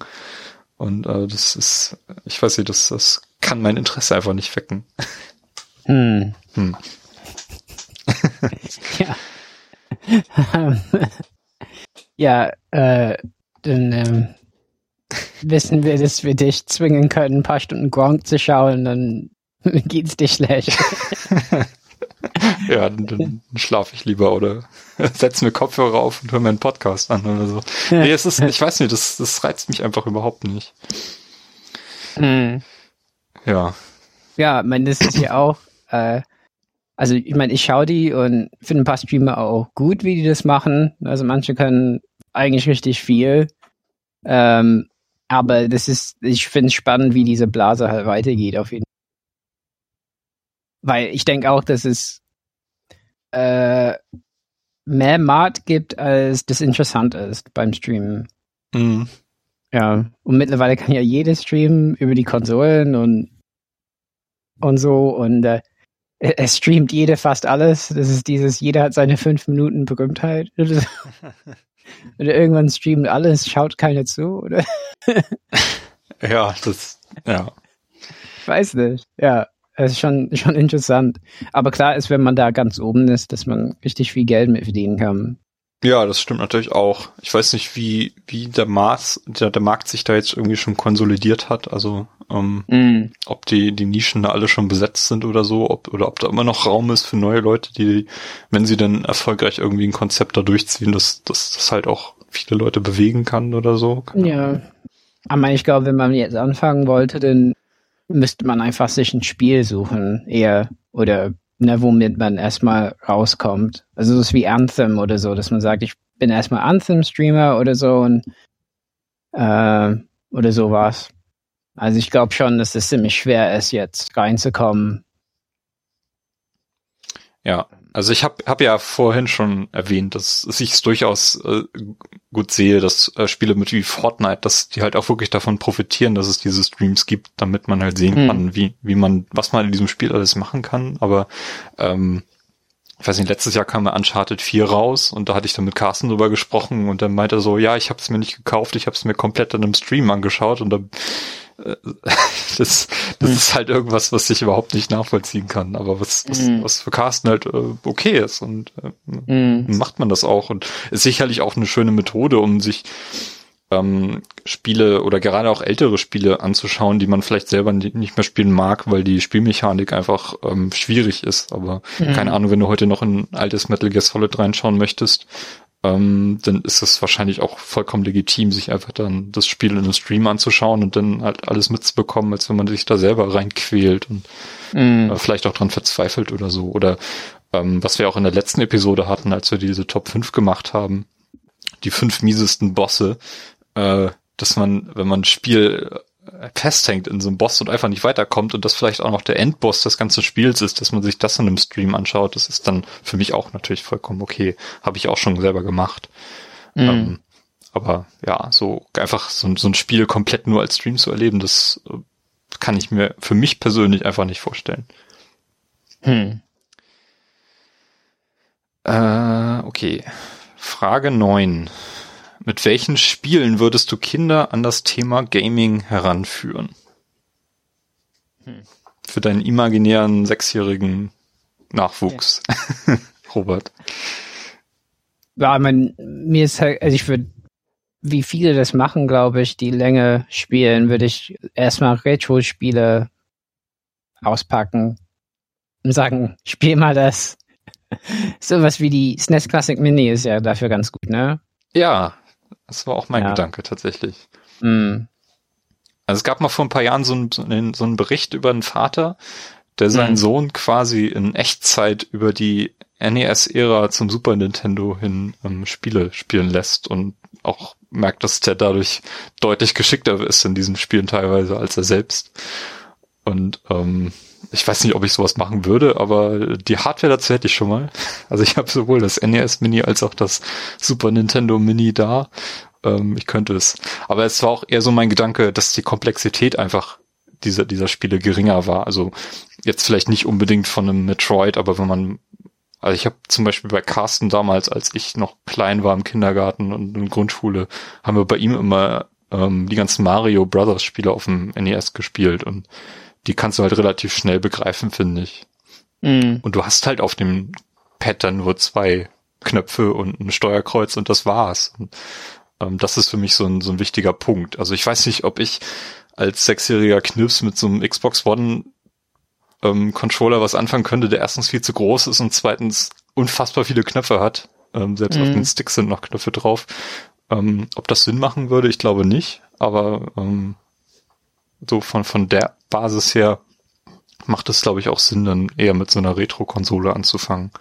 Und äh, das ist, ich weiß nicht, das, das kann mein Interesse einfach nicht wecken. Hm. hm. [laughs] ja. [laughs] ja, äh, dann ähm, wissen wir, dass wir dich zwingen können, ein paar Stunden Gronk zu schauen, dann [laughs] geht's dir schlecht. [laughs] ja, dann, schlafe ich lieber oder [laughs] setze mir Kopfhörer auf und höre mir einen Podcast an oder so. Nee, es ist, ich weiß nicht, das, das reizt mich einfach überhaupt nicht. Hm. Ja. Ja, ich meine, das ist ja auch, äh, also ich meine, ich schaue die und finde ein paar Streamer auch gut, wie die das machen. Also manche können eigentlich richtig viel. Ähm, aber das ist, ich finde es spannend, wie diese Blase halt weitergeht auf jeden Fall. Weil ich denke auch, dass es äh, mehr Markt gibt, als das interessant ist beim Streamen. Mhm. Ja, und mittlerweile kann ja jeder streamen über die Konsolen und und so und äh, es streamt jeder fast alles. Das ist dieses, jeder hat seine fünf Minuten Berühmtheit. oder [laughs] irgendwann streamt alles, schaut keiner zu, oder? [laughs] ja, das, ja. Ich weiß nicht, ja. Es ist schon, [laughs] schon interessant. Aber klar ist, wenn man da ganz oben ist, dass man richtig viel Geld mit verdienen kann. Ja, das stimmt natürlich auch. Ich weiß nicht, wie, wie der Maß, der, der Markt sich da jetzt irgendwie schon konsolidiert hat. Also, ähm, mm. ob die, die Nischen da alle schon besetzt sind oder so, ob, oder ob da immer noch Raum ist für neue Leute, die, wenn sie dann erfolgreich irgendwie ein Konzept da durchziehen, dass, dass das halt auch viele Leute bewegen kann oder so. Keine ja. Aber ich glaube, wenn man jetzt anfangen wollte, dann müsste man einfach sich ein Spiel suchen, eher oder ne, womit man erstmal rauskommt. Also so ist wie Anthem oder so, dass man sagt, ich bin erstmal Anthem-Streamer oder so und äh, oder sowas. Also ich glaube schon, dass es ziemlich schwer ist, jetzt reinzukommen. Ja, also ich habe hab ja vorhin schon erwähnt, dass ich es durchaus äh, gut sehe, dass äh, Spiele mit wie Fortnite, dass die halt auch wirklich davon profitieren, dass es diese Streams gibt, damit man halt sehen hm. kann, wie, wie man, was man in diesem Spiel alles machen kann. Aber ähm, ich weiß nicht, letztes Jahr kam Uncharted 4 raus und da hatte ich dann mit Carsten drüber gesprochen und dann meinte er so, ja, ich habe es mir nicht gekauft, ich habe es mir komplett in einem Stream angeschaut und da [laughs] das, das mhm. ist halt irgendwas, was ich überhaupt nicht nachvollziehen kann, aber was, was, mhm. was für Carsten halt äh, okay ist und äh, mhm. macht man das auch und ist sicherlich auch eine schöne Methode, um sich ähm, Spiele oder gerade auch ältere Spiele anzuschauen, die man vielleicht selber nicht mehr spielen mag, weil die Spielmechanik einfach ähm, schwierig ist. Aber mhm. keine Ahnung, wenn du heute noch in altes Metal Gear Solid reinschauen möchtest, ähm, dann ist es wahrscheinlich auch vollkommen legitim, sich einfach dann das Spiel in einem Stream anzuschauen und dann halt alles mitzubekommen, als wenn man sich da selber reinquält und mm. äh, vielleicht auch dran verzweifelt oder so. Oder ähm, was wir auch in der letzten Episode hatten, als wir diese Top 5 gemacht haben, die fünf miesesten Bosse, äh, dass man, wenn man ein Spiel festhängt in so einem Boss und einfach nicht weiterkommt und das vielleicht auch noch der Endboss des ganzen Spiels ist, dass man sich das in einem Stream anschaut, das ist dann für mich auch natürlich vollkommen okay. Habe ich auch schon selber gemacht. Mhm. Ähm, aber ja, so einfach so, so, ein Spiel komplett nur als Stream zu erleben, das äh, kann ich mir für mich persönlich einfach nicht vorstellen. Hm. Äh, okay. Frage neun. Mit welchen Spielen würdest du Kinder an das Thema Gaming heranführen? Hm. Für deinen imaginären sechsjährigen Nachwuchs, ja. [laughs] Robert. Ja, mein, mir ist halt, also ich würde, wie viele das machen, glaube ich, die Länge spielen, würde ich erstmal Retro-Spiele auspacken und sagen, spiel mal das. [laughs] Sowas wie die SNES Classic Mini ist ja dafür ganz gut, ne? Ja, das war auch mein ja. Gedanke tatsächlich. Mhm. Also es gab mal vor ein paar Jahren so einen, so einen Bericht über einen Vater, der seinen mhm. Sohn quasi in Echtzeit über die NES-Ära zum Super Nintendo hin ähm, Spiele spielen lässt und auch merkt, dass der dadurch deutlich geschickter ist in diesen Spielen teilweise als er selbst. Und ähm, ich weiß nicht, ob ich sowas machen würde, aber die Hardware dazu hätte ich schon mal. [laughs] Also ich habe sowohl das NES Mini als auch das Super Nintendo Mini da. Ähm, ich könnte es. Aber es war auch eher so mein Gedanke, dass die Komplexität einfach dieser, dieser Spiele geringer war. Also jetzt vielleicht nicht unbedingt von einem Metroid, aber wenn man also ich habe zum Beispiel bei Carsten damals, als ich noch klein war im Kindergarten und in Grundschule, haben wir bei ihm immer ähm, die ganzen Mario Brothers Spiele auf dem NES gespielt und die kannst du halt relativ schnell begreifen, finde ich. Mhm. Und du hast halt auf dem Pad dann nur zwei Knöpfe und ein Steuerkreuz und das war's. Und, ähm, das ist für mich so ein, so ein wichtiger Punkt. Also ich weiß nicht, ob ich als sechsjähriger Knips mit so einem Xbox One ähm, Controller was anfangen könnte, der erstens viel zu groß ist und zweitens unfassbar viele Knöpfe hat. Ähm, selbst mhm. auf den Sticks sind noch Knöpfe drauf. Ähm, ob das Sinn machen würde, ich glaube nicht. Aber ähm, so von, von der Basis her macht es, glaube ich, auch Sinn, dann eher mit so einer Retro-Konsole anzufangen.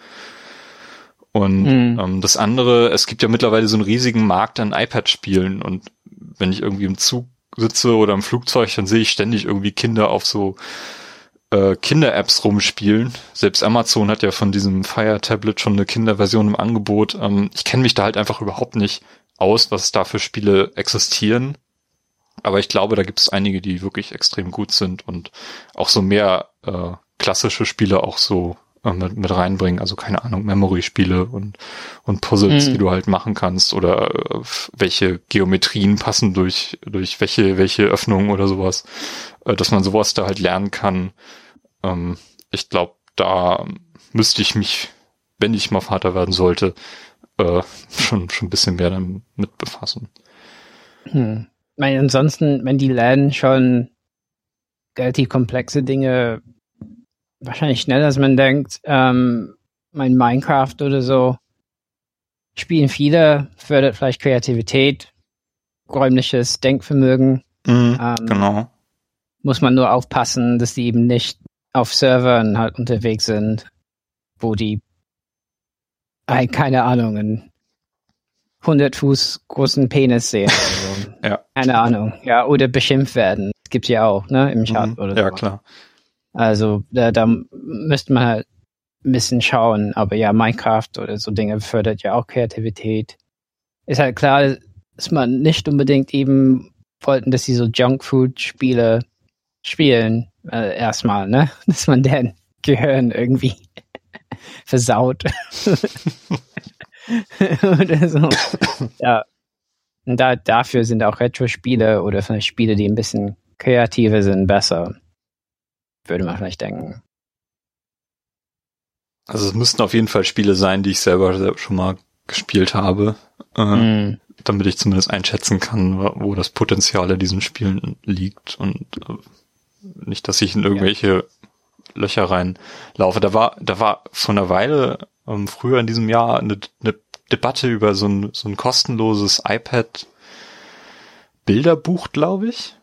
Und mhm. ähm, das andere, es gibt ja mittlerweile so einen riesigen Markt an iPad-Spielen und wenn ich irgendwie im Zug sitze oder im Flugzeug, dann sehe ich ständig irgendwie Kinder auf so äh, Kinder-Apps rumspielen. Selbst Amazon hat ja von diesem Fire Tablet schon eine Kinderversion im Angebot. Ähm, ich kenne mich da halt einfach überhaupt nicht aus, was da für Spiele existieren. Aber ich glaube, da gibt es einige, die wirklich extrem gut sind und auch so mehr äh, klassische Spiele auch so äh, mit, mit reinbringen. Also keine Ahnung, Memory-Spiele und, und Puzzles, mhm. die du halt machen kannst oder äh, welche Geometrien passen durch, durch welche, welche Öffnungen oder sowas. Äh, dass man sowas da halt lernen kann. Ähm, ich glaube, da müsste ich mich, wenn ich mal Vater werden sollte, äh, [laughs] schon, schon ein bisschen mehr damit befassen. Hm meine, ansonsten, wenn die lernen schon relativ komplexe Dinge, wahrscheinlich schneller als man denkt, ähm, mein Minecraft oder so, spielen viele, fördert vielleicht Kreativität, räumliches Denkvermögen. Mhm, ähm, genau. Muss man nur aufpassen, dass die eben nicht auf Servern halt unterwegs sind. wo die, keine Ahnung, einen 100 Fuß großen Penis sehen. Also, [laughs] ja. Keine Ahnung. Ja, oder beschimpft werden. Das gibt's ja auch, ne, im Chat Mhm. oder Ja, so. klar. Also da, da müsste man halt ein bisschen schauen. Aber ja, Minecraft oder so Dinge fördert ja auch Kreativität. Ist halt klar, dass man nicht unbedingt eben wollten, dass sie so Junkfood-Spiele spielen. Äh, erstmal, ne? [laughs] Dass man deren Gehirn irgendwie [laughs] versaut. Oder so. Ja. Und da, dafür sind auch Retro-Spiele oder vielleicht Spiele, die ein bisschen kreativer sind, besser. Würde man vielleicht denken. Also es müssten auf jeden Fall Spiele sein, die ich selber schon mal gespielt habe, äh, Mm. damit ich zumindest einschätzen kann, wo das Potenzial in diesen Spielen liegt und äh, nicht, dass ich in irgendwelche Löcher reinlaufe. Da war, da war vor einer Weile ähm, früher in diesem Jahr eine, eine Debatte über so ein, so ein kostenloses iPad Bilderbuch, glaube ich.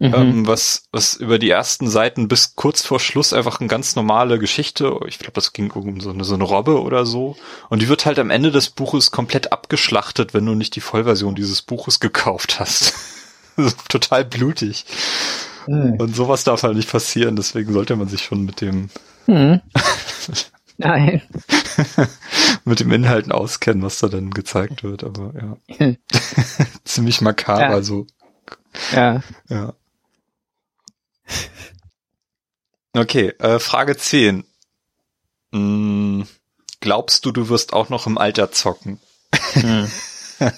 Mhm. ähm, was, was über die ersten Seiten bis kurz vor Schluss einfach eine ganz normale Geschichte, ich glaube, das ging um so eine, so eine Robbe oder so, und die wird halt am Ende des Buches komplett abgeschlachtet, wenn du nicht die Vollversion dieses Buches gekauft hast. [laughs] Total blutig. Hm. Und sowas darf halt nicht passieren, deswegen sollte man sich schon mit dem, Hm. [laughs] Nein. [laughs] mit dem Inhalten auskennen, was da dann gezeigt wird, aber ja. [laughs] Ziemlich makaber, Ja. so, Ja. ja. Okay, äh, Frage 10. Hm, glaubst du, du wirst auch noch im Alter zocken? Hm. [laughs]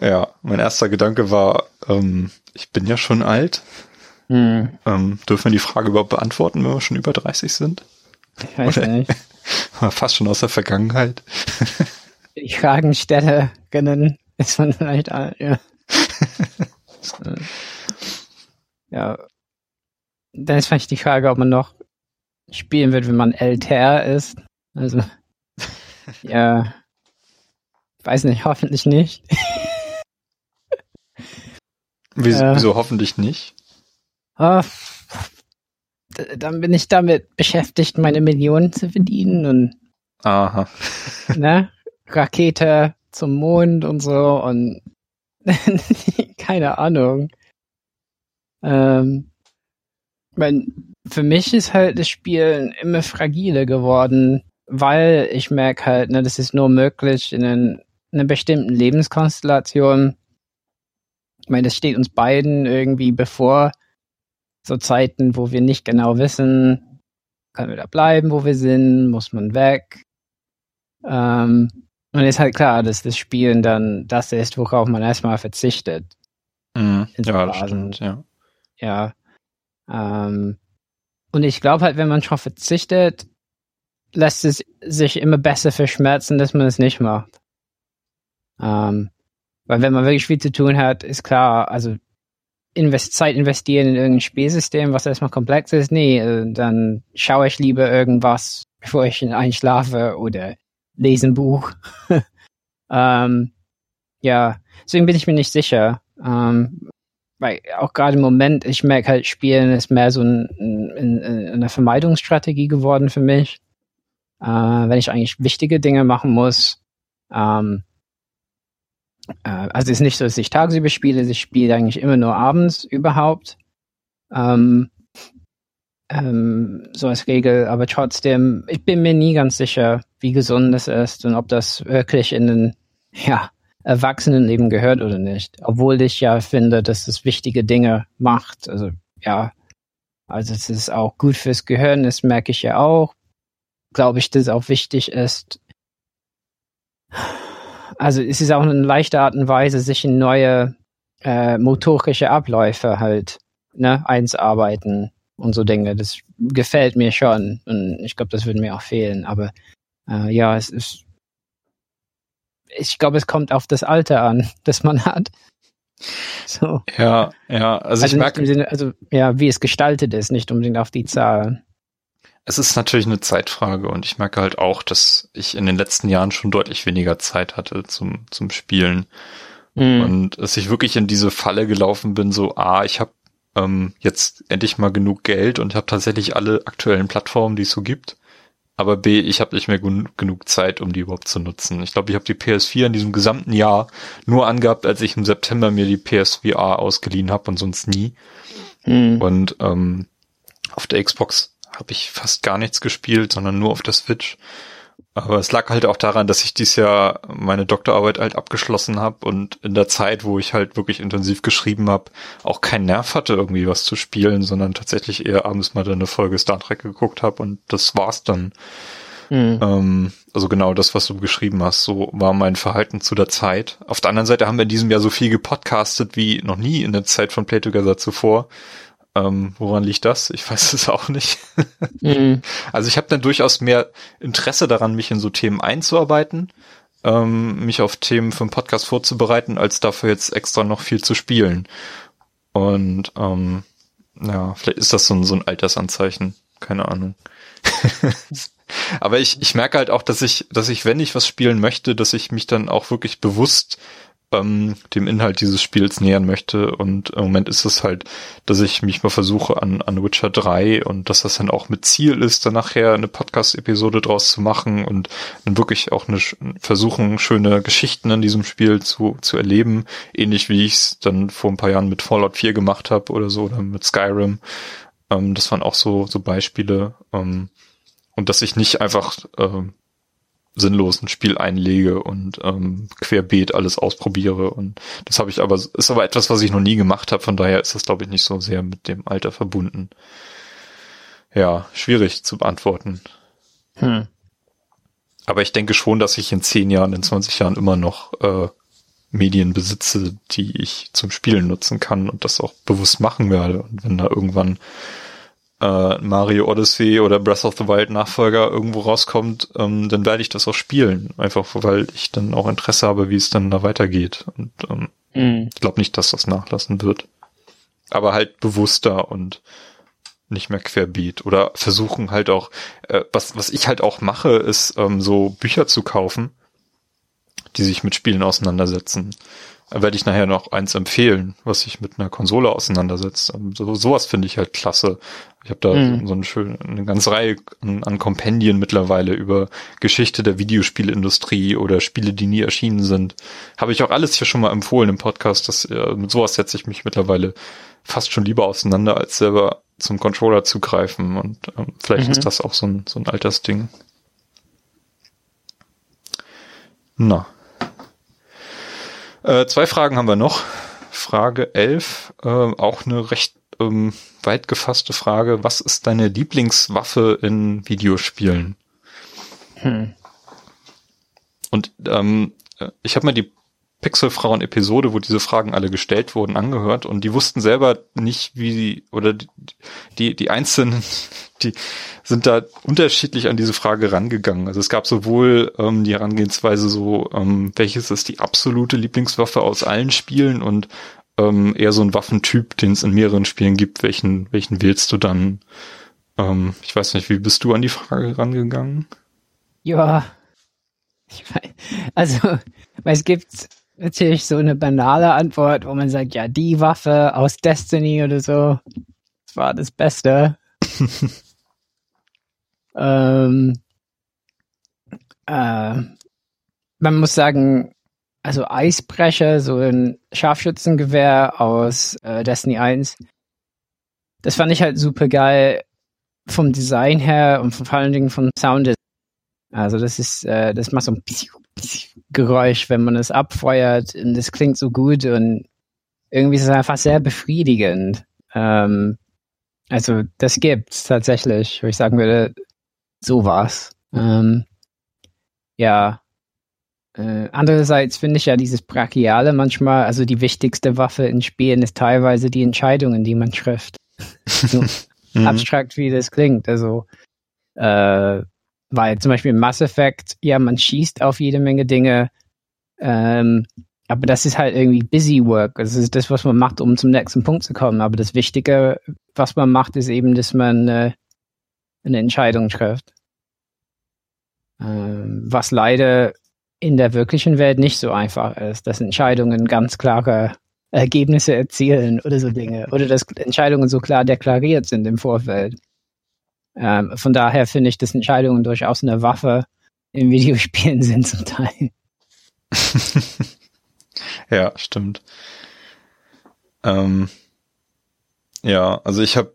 Ja, mein erster Gedanke war, ähm, ich bin ja schon alt. Hm. Ähm, dürfen wir die Frage überhaupt beantworten, wenn wir schon über 30 sind? Ich weiß nicht. [laughs] Fast schon aus der Vergangenheit. Die Fragenstellerinnen ist man vielleicht alt, ja. Äh, [laughs] ja. Dann ist vielleicht die Frage, ob man noch spielen wird, wenn man älter ist. Also, [laughs] ja. Weiß nicht, hoffentlich nicht. Wieso, Ja. wieso hoffentlich nicht? Ah, d- dann bin ich damit beschäftigt, meine Millionen zu verdienen und Aha. [laughs] ne, Rakete zum Mond und so und [laughs] keine Ahnung. Ähm, mein, für mich ist halt das Spielen immer fragiler geworden, weil ich merke halt, ne, das ist nur möglich in einen, einer bestimmten Lebenskonstellation. Ich meine, das steht uns beiden irgendwie bevor, so Zeiten, wo wir nicht genau wissen, können wir da bleiben, wo wir sind, muss man weg. Ähm, und ist halt klar, dass das Spielen dann das ist, worauf man erstmal verzichtet. Mhm. Ja, das stimmt, ja. Ja. Ähm, und ich glaube halt, wenn man schon verzichtet, lässt es sich immer besser verschmerzen, dass man es nicht macht. Ähm, weil wenn man wirklich viel zu tun hat, ist klar, also invest Zeit investieren in irgendein Spielsystem, was erstmal komplex ist, nee, äh, dann schaue ich lieber irgendwas, [laughs] bevor ich einschlafe oder lese ein Buch. [laughs] ähm, ja, deswegen bin ich mir nicht sicher. Ähm, weil auch gerade im Moment, ich merke halt, Spielen ist mehr so ein, ein, ein, eine Vermeidungsstrategie geworden für mich. Äh, wenn ich eigentlich wichtige Dinge machen muss. Ähm, äh, also es ist nicht so, dass ich tagsüber spiele, ich spiele eigentlich immer nur abends überhaupt. Ähm, ähm, so als Regel, aber trotzdem, ich bin mir nie ganz sicher, wie gesund es ist und ob das wirklich in den, ja, Erwachsenenleben gehört oder nicht. Obwohl ich ja finde, dass es wichtige Dinge macht. Also ja, also es ist auch gut fürs Gehirn, das merke ich ja auch. Glaube ich, dass es auch wichtig ist. Also es ist auch eine leichte Art und Weise, sich in neue äh, motorische Abläufe halt ne, einzuarbeiten und so Dinge. Das gefällt mir schon und ich glaube, das würde mir auch fehlen. Aber äh, ja, es ist ich glaube, es kommt auf das Alter an, [laughs] das man hat. So. Ja, ja, also, Also, ich merke, Sinne, also ja, wie es gestaltet ist, nicht unbedingt auf die Zahl. Es ist natürlich eine Zeitfrage und ich merke halt auch, dass ich in den letzten Jahren schon deutlich weniger Zeit hatte zum, zum Spielen. Mhm. Und dass ich wirklich in diese Falle gelaufen bin, so, ah, ich habe ähm, jetzt endlich mal genug Geld und habe tatsächlich alle aktuellen Plattformen, die es so gibt. aber B, ich habe nicht mehr genug Zeit, um die überhaupt zu nutzen. Ich glaube, ich habe die PS4 in diesem gesamten Jahr nur angehabt, als ich im September mir die PSVR ausgeliehen habe und sonst nie. Mhm. Und ähm, auf der Xbox habe ich fast gar nichts gespielt, sondern nur auf der Switch. Aber es lag halt auch daran, dass ich dieses Jahr meine Doktorarbeit halt abgeschlossen habe und in der Zeit, wo ich halt wirklich intensiv geschrieben habe, auch keinen Nerv hatte, irgendwie was zu spielen, sondern tatsächlich eher abends mal eine Folge Star Trek geguckt habe und das war's dann. Mhm. Ähm, also genau das, was du geschrieben hast, so war mein Verhalten zu der Zeit. Auf der anderen Seite haben wir in diesem Jahr so viel gepodcastet wie noch nie in der Zeit von Play Together zuvor. Ähm, woran liegt das? Ich weiß es auch nicht. Mhm. [laughs] Also ich habe dann durchaus mehr Interesse daran, mich in so Themen einzuarbeiten, ähm, mich auf Themen für einen Podcast vorzubereiten, als dafür jetzt extra noch viel zu spielen. Und ähm, ja, vielleicht ist das so ein, so ein Altersanzeichen. Keine Ahnung. [laughs] Aber ich, ich merke halt auch, dass ich, dass ich, wenn ich was spielen möchte, dass ich mich dann auch wirklich bewusst ähm, dem Inhalt dieses Spiels nähern möchte. Und im Moment ist es halt, dass ich mich mal versuche an, an Witcher 3 und dass das dann auch mit Ziel ist, dann nachher eine Podcast-Episode draus zu machen und dann wirklich auch eine versuchen, schöne Geschichten in diesem Spiel zu, zu erleben. Ähnlich wie ich es dann vor ein paar Jahren mit Fallout 4 gemacht habe oder so oder mit Skyrim. Ähm, das waren auch so, so Beispiele. Ähm, und dass ich nicht einfach ähm, sinnlos ein Spiel einlege und ähm, querbeet alles ausprobiere. Und das habe ich aber, ist aber etwas, was ich noch nie gemacht habe, von daher ist das, glaube ich, nicht so sehr mit dem Alter verbunden. Ja, schwierig zu beantworten. Hm. Aber ich denke schon, dass ich in zehn Jahren, in 20 Jahren immer noch äh, Medien besitze, die ich zum Spielen nutzen kann und das auch bewusst machen werde. Und wenn da irgendwann äh, Mario Odyssey oder Breath of the Wild Nachfolger irgendwo rauskommt, ähm, dann werde ich das auch spielen. Einfach weil ich dann auch Interesse habe, wie es dann da weitergeht. Und ähm, mhm. ich glaube nicht, dass das nachlassen wird. Aber halt bewusster und nicht mehr querbeet. Oder versuchen halt auch, äh, was, was ich halt auch mache, ist ähm, so Bücher zu kaufen, die sich mit Spielen auseinandersetzen werde ich nachher noch eins empfehlen, was sich mit einer Konsole auseinandersetzt. Ähm, so, sowas finde ich halt klasse. Ich habe da mhm. so eine schöne, eine ganze Reihe an, an Kompendien mittlerweile über Geschichte der Videospielindustrie oder Spiele, die nie erschienen sind. Habe ich auch alles hier schon mal empfohlen im Podcast. Dass, äh, mit sowas setze ich mich mittlerweile fast schon lieber auseinander, als selber zum Controller zu greifen. Und ähm, vielleicht mhm. ist das auch so ein, so ein Altersding. Na, äh, zwei Fragen haben wir noch. Frage 11, äh, auch eine recht ähm, weit gefasste Frage. Was ist deine Lieblingswaffe in Videospielen? Hm. Und ähm, ich habe mir die Pixelfrauen-Episode, wo diese Fragen alle gestellt wurden, angehört und die wussten selber nicht, wie sie, oder die, die, Einzelnen, [laughs] die sind da unterschiedlich an diese Frage rangegangen. Also es gab sowohl ähm, die Herangehensweise so, ähm, welches ist die absolute Lieblingswaffe aus allen Spielen und ähm, eher so ein Waffentyp, den es in mehreren Spielen gibt, welchen, welchen wählst du dann? Ähm, ich weiß nicht, wie bist du an die Frage rangegangen? Ja, ich weiß, also [laughs] es gibt natürlich so eine banale Antwort, wo man sagt, ja, die Waffe aus Destiny oder so, das war das Beste. [laughs] ähm, äh, man muss sagen, also Eisbrecher, so ein Scharfschützengewehr aus äh, Destiny 1, das fand ich halt super geil vom Design her und vor allen Dingen vom Sound. Also das ist, äh, das macht so ein bisschen Geräusch, wenn man es abfeuert und das klingt so gut und irgendwie ist es einfach sehr befriedigend. Ähm, also das gibt's tatsächlich, wo ich sagen würde, sowas. Ähm, ja. Äh, andererseits finde ich ja dieses Brachiale manchmal, also die wichtigste Waffe in Spielen ist teilweise die Entscheidungen, die man trifft. [laughs] so mhm. abstrakt wie das klingt. Also äh, weil zum Beispiel Mass Effect, ja, man schießt auf jede Menge Dinge, ähm, aber das ist halt irgendwie Busy Work. Das ist das, was man macht, um zum nächsten Punkt zu kommen. Aber das Wichtige, was man macht, ist eben, dass man äh, eine Entscheidung trifft. Ähm, was leider in der wirklichen Welt nicht so einfach ist, dass Entscheidungen ganz klare Ergebnisse erzielen oder so Dinge. Oder dass Entscheidungen so klar deklariert sind im Vorfeld. Ähm, von daher finde ich, dass Entscheidungen durchaus eine Waffe in Videospielen [laughs] sind zum Teil. [laughs] ja, stimmt. Ähm, ja, also ich habe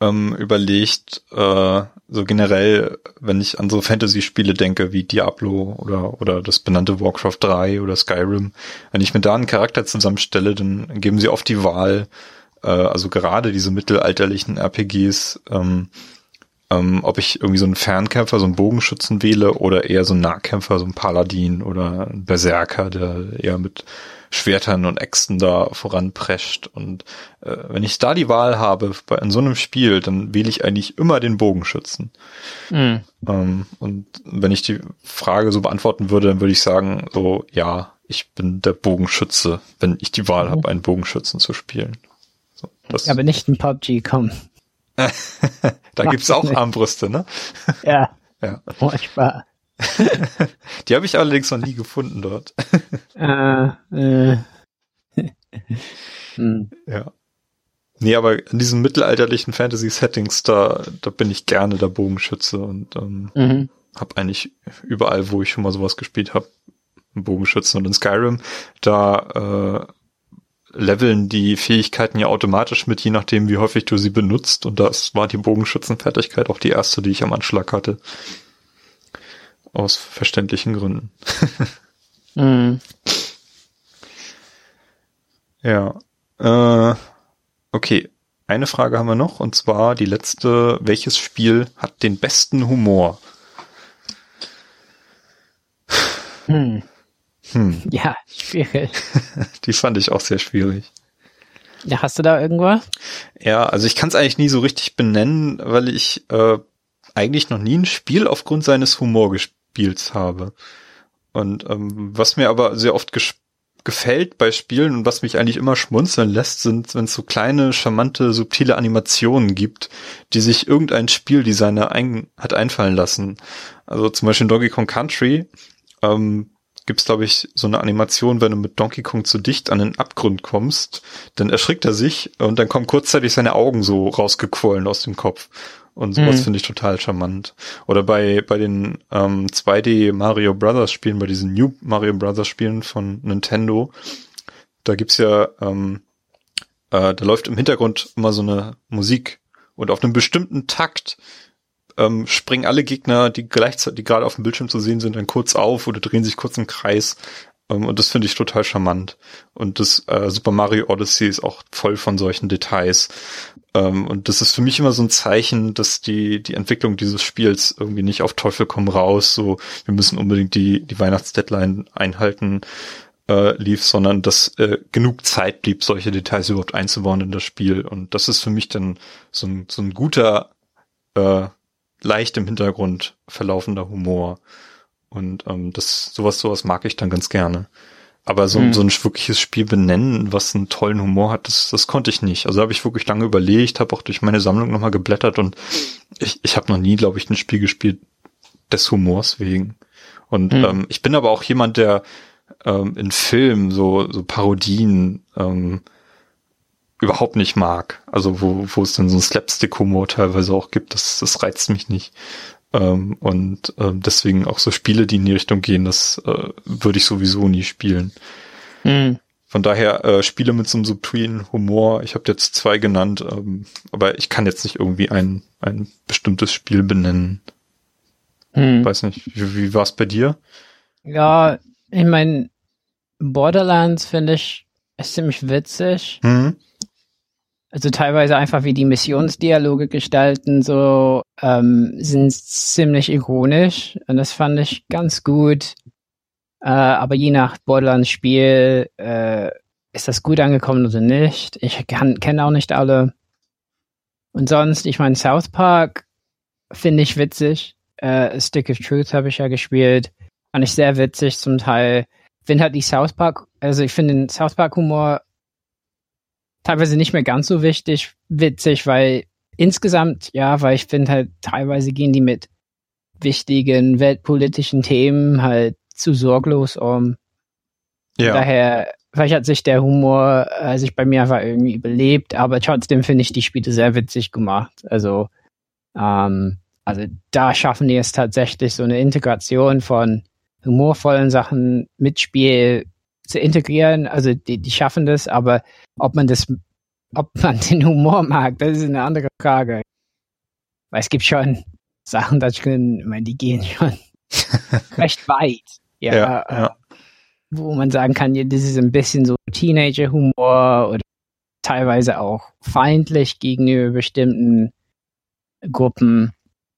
ähm, überlegt, äh, so generell, wenn ich an so Fantasy-Spiele denke wie Diablo oder, oder das benannte Warcraft 3 oder Skyrim, wenn ich mir da einen Charakter zusammenstelle, dann geben sie oft die Wahl, äh, also gerade diese mittelalterlichen RPGs, ähm, ähm, ob ich irgendwie so einen Fernkämpfer, so einen Bogenschützen wähle oder eher so einen Nahkämpfer, so einen Paladin oder einen Berserker, der eher mit Schwertern und Äxten da voranprescht. Und äh, wenn ich da die Wahl habe bei in so einem Spiel, dann wähle ich eigentlich immer den Bogenschützen. Mhm. Ähm, und wenn ich die Frage so beantworten würde, dann würde ich sagen, so ja, ich bin der Bogenschütze, wenn ich die Wahl mhm. habe, einen Bogenschützen zu spielen. So, das Aber nicht ein PUBG, komm. Da gibt's auch nicht. Armbrüste, ne? Ja. [laughs] ja. Furchtbar. [laughs] Die habe ich allerdings noch nie gefunden dort. [laughs] äh, äh. hm. Ja. Nee, aber in diesen mittelalterlichen Fantasy-Settings, da, da bin ich gerne der Bogenschütze und ähm, mhm. habe eigentlich überall, wo ich schon mal sowas gespielt habe, einen Bogenschützen. Und in Skyrim, da äh, leveln die Fähigkeiten ja automatisch mit, je nachdem, wie häufig du sie benutzt. Und das war die Bogenschützenfertigkeit auch die erste, die ich am Anschlag hatte. Aus verständlichen Gründen. [laughs] mhm. Ja. Äh, okay. Eine Frage haben wir noch, und zwar die letzte. Welches Spiel hat den besten Humor? Hm. Hm. [laughs] Ja, schwierig. [laughs] die fand ich auch sehr schwierig. Ja, hast du da irgendwas? Ja, also ich kann es eigentlich nie so richtig benennen, weil ich äh, eigentlich noch nie ein Spiel aufgrund seines Humor gespielt habe. Und ähm, was mir aber sehr oft gefällt bei Spielen und was mich eigentlich immer schmunzeln lässt, sind, wenn es so kleine, charmante, subtile Animationen gibt, die sich irgendein Spieldesigner ein, hat einfallen lassen. Also zum Beispiel in Donkey Kong Country ähm, gibt es, glaube ich, so eine Animation, wenn du mit Donkey Kong zu dicht an den Abgrund kommst, dann erschrickt er sich und dann kommen kurzzeitig seine Augen so rausgequollen aus dem Kopf. Und sowas mhm. finde ich total charmant. Oder bei, bei den ähm, 2D Mario Brothers Spielen, bei diesen New Mario Brothers Spielen von Nintendo, da gibt's ja, ähm, äh, da läuft im Hintergrund immer so eine Musik und auf einem bestimmten Takt ähm, springen alle Gegner, die gleichzeitig, die gerade auf dem Bildschirm zu sehen sind, dann kurz auf oder drehen sich kurz im Kreis. Ähm, und das finde ich total charmant. Und das äh, Super Mario Odyssey ist auch voll von solchen Details. Ähm, und das ist für mich immer so ein Zeichen, dass die, die Entwicklung dieses Spiels irgendwie nicht auf Teufel komm raus, so wir müssen unbedingt die, die Weihnachtsdeadline einhalten, äh, lief, sondern dass äh, genug Zeit blieb, solche Details überhaupt einzubauen in das Spiel. Und das ist für mich dann so ein, so ein guter, äh, leicht im Hintergrund verlaufender Humor. Und ähm, das sowas sowas mag ich dann ganz gerne. Aber so, hm. so ein wirkliches Spiel benennen, was einen tollen Humor hat, das, das konnte ich nicht. Also habe ich wirklich lange überlegt, habe auch durch meine Sammlung nochmal geblättert und ich, ich habe noch nie, glaube ich, ein Spiel gespielt des Humors wegen. Und hm. ähm, ich bin aber auch jemand, der ähm, in Filmen so, so Parodien ähm, überhaupt nicht mag. Also wo, wo es dann so ein Slapstick-Humor teilweise auch gibt, das, das reizt mich nicht. Ähm, und äh, deswegen auch so Spiele, die in die Richtung gehen, das äh, würde ich sowieso nie spielen. Mhm. Von daher äh, Spiele mit so einem subtilen Humor. Ich habe jetzt zwei genannt, ähm, aber ich kann jetzt nicht irgendwie ein, ein bestimmtes Spiel benennen. Mhm. Weiß nicht, wie, wie war es bei dir? Ja, ich meine, Borderlands finde ich ist ziemlich witzig. Mhm also teilweise einfach wie die Missionsdialoge gestalten, so ähm, sind ziemlich ironisch und das fand ich ganz gut. Äh, aber je nach Borderlands-Spiel äh, ist das gut angekommen oder nicht. Ich kenne auch nicht alle. Und sonst, ich meine, South Park finde ich witzig. Äh, Stick of Truth habe ich ja gespielt. Fand ich sehr witzig zum Teil. Finde halt die South Park, also ich finde den South Park Humor teilweise nicht mehr ganz so wichtig, witzig, weil insgesamt, ja, weil ich finde halt, teilweise gehen die mit wichtigen weltpolitischen Themen halt zu sorglos um. Ja. Daher, vielleicht hat sich der Humor äh, sich bei mir einfach irgendwie überlebt, aber trotzdem finde ich die Spiele sehr witzig gemacht. Also, Ähm, also da schaffen die es tatsächlich, so eine Integration von humorvollen Sachen mit Spiel zu integrieren. Also die, die schaffen das, aber ob man das, ob man [laughs] den Humor mag, das ist eine andere Frage. Weil es gibt schon Sachen da drin, ich meine, die gehen schon [laughs] recht weit. Ja, ja, ja. Wo man sagen kann, ja, das ist ein bisschen so Teenager-Humor oder teilweise auch feindlich gegenüber bestimmten Gruppen.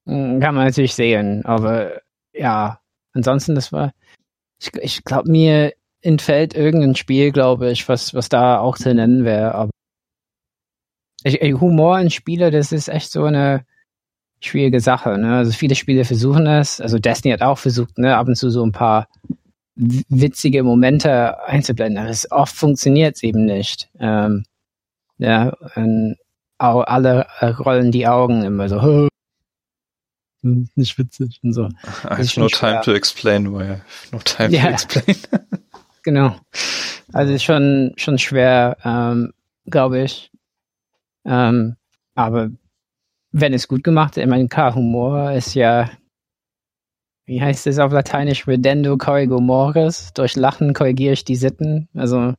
Hm, kann man natürlich sehen, aber ja, ansonsten, das war, ich, ich glaube, mir entfällt irgendein Spiel, glaube ich, was, was da auch zu nennen wäre, aber ich, Humor in Spiele, das ist echt so eine schwierige Sache, ne? Also viele Spiele versuchen es, also Destiny hat auch versucht, ne, ab und zu so ein paar witzige Momente einzublenden, aber es oft funktioniert es eben nicht. Ähm, ja, und alle rollen die Augen immer so, nicht witzig und so. I have no time to explain why I have no time ja. to explain. [laughs] genau. Also ist schon, schon schwer, ähm, glaube ich. Ähm, aber wenn es gut gemacht ist, ich meine, klar, Humor ist ja, wie heißt es auf Lateinisch, redendo corrigo mores, durch Lachen korrigiere ich die Sitten. Also,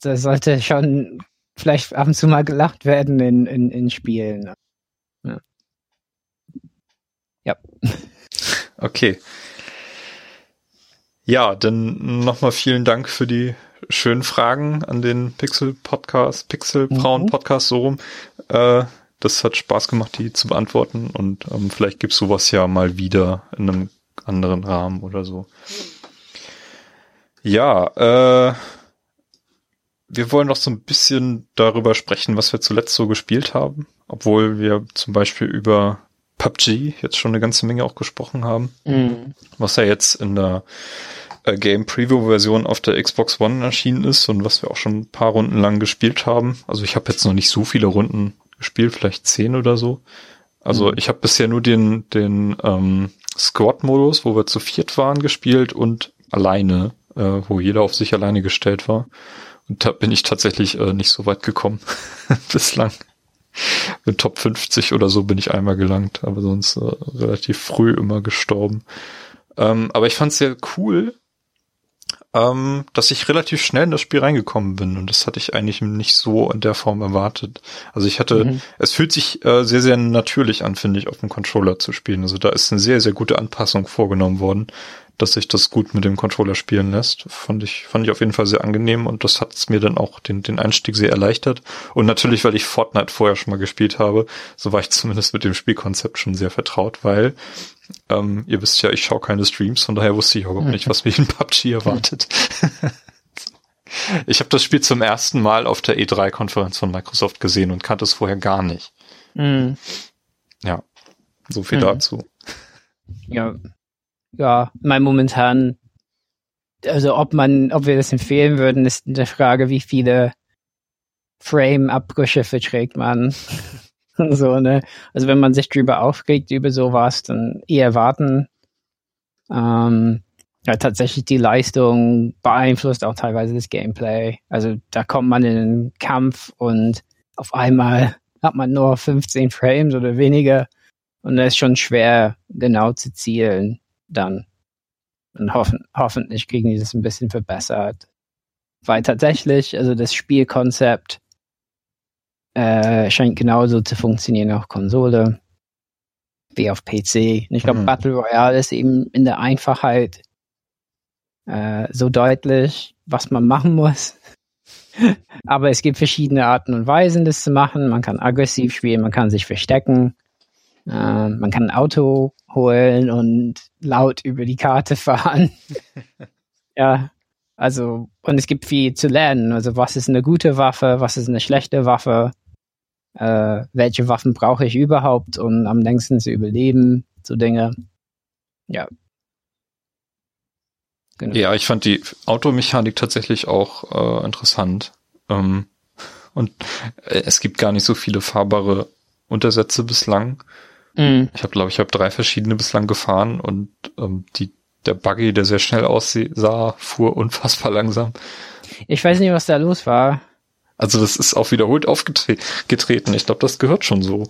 das sollte schon vielleicht ab und zu mal gelacht werden in, in, in Spielen. Ja. Ja. Okay. Ja, dann nochmal vielen Dank für die schönen Fragen an den Pixel Podcast, Pixel Braun mhm. Podcast so rum. Äh, das hat Spaß gemacht, die zu beantworten und ähm, vielleicht gibt's sowas ja mal wieder in einem anderen Rahmen oder so. Ja, äh, wir wollen noch so ein bisschen darüber sprechen, was wir zuletzt so gespielt haben, obwohl wir zum Beispiel über PUBG jetzt schon eine ganze Menge auch gesprochen haben, mhm. was ja jetzt in der äh, Game Preview Version auf der Xbox One erschienen ist und was wir auch schon ein paar Runden lang gespielt haben. Also ich habe jetzt noch nicht so viele Runden gespielt, vielleicht zehn oder so. Also mhm. ich habe bisher nur den den ähm, Squad-Modus, wo wir zu viert waren, gespielt und alleine, äh, wo jeder auf sich alleine gestellt war. Und da bin ich tatsächlich äh, nicht so weit gekommen [laughs] bislang. [laughs] In Top 50 oder so bin ich einmal gelangt, aber sonst äh, relativ früh immer gestorben. Ähm, aber ich fand es sehr cool, ähm, dass ich relativ schnell in das Spiel reingekommen bin und das hatte ich eigentlich nicht so in der Form erwartet. Also ich hatte, mhm. es fühlt sich äh, sehr, sehr natürlich an, finde ich, auf dem Controller zu spielen. Also da ist eine sehr, sehr gute Anpassung vorgenommen worden, dass sich das gut mit dem Controller spielen lässt. Fand ich, fand ich auf jeden Fall sehr angenehm und das hat es mir dann auch den, den Einstieg sehr erleichtert. Und natürlich, weil ich Fortnite vorher schon mal gespielt habe, so war ich [laughs] zumindest mit dem Spielkonzept schon sehr vertraut, weil ähm, ihr wisst ja, ich schaue keine Streams, von daher wusste ich überhaupt nicht, was mich in PUBG [laughs] erwartet. ich habe das Spiel zum ersten Mal auf der E3-Konferenz von Microsoft gesehen und kannte es vorher gar nicht. Mhm. Ja, so viel mhm. dazu. Ja, ja, mein momentan, also ob man, ob wir das empfehlen würden, ist eine Frage, wie viele Frame-Abbrüche verträgt man. [laughs] so, ne? Also wenn man sich drüber aufregt, über sowas, dann eher warten. Ähm, ja, tatsächlich die Leistung beeinflusst auch teilweise das Gameplay. Also da kommt man in einen Kampf und auf einmal hat man nur 15 Frames oder weniger und da ist schon schwer genau zu zielen dann. Und hoffen, hoffentlich kriegen die das ein bisschen verbessert. Weil tatsächlich, also das Spielkonzept äh, scheint genauso zu funktionieren auf Konsole wie auf PC. Und ich glaube, mhm. Battle Royale ist eben in der Einfachheit äh, so deutlich, was man machen muss. [laughs] Aber es gibt verschiedene Arten und Weisen, das zu machen. Man kann aggressiv spielen, man kann sich verstecken, äh, man kann ein Auto holen und laut über die Karte [laughs] fahren. [laughs] ja, also, und es gibt viel zu lernen. Also, was ist eine gute Waffe, was ist eine schlechte Waffe, äh, welche Waffen brauche ich überhaupt, um am längsten zu überleben, so Dinge. Ja. Genau. Ja, ich fand die Automechanik tatsächlich auch äh, interessant. Ähm, und äh, es gibt gar nicht so viele fahrbare Untersätze bislang. Mhm. Ich habe, glaube ich, habe drei verschiedene bislang gefahren und ähm, die, der Buggy, der sehr schnell aussah, fuhr unfassbar langsam. Ich weiß nicht, was da los war. Also das ist auch wiederholt aufgetreten. Ich glaube, das gehört schon so.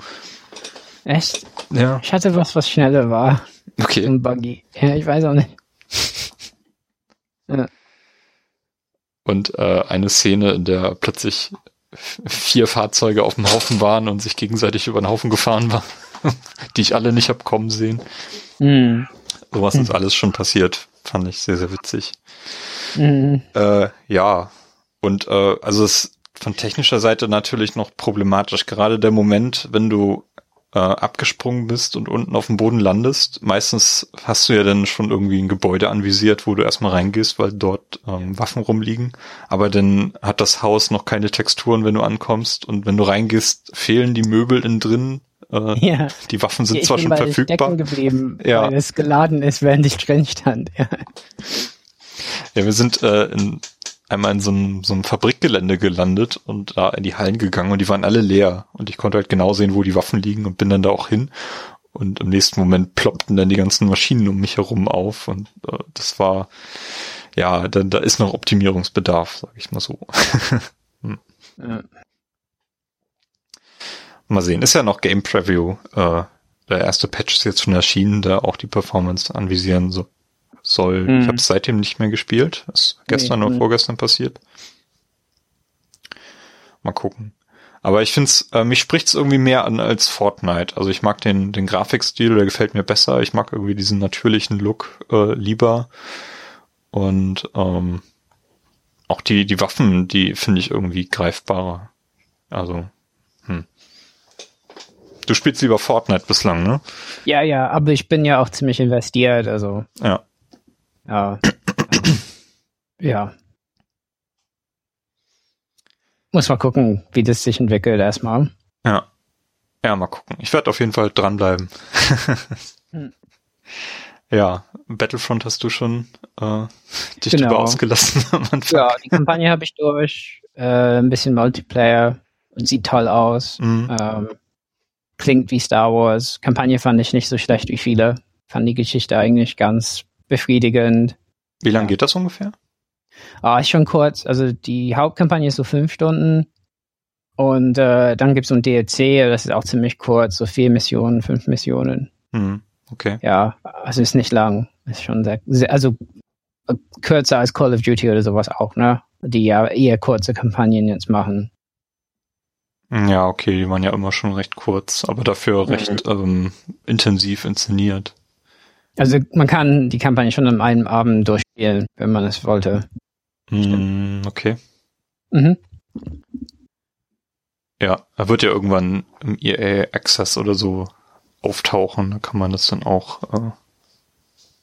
Echt? Ja. Ich hatte was, was schneller war. Okay. Ein Buggy. Ja, ich weiß auch nicht. Ja. Und äh, eine Szene, in der plötzlich vier Fahrzeuge auf dem Haufen waren und sich gegenseitig über den Haufen gefahren waren, [laughs] die ich alle nicht hab kommen sehen. Hm. Sowas ist alles schon passiert. Fand ich sehr, sehr witzig. Hm. Äh, ja. Und äh, also es von technischer Seite natürlich noch problematisch. Gerade der Moment, wenn du äh, abgesprungen bist und unten auf dem Boden landest. Meistens hast du ja dann schon irgendwie ein Gebäude anvisiert, wo du erstmal reingehst, weil dort ähm, Waffen rumliegen. Aber dann hat das Haus noch keine Texturen, wenn du ankommst. Und wenn du reingehst, fehlen die Möbel innen drin. Äh, Ja. Die Waffen sind ich zwar schon verfügbar. Geblieben, Ja. weil es geladen ist, während ich drin stand. Ja. Ja, wir sind äh, in, einmal in so einem, so einem Fabrikgelände gelandet und da in die Hallen gegangen und die waren alle leer. Und ich konnte halt genau sehen, wo die Waffen liegen und bin dann da auch hin. Und im nächsten Moment ploppten dann die ganzen Maschinen um mich herum auf. Und äh, das war, ja, da, da ist noch Optimierungsbedarf, sag ich mal so. [laughs] Ja. Mal sehen, ist ja noch Game Preview. Äh, der erste Patch ist jetzt schon erschienen, der auch die Performance anvisieren so, soll. Mhm. Ich habe es seitdem nicht mehr gespielt. Ist gestern Nee, oder mhm. vorgestern passiert. Mal gucken. Aber ich find's, äh, mich spricht's irgendwie mehr an als Fortnite. Also ich mag den, den Grafikstil, der gefällt mir besser. Ich mag irgendwie diesen natürlichen Look äh, lieber. Und ähm, auch die, die Waffen, die finde ich irgendwie greifbarer. Also, hm. Du spielst lieber Fortnite bislang, ne? ja, ja, aber ich bin ja auch ziemlich investiert, also Ja. ja. [clears throat] ja. Muss mal gucken, wie das sich entwickelt erstmal. Ja. Ja, mal gucken. Ich werde auf jeden Fall dranbleiben. Hm. [laughs] Ja, Battlefront hast du schon äh, dich Genau. drüber ausgelassen am Anfang. Ja, die Kampagne habe ich durch. Äh, ein bisschen Multiplayer und sieht toll aus. Mhm. Ähm, klingt wie Star Wars. Kampagne fand ich nicht so schlecht wie viele. Fand die Geschichte eigentlich ganz befriedigend. Wie lange ja. geht das ungefähr? Ah, ist schon kurz. Also die Hauptkampagne ist so fünf Stunden. Und äh, dann gibt's so ein DLC, das ist auch ziemlich kurz, so vier Missionen, fünf Missionen. Hm, okay. Ja, also ist nicht lang. Ist schon sehr, sehr also äh, kürzer als Call of Duty oder sowas auch, ne? Die ja eher kurze Kampagnen jetzt machen. Ja, okay, die waren ja immer schon recht kurz, aber dafür Mhm. recht ähm, intensiv inszeniert. Also man kann die Kampagne schon an einem Abend durchspielen, wenn man es wollte. Hm, okay. Mhm. Ja, er wird ja irgendwann im EA Access oder so auftauchen, da kann man das dann auch äh,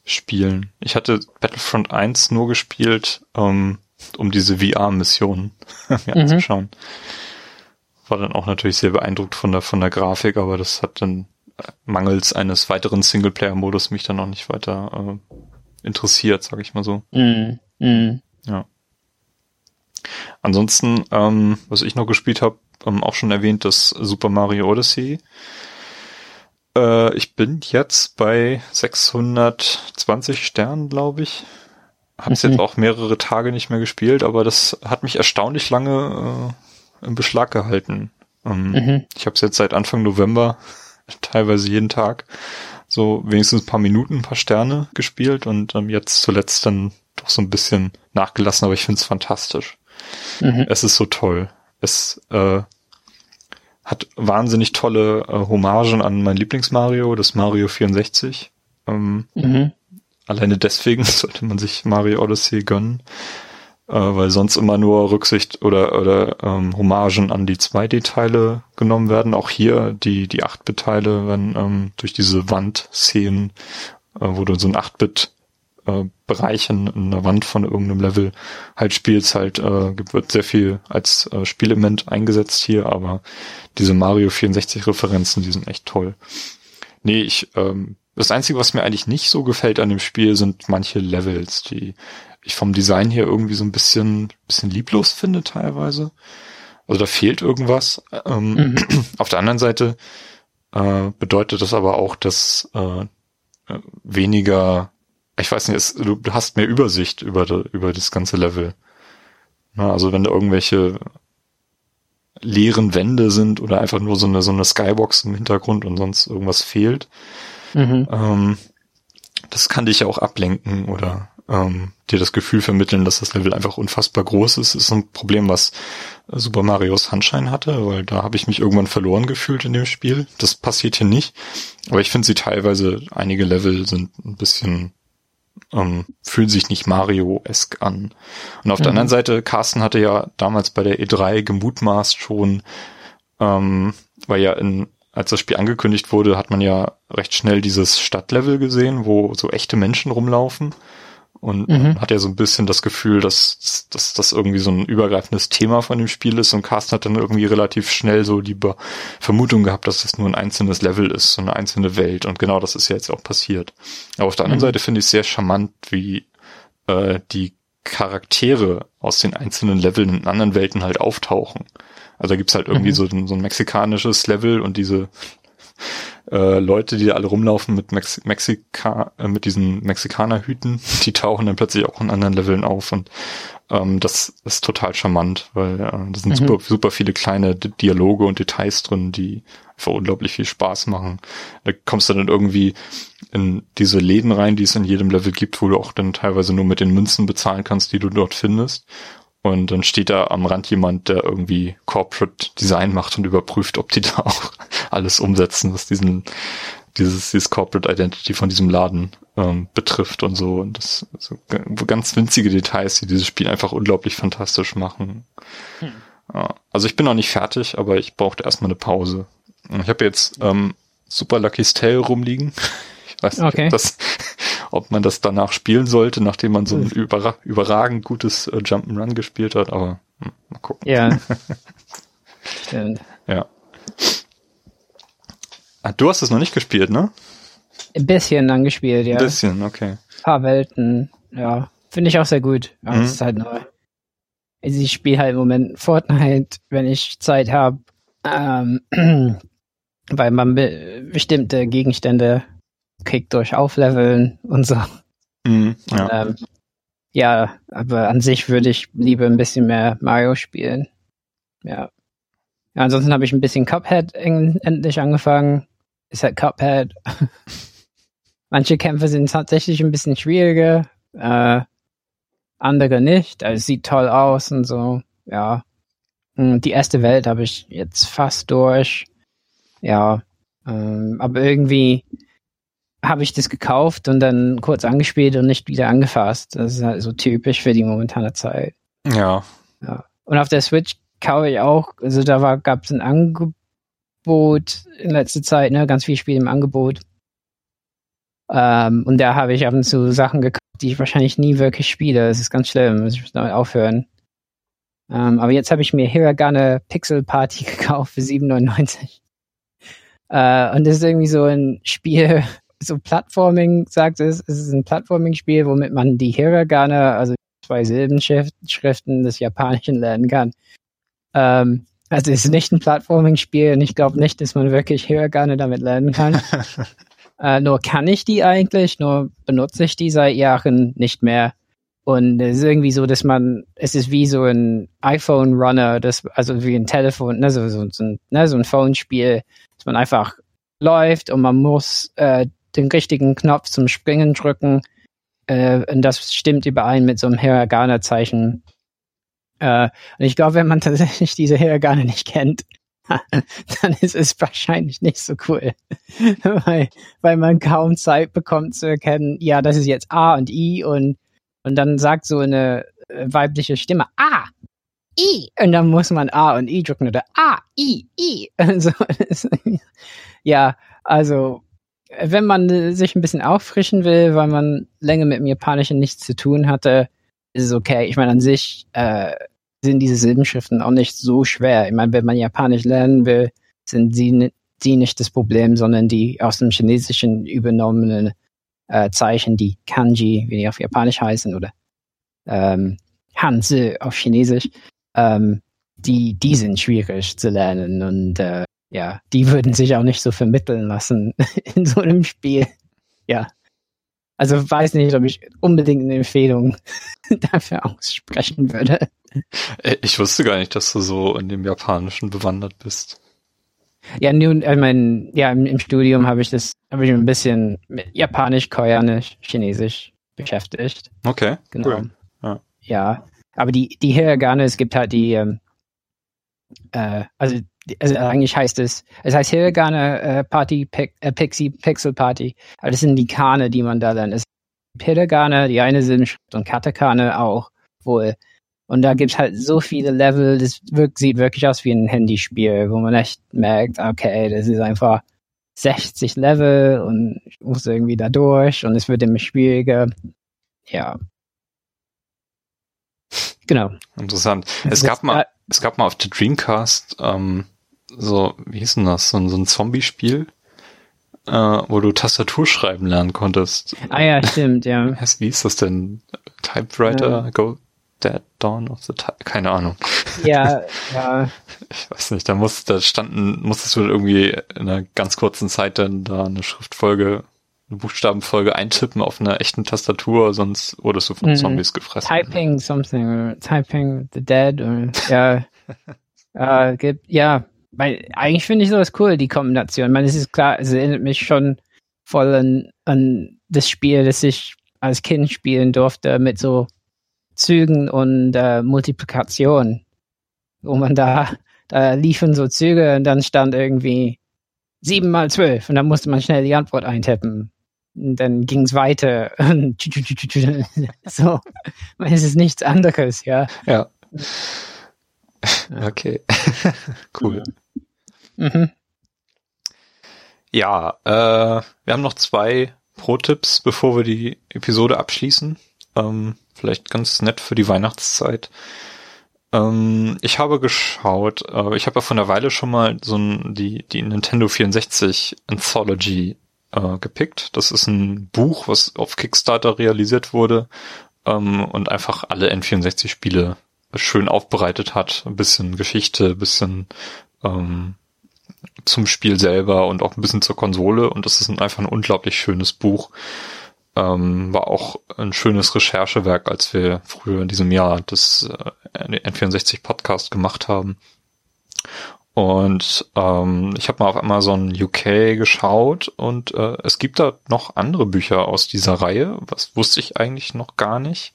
spielen. Ich hatte Battlefront 1 nur gespielt, ähm, um diese VR-Mission [laughs] mir Mhm. anzuschauen. War dann auch natürlich sehr beeindruckt von der, von der Grafik, aber das hat dann äh, mangels eines weiteren Singleplayer-Modus mich dann auch nicht weiter äh, interessiert, sag ich mal so. Mhm. Mhm. Ansonsten, ähm, was ich noch gespielt habe, ähm, auch schon erwähnt, das Super Mario Odyssey. Äh, ich bin jetzt bei 620 Sternen, glaube ich. Hab's Mhm. jetzt auch mehrere Tage nicht mehr gespielt, aber das hat mich erstaunlich lange äh, im Beschlag gehalten. Ähm, Mhm. Ich habe es jetzt seit Anfang November [laughs] teilweise jeden Tag so wenigstens ein paar Minuten, ein paar Sterne gespielt und ähm, jetzt zuletzt dann doch so ein bisschen nachgelassen, aber ich finde es fantastisch. Mhm. Es ist so toll. Es äh, hat wahnsinnig tolle äh, Hommagen an mein Lieblings-Mario, das Mario 64. Ähm, Mhm. alleine deswegen [laughs] sollte man sich Mario Odyssey gönnen, äh, weil sonst immer nur Rücksicht oder oder ähm, Hommagen an die 2D-Teile genommen werden. Auch hier die die 8-Bit-Teile werden ähm, durch diese Wandszenen, äh, wo du so ein 8-Bit äh, Bereich in, in einer Wand von irgendeinem Level halt spielst, halt äh, wird sehr viel als äh, Spielelement eingesetzt hier, aber diese Mario 64 Referenzen, die sind echt toll. Nee, ich ähm, das Einzige, was mir eigentlich nicht so gefällt an dem Spiel, sind manche Levels, die ich vom Design her irgendwie so ein bisschen, bisschen lieblos finde teilweise. Also da fehlt irgendwas. Ähm, Mhm. [clears throat] Auf der anderen Seite äh, bedeutet das aber auch, dass äh, äh, weniger, ich weiß nicht, es, du, hast mehr Übersicht über, über das ganze Level. Na, also wenn du irgendwelche leeren Wände sind oder einfach nur so eine, so eine Skybox im Hintergrund und sonst irgendwas fehlt. Mhm. Ähm, das kann dich ja auch ablenken oder ähm, dir das Gefühl vermitteln, dass das Level einfach unfassbar groß ist. Ist ein Problem, was Super Mario Sunshine hatte, weil da habe ich mich irgendwann verloren gefühlt in dem Spiel. Das passiert hier nicht. Aber ich finde sie teilweise, einige Level sind ein bisschen, ähm, fühlen sich nicht Mario-esk an. Und auf mhm. der anderen Seite, Carsten hatte ja damals bei der E3 gemutmaßt schon, ähm, weil ja in als das Spiel angekündigt wurde, hat man ja recht schnell dieses Stadtlevel gesehen, wo so echte Menschen rumlaufen. Und mhm. hat ja so ein bisschen das Gefühl, dass, dass das irgendwie so ein übergreifendes Thema von dem Spiel ist. Und Carsten hat dann irgendwie relativ schnell so die Be Vermutung gehabt, dass das nur ein einzelnes Level ist, so eine einzelne Welt. Und genau das ist ja jetzt auch passiert. Aber auf der anderen mhm. Seite finde ich es sehr charmant, wie äh, die Charaktere aus den einzelnen Leveln in anderen Welten halt auftauchen. Also da gibt's halt irgendwie mhm. so, so ein mexikanisches Level und diese äh, Leute, die da alle rumlaufen mit Mex Mexika, äh, mit diesen Mexikanerhüten, [laughs] die tauchen dann plötzlich auch in anderen Leveln auf und ähm, das ist total charmant, weil äh, da sind mhm. super, super viele kleine Dialoge und Details drin, die einfach unglaublich viel Spaß machen. Da kommst du dann irgendwie in diese Läden rein, die es in jedem Level gibt, wo du auch dann teilweise nur mit den Münzen bezahlen kannst, die du dort findest. Und dann steht da am Rand jemand, der irgendwie Corporate Design macht und überprüft, ob die [laughs] da auch alles umsetzen, was diesen, dieses, dieses Corporate Identity von diesem Laden ähm, betrifft und so. Und das so ganz winzige Details, die dieses Spiel einfach unglaublich fantastisch machen. Hm. Ja, also ich bin noch nicht fertig, aber ich brauchte erstmal eine Pause. Ich habe jetzt ähm, Super Lucky's Tale rumliegen. [laughs] Ich weiß nicht, okay. ob, das, ob man das danach spielen sollte, nachdem man so ein überra überragend gutes äh, Jump'n'Run gespielt hat, aber hm, mal gucken. Ja. [laughs] Stimmt. Ja. Ah, du hast es noch nicht gespielt, ne? Ein bisschen angespielt, ja. Ein bisschen, okay. Ein paar Welten, ja. Finde ich auch sehr gut. Aber mhm. es ist halt neu. Also ich spiele halt im Moment Fortnite, wenn ich Zeit habe. Ähm, [clears throat] weil man be bestimmte Gegenstände kriegt durch Aufleveln und so. Mhm, ja. Ähm, ja, aber an sich würde ich lieber ein bisschen mehr Mario spielen. Ja. ja ansonsten habe ich ein bisschen Cuphead endlich angefangen. Ist halt Cuphead. [laughs] Manche Kämpfe sind tatsächlich ein bisschen schwieriger, äh, andere nicht. Also es sieht toll aus und so. Ja. Hm, die erste Welt habe ich jetzt fast durch. Ja. Ähm, aber irgendwie habe ich das gekauft und dann kurz angespielt und nicht wieder angefasst. Das ist halt so typisch für die momentane Zeit. Ja. ja. Und auf der Switch kaufe ich auch, also da gab es ein Angebot in letzter Zeit, ne, ganz viele Spiele im Angebot. Ähm, und da habe ich ab und zu Sachen gekauft, die ich wahrscheinlich nie wirklich spiele. Das ist ganz schlimm, muss ich damit aufhören. Ähm, aber jetzt habe ich mir Hiragana Pixel Party [laughs] gekauft für 7,99. Äh, und das ist irgendwie so ein Spiel, so Plattforming sagt es, es ist ein Plattforming-Spiel, womit man die Hiragana, also zwei Silbenschriften des Japanischen lernen kann. Ähm, also es ist nicht ein Plattforming-Spiel und ich glaube nicht, dass man wirklich Hiragana damit lernen kann. [laughs] äh, nur kann ich die eigentlich, nur benutze ich die seit Jahren nicht mehr. Und es ist irgendwie so, dass man, es ist wie so ein iPhone-Runner, das, also wie ein Telefon, ne, so, so, so ein, ne, so ein Phone-Spiel, dass man einfach läuft und man muss äh, den richtigen Knopf zum Springen drücken. Äh, und das stimmt überein mit so einem Hiragana-Zeichen. Äh, und ich glaube, wenn man [laughs] tatsächlich diese Hiragana nicht kennt, [laughs] dann ist es wahrscheinlich nicht so cool. [laughs] weil, weil man kaum Zeit bekommt zu erkennen, ja, das ist jetzt A und I und, und dann sagt so eine äh, weibliche Stimme A. I. Und dann muss man A und I drücken oder A, I, I. Also, ja, also wenn man äh, sich ein bisschen auffrischen will, weil man länger mit dem Japanischen nichts zu tun hatte, ist es okay. Ich meine, an sich äh, sind diese Silbenschriften auch nicht so schwer. Ich meine, wenn man Japanisch lernen will, sind sie, sie nicht das Problem, sondern die aus dem Chinesischen übernommenen äh, Zeichen, die Kanji, wie die auf Japanisch heißen, oder ähm, Hanzi auf Chinesisch, ähm, die, die sind schwierig zu lernen und äh, ja, die würden sich auch nicht so vermitteln lassen [laughs] in so einem Spiel. Ja. Also weiß nicht, ob ich unbedingt eine Empfehlung [laughs] dafür aussprechen würde. Äh, ich wusste gar nicht, dass du so in dem Japanischen bewandert bist. Ja, nun, ich meine, ja, im, Studium habe ich das, habe ich ein bisschen mit Japanisch, Koreanisch, Chinesisch beschäftigt. Okay, Genau. cool. Ja. Ja, aber die, die Hiragane, es gibt halt die, ähm, äh, also, die- also eigentlich heißt es, es heißt Hiragane äh, Party, äh, Pixie, Pixel Party, aber das sind die Kane, die man da lernt. Es gibt Hiragane, die eine Silbenschrift und Katakane auch wohl. Und da gibt's halt so viele Level, das wirkt, sieht wirklich aus wie ein Handyspiel, wo man echt merkt, okay, das ist einfach 60 Level und ich muss irgendwie da durch und es wird immer schwieriger. Ja. Genau. Interessant. Es Das- gab mal, es gab mal auf der Dreamcast ähm, so, wie hieß denn das, so, ein- so ein Zombie-Spiel, äh, wo du Tastatur schreiben lernen konntest. Ah ja, stimmt, ja. [laughs] Wie hieß das denn? Typewriter, Go Dead Dawn of the Type, keine Ahnung. Ja, ja, [laughs] Ich weiß nicht, da muss, da standen, musstest du irgendwie in einer ganz kurzen Zeit dann da eine Schriftfolge, eine Buchstabenfolge eintippen auf einer echten Tastatur, sonst wurdest du von Mhm. Zombies gefressen. typing something or typing the dead or ja, [laughs] äh, gibt, ja, weil eigentlich finde ich sowas cool, die Kombination. Meine, es ist klar, es erinnert mich schon voll an, an das Spiel, das ich als Kind spielen durfte mit so Zügen und äh, Multiplikation, wo man da, da liefen so Züge und dann stand irgendwie sieben mal zwölf und dann musste man schnell die Antwort eintippen. Und dann ging's weiter. [laughs] [laughs] so, es ist nichts anderes, ja. Ja. [laughs] Okay. cool. Mhm. Ja, äh, wir haben noch zwei Pro-Tipps, bevor wir die Episode abschließen. Ähm, vielleicht ganz nett für die Weihnachtszeit. Ähm, ich habe geschaut, äh, ich habe ja von der Weile schon mal so ein, die, die Nintendo 64 Anthology äh, gepickt. Das ist ein Buch, was auf Kickstarter realisiert wurde ähm, und einfach alle N64-Spiele schön aufbereitet hat. Ein bisschen Geschichte, ein bisschen ähm, zum Spiel selber und auch ein bisschen zur Konsole und das ist ein, einfach ein unglaublich schönes Buch. Ähm, war auch ein schönes Recherchewerk, als wir früher in diesem Jahr das äh, N64 Podcast gemacht haben. Und ähm, ich habe mal auf Amazon UK geschaut und äh, es gibt da noch andere Bücher aus dieser Reihe. Was wusste ich eigentlich noch gar nicht.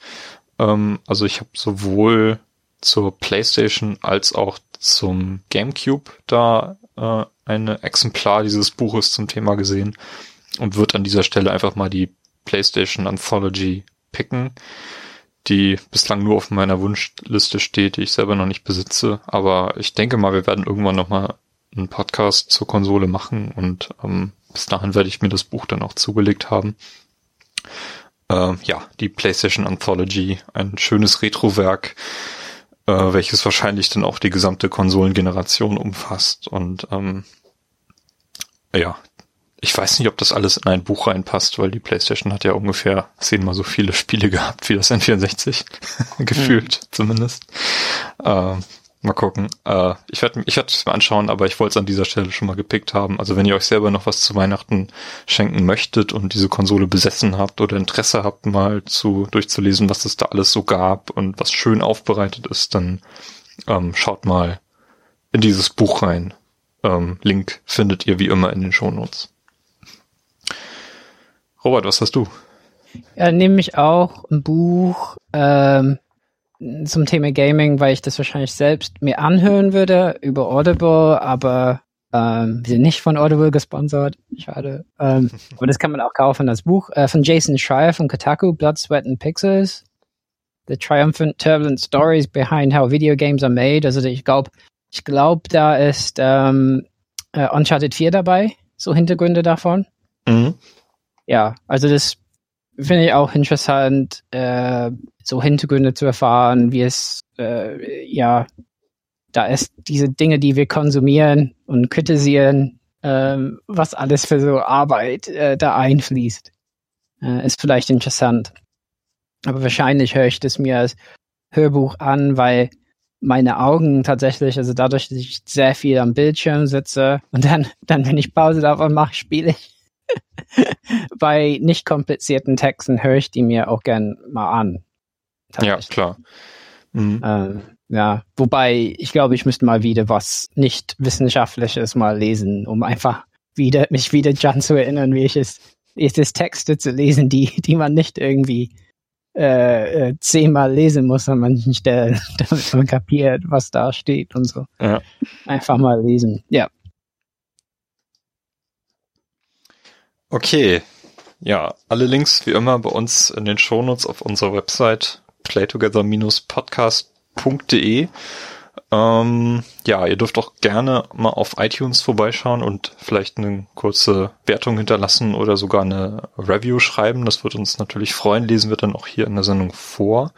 Ähm, also ich habe sowohl zur PlayStation als auch zum GameCube da äh, ein Exemplar dieses Buches zum Thema gesehen und wird an dieser Stelle einfach mal die PlayStation Anthology picken, die bislang nur auf meiner Wunschliste steht, die ich selber noch nicht besitze. Aber ich denke mal, wir werden irgendwann noch mal einen Podcast zur Konsole machen und ähm, bis dahin werde ich mir das Buch dann auch zugelegt haben. Äh, ja, die PlayStation Anthology, ein schönes Retrowerk, äh, welches wahrscheinlich dann auch die gesamte Konsolengeneration umfasst. Und ähm, ja, ich weiß nicht, ob das alles in ein Buch reinpasst, weil die PlayStation hat ja ungefähr zehnmal so viele Spiele gehabt wie das N64, [laughs] gefühlt zumindest. Äh, mal gucken. Äh, ich werde ich werd es mir anschauen, aber ich wollte es an dieser Stelle schon mal gepickt haben. Also wenn ihr euch selber noch was zu Weihnachten schenken möchtet und diese Konsole besessen habt oder Interesse habt, mal zu durchzulesen, was es da alles so gab und was schön aufbereitet ist, dann ähm, schaut mal in dieses Buch rein. Ähm, Link findet ihr wie immer in den Shownotes. Robert, was hast du? Ja, nehme ich auch ein Buch ähm, zum Thema Gaming, weil ich das wahrscheinlich selbst mir anhören würde über Audible, aber ähm, wir sind nicht von Audible gesponsert. Schade. Ähm, [laughs] aber das kann man auch kaufen, das Buch äh, von Jason Schreier von Kotaku, Blood, Sweat and Pixels. The Triumphant, Turbulent Stories Behind How Video Games Are Made. Also ich glaube, ich glaube, da ist ähm, äh, Uncharted 4 dabei, so Hintergründe davon. Mhm. Ja, also das finde ich auch interessant, äh, so Hintergründe zu erfahren, wie es, äh, ja, da ist diese Dinge, die wir konsumieren und kritisieren, ähm, was alles für so Arbeit äh, da einfließt, äh, ist vielleicht interessant. Aber wahrscheinlich höre ich das mir als Hörbuch an, weil meine Augen tatsächlich, also dadurch, dass ich sehr viel am Bildschirm sitze und dann, dann wenn ich Pause davon mache, spiele ich. [laughs] Bei nicht komplizierten Texten höre ich die mir auch gern mal an. Ja, klar. Mhm. Ähm, ja, wobei ich glaube, ich müsste mal wieder was nicht wissenschaftliches mal lesen, um einfach wieder mich wieder dran zu erinnern, wie ich es, wie es ist, Texte zu lesen, die die man nicht irgendwie äh, äh, zehnmal lesen muss an manchen Stellen, damit man kapiert, was da steht und so. Ja. Einfach mal lesen. Ja. Okay. Ja, alle Links wie immer bei uns in den Shownotes auf unserer Website playtogether-podcast.de. Ähm, ja, ihr dürft auch gerne mal auf iTunes vorbeischauen und vielleicht eine kurze Wertung hinterlassen oder sogar eine Review schreiben. Das wird uns natürlich freuen. Lesen wir dann auch hier in der Sendung vor.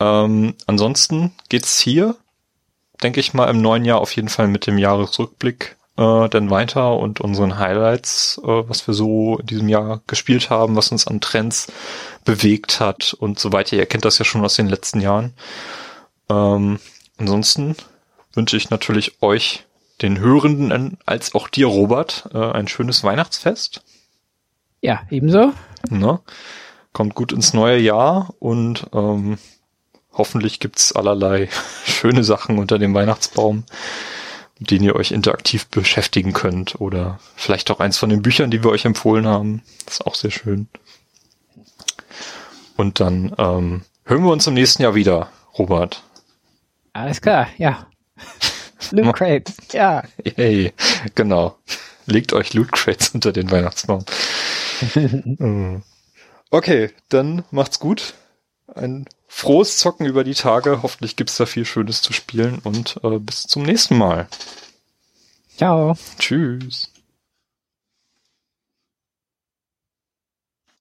Ähm, ansonsten geht's hier, denke ich mal, im neuen Jahr auf jeden Fall mit dem Jahresrückblick äh, dann weiter und unseren Highlights, äh, was wir so in diesem Jahr gespielt haben, was uns an Trends bewegt hat und so weiter. Ihr kennt das ja schon aus den letzten Jahren. Ähm, ansonsten wünsche ich natürlich euch, den Hörenden, als auch dir, Robert, äh, ein schönes Weihnachtsfest. Ja, ebenso. Na, kommt gut ins neue Jahr und ähm, hoffentlich gibt's allerlei [laughs] schöne Sachen unter dem Weihnachtsbaum mit denen ihr euch interaktiv beschäftigen könnt oder vielleicht auch eins von den Büchern, die wir euch empfohlen haben. Das ist auch sehr schön. Und dann ähm, hören wir uns im nächsten Jahr wieder, Robert. Alles klar, ja. [laughs] Loot Crates, ja. Hey, genau. Legt euch Loot Crates unter den Weihnachtsbaum. [laughs] okay, dann macht's gut. Ein frohes Zocken über die Tage. Hoffentlich gibt's da viel Schönes zu spielen und äh, bis zum nächsten Mal. Ciao. Tschüss.